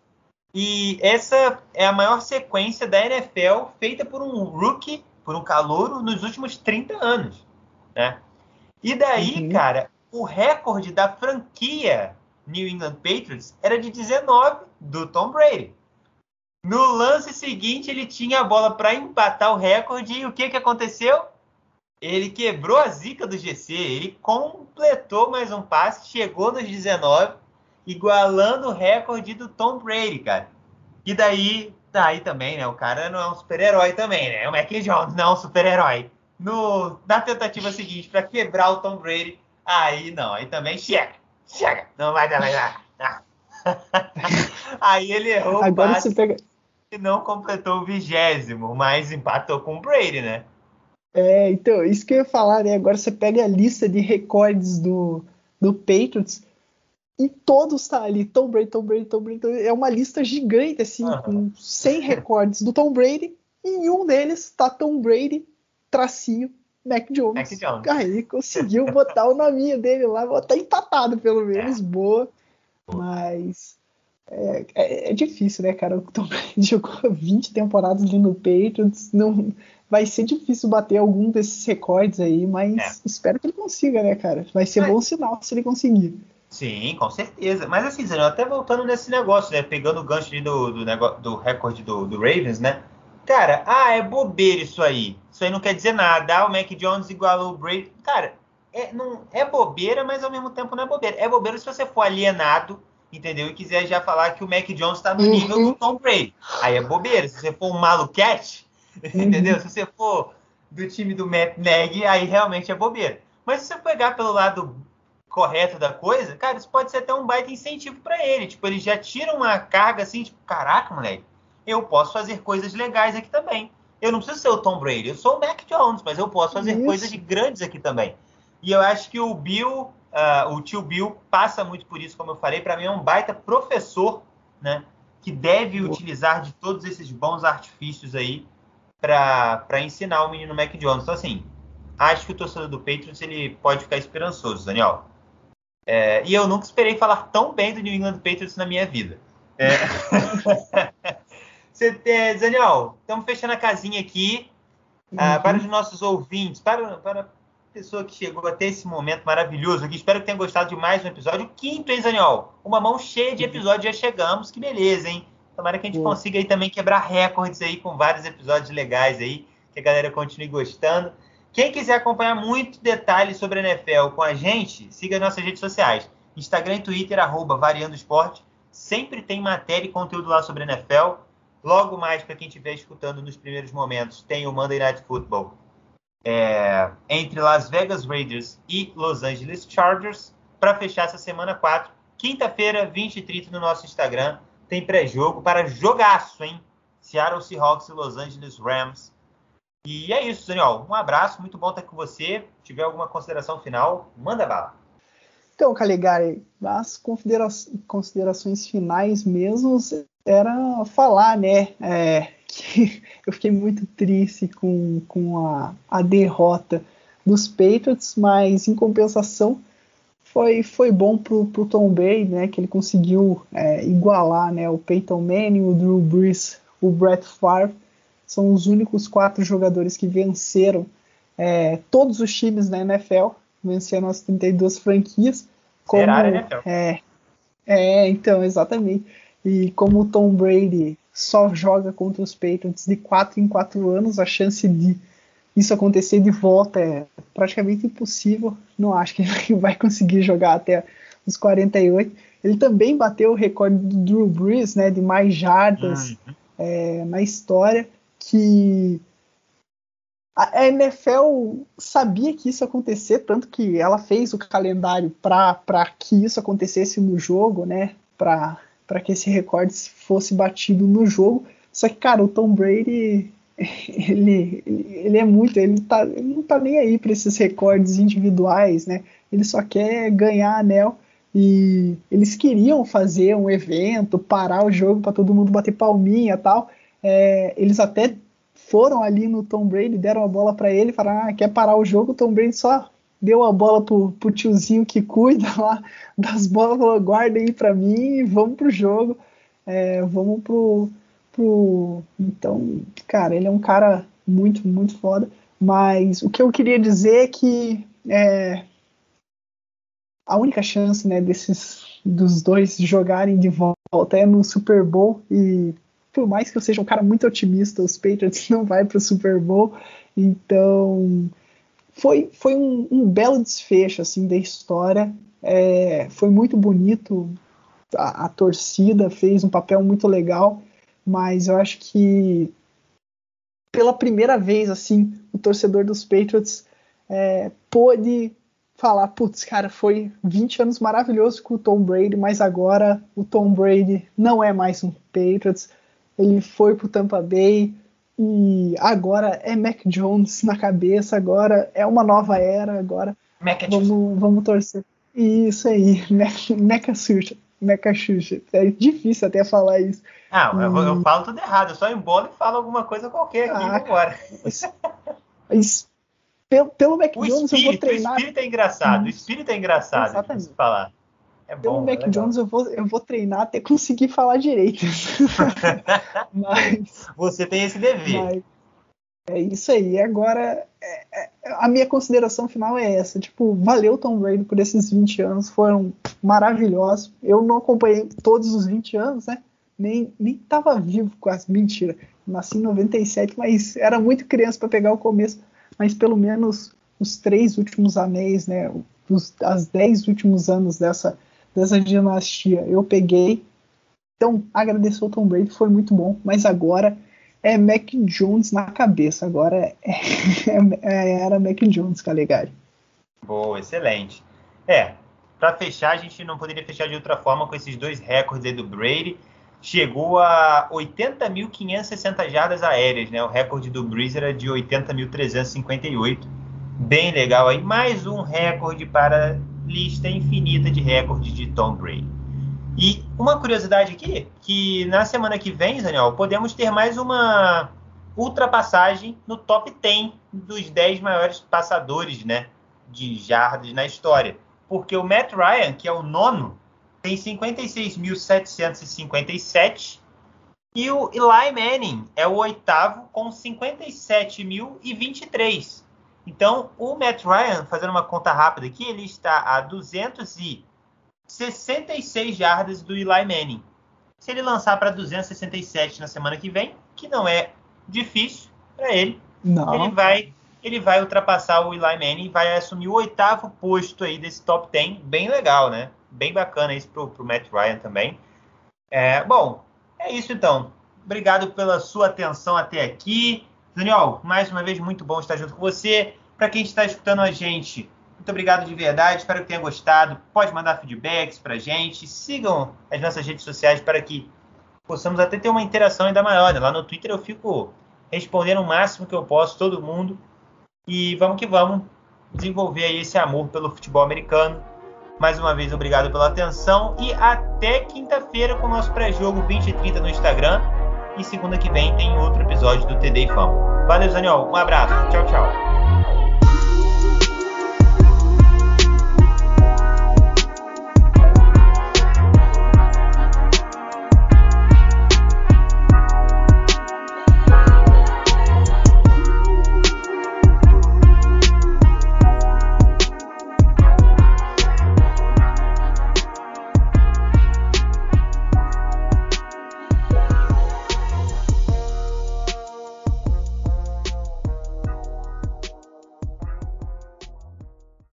E essa é a maior sequência da NFL feita por um rookie, por um calouro, nos últimos 30 anos. Né? E daí, uhum. cara, o recorde da franquia New England Patriots era de 19 do Tom Brady. No lance seguinte, ele tinha a bola para empatar o recorde e o que, que aconteceu? Ele quebrou a zica do GC, ele completou mais um passe, chegou nos 19 igualando o recorde do Tom Brady, cara. E daí, daí também, né? O cara não é um super-herói também, né? O Mac Jones não é um super-herói. No, na tentativa seguinte, para quebrar o Tom Brady, aí não, aí também cheque. chega, não vai dar, vai dar. Aí ele errou Agora você pega... e não completou o vigésimo, mas empatou com o Brady, né? É, então, isso que eu ia falar, né? Agora você pega a lista de recordes do, do Patriots e todos tá ali, Tom Brady, Tom Brady, Tom Brady, Tom Brady. É uma lista gigante, assim, uhum. com 100 recordes do Tom Brady e em um deles tá Tom Brady, tracinho, Mac Jones. Mac Jones. Aí conseguiu botar o nome dele lá, botar empatado pelo menos, é. boa. Mas é, é, é, difícil, né, cara? O Tom Brady jogou 20 temporadas ali no Patriots. Não, vai ser difícil bater algum desses recordes aí, mas é. espero que ele consiga, né, cara? Vai ser bom sinal se ele conseguir. Sim, com certeza. Mas assim, Zé, até voltando nesse negócio, né? Pegando o gancho do, do, negócio, do recorde do, do Ravens, né? Cara, ah, é bobeira isso aí. Isso aí não quer dizer nada. Ah, o Mac Jones igualou o Brady. Cara, é, não, é bobeira, mas ao mesmo tempo não é bobeira. É bobeira se você for alienado, entendeu? E quiser já falar que o Mac Jones está no nível uhum. do Tom Brady. Aí é bobeira. Se você for um maluquete, uhum. entendeu? Se você for do time do Matt Nagy, aí realmente é bobeira. Mas se você pegar pelo lado correto da coisa, cara, isso pode ser até um baita incentivo para ele. Tipo, ele já tira uma carga assim, tipo, caraca, moleque, eu posso fazer coisas legais aqui também. Eu não preciso ser o Tom Brady, eu sou o Mac Jones, mas eu posso fazer Isso. coisas grandes aqui também. E eu acho que o Bill, uh, o tio Bill, passa muito por isso, como eu falei. Para mim é um baita professor, né? Que deve utilizar de todos esses bons artifícios aí para ensinar o menino Mac Jones. Então, assim, acho que o torcedor do Patriots ele pode ficar esperançoso, Daniel. É, e eu nunca esperei falar tão bem do New England Patriots na minha vida. É. Você, é, Daniel, estamos fechando a casinha aqui. Ah, uhum. para os nossos ouvintes, para, para a pessoa que chegou até esse momento maravilhoso aqui, espero que tenha gostado de mais um episódio. quinto, hein, Daniel? Uma mão cheia de episódios, já chegamos, que beleza, hein? Tomara que a gente uhum. consiga aí também quebrar recordes aí com vários episódios legais aí, que a galera continue gostando. Quem quiser acompanhar muito detalhes sobre a NFL com a gente, siga nossas redes sociais. Instagram e Twitter, arroba Variando Esporte. Sempre tem matéria e conteúdo lá sobre a NFL. Logo mais, para quem estiver escutando nos primeiros momentos, tem o Monday Night Football é, entre Las Vegas Raiders e Los Angeles Chargers para fechar essa semana 4. Quinta-feira, 20 e 30 no nosso Instagram. Tem pré-jogo para jogaço, hein? Seattle Seahawks e Los Angeles Rams. E é isso, Daniel. Um abraço, muito bom estar com você. Se tiver alguma consideração final, manda bala. Então, Caligari, as considerações finais mesmo era falar, né, é, que eu fiquei muito triste com, com a, a derrota dos Patriots, mas em compensação foi, foi bom pro, pro Tom Brady, né, que ele conseguiu é, igualar, né, o Peyton Manning, o Drew Brees, o Brett Favre, são os únicos quatro jogadores que venceram é, todos os times da NFL, venceram as 32 franquias. Como, NFL. É, é, então, exatamente. E como o Tom Brady só joga contra os Patriots de 4 em 4 anos, a chance de isso acontecer de volta é praticamente impossível. Não acho que ele vai conseguir jogar até os 48. Ele também bateu o recorde do Drew Brees, né, de mais jardas uhum. é, na história, que a NFL sabia que isso ia acontecer, tanto que ela fez o calendário para que isso acontecesse no jogo, né, para que esse recorde fosse batido no jogo. Só que, cara, o Tom Brady, ele, ele é muito, ele, tá, ele não tá nem aí para esses recordes individuais, né? Ele só quer ganhar anel e eles queriam fazer um evento, parar o jogo para todo mundo bater palminha tal. É, eles até foram ali no Tom Brady, deram a bola para ele, falaram, ah, quer parar o jogo, o Tom Brady só deu a bola pro, pro tiozinho que cuida lá das bolas, falou, guarda aí para mim e vamos pro jogo, é, vamos pro, pro... Então, cara, ele é um cara muito, muito foda, mas o que eu queria dizer é que é, a única chance, né, desses dos dois jogarem de volta é no Super Bowl e por mais que eu seja um cara muito otimista, os Patriots não vai para o Super Bowl, então foi, foi um, um, belo desfecho assim da história. É, foi muito bonito. A, a, torcida fez um papel muito legal, mas eu acho que pela primeira vez assim o torcedor dos Patriots é, pôde falar, putz, cara, foi 20 anos maravilhosos com o Tom Brady, mas agora o Tom Brady não é mais um Patriots. Ele foi pro Tampa Bay e agora é Mac Jones na cabeça, agora é uma nova era, agora vamos, vamos torcer. Isso aí, Xuxa. Mecha Xuxa. É difícil até falar isso. Ah, eu, eu, falo tudo errado, eu só embolo e falo alguma coisa qualquer aqui ah, agora. Pelo, pelo Mac o Jones espírito, eu vou treinar. O espírito é engraçado, o espírito é engraçado Exatamente. falar. É bom, Mac é Jones eu vou, eu vou treinar até conseguir falar direito. mas, Você tem esse dever. Mas, é isso aí. Agora, é, é, a minha consideração final é essa. Tipo, valeu Tom Brady por esses 20 anos, foram maravilhosos. Eu não acompanhei todos os 20 anos, né? Nem, nem tava vivo quase. Mentira. Nasci em 97, mas era muito criança para pegar o começo. Mas pelo menos os três últimos anéis, né? Os, as dez últimos anos dessa, dessa dinastia eu peguei. Então, agradeço ao Tom Brady, foi muito bom. Mas agora é Mac Jones na cabeça. Agora é, é, é era Mac Jones, Calegari. Boa, excelente. É, para fechar, a gente não poderia fechar de outra forma com esses dois recordes aí do Brady. Chegou a 80.560 jardas aéreas, né? O recorde do Breeze era de 80.358. Bem legal aí. Mais um recorde para lista infinita de recordes de Tom Brady. E uma curiosidade aqui, que na semana que vem, Daniel, podemos ter mais uma ultrapassagem no top 10 dos 10 maiores passadores né, de jardas na história. Porque o Matt Ryan, que é o nono, tem 56.757 e o Eli Manning é o oitavo com 57.023. Então, o Matt Ryan, fazendo uma conta rápida aqui, ele está a 200 e 66 jardas do Eli Manning. Se ele lançar para 267 na semana que vem, que não é difícil para ele, não. ele vai ele vai ultrapassar o Eli Manning e vai assumir o oitavo posto aí desse top 10. Bem legal, né? Bem bacana isso pro, pro Matt Ryan também. É, bom, é isso então. Obrigado pela sua atenção até aqui. Daniel, mais uma vez, muito bom estar junto com você. Para quem está escutando a gente, muito obrigado de verdade, espero que tenha gostado. Pode mandar feedbacks pra gente. Sigam as nossas redes sociais para que possamos até ter uma interação ainda maior. Né? Lá no Twitter eu fico respondendo o máximo que eu posso, todo mundo. E vamos que vamos desenvolver aí esse amor pelo futebol americano. Mais uma vez, obrigado pela atenção e até quinta-feira com o nosso pré-jogo 20 e 30 no Instagram. E segunda que vem tem outro episódio do TD Fama. Valeu, Daniel. Um abraço. Tchau, tchau.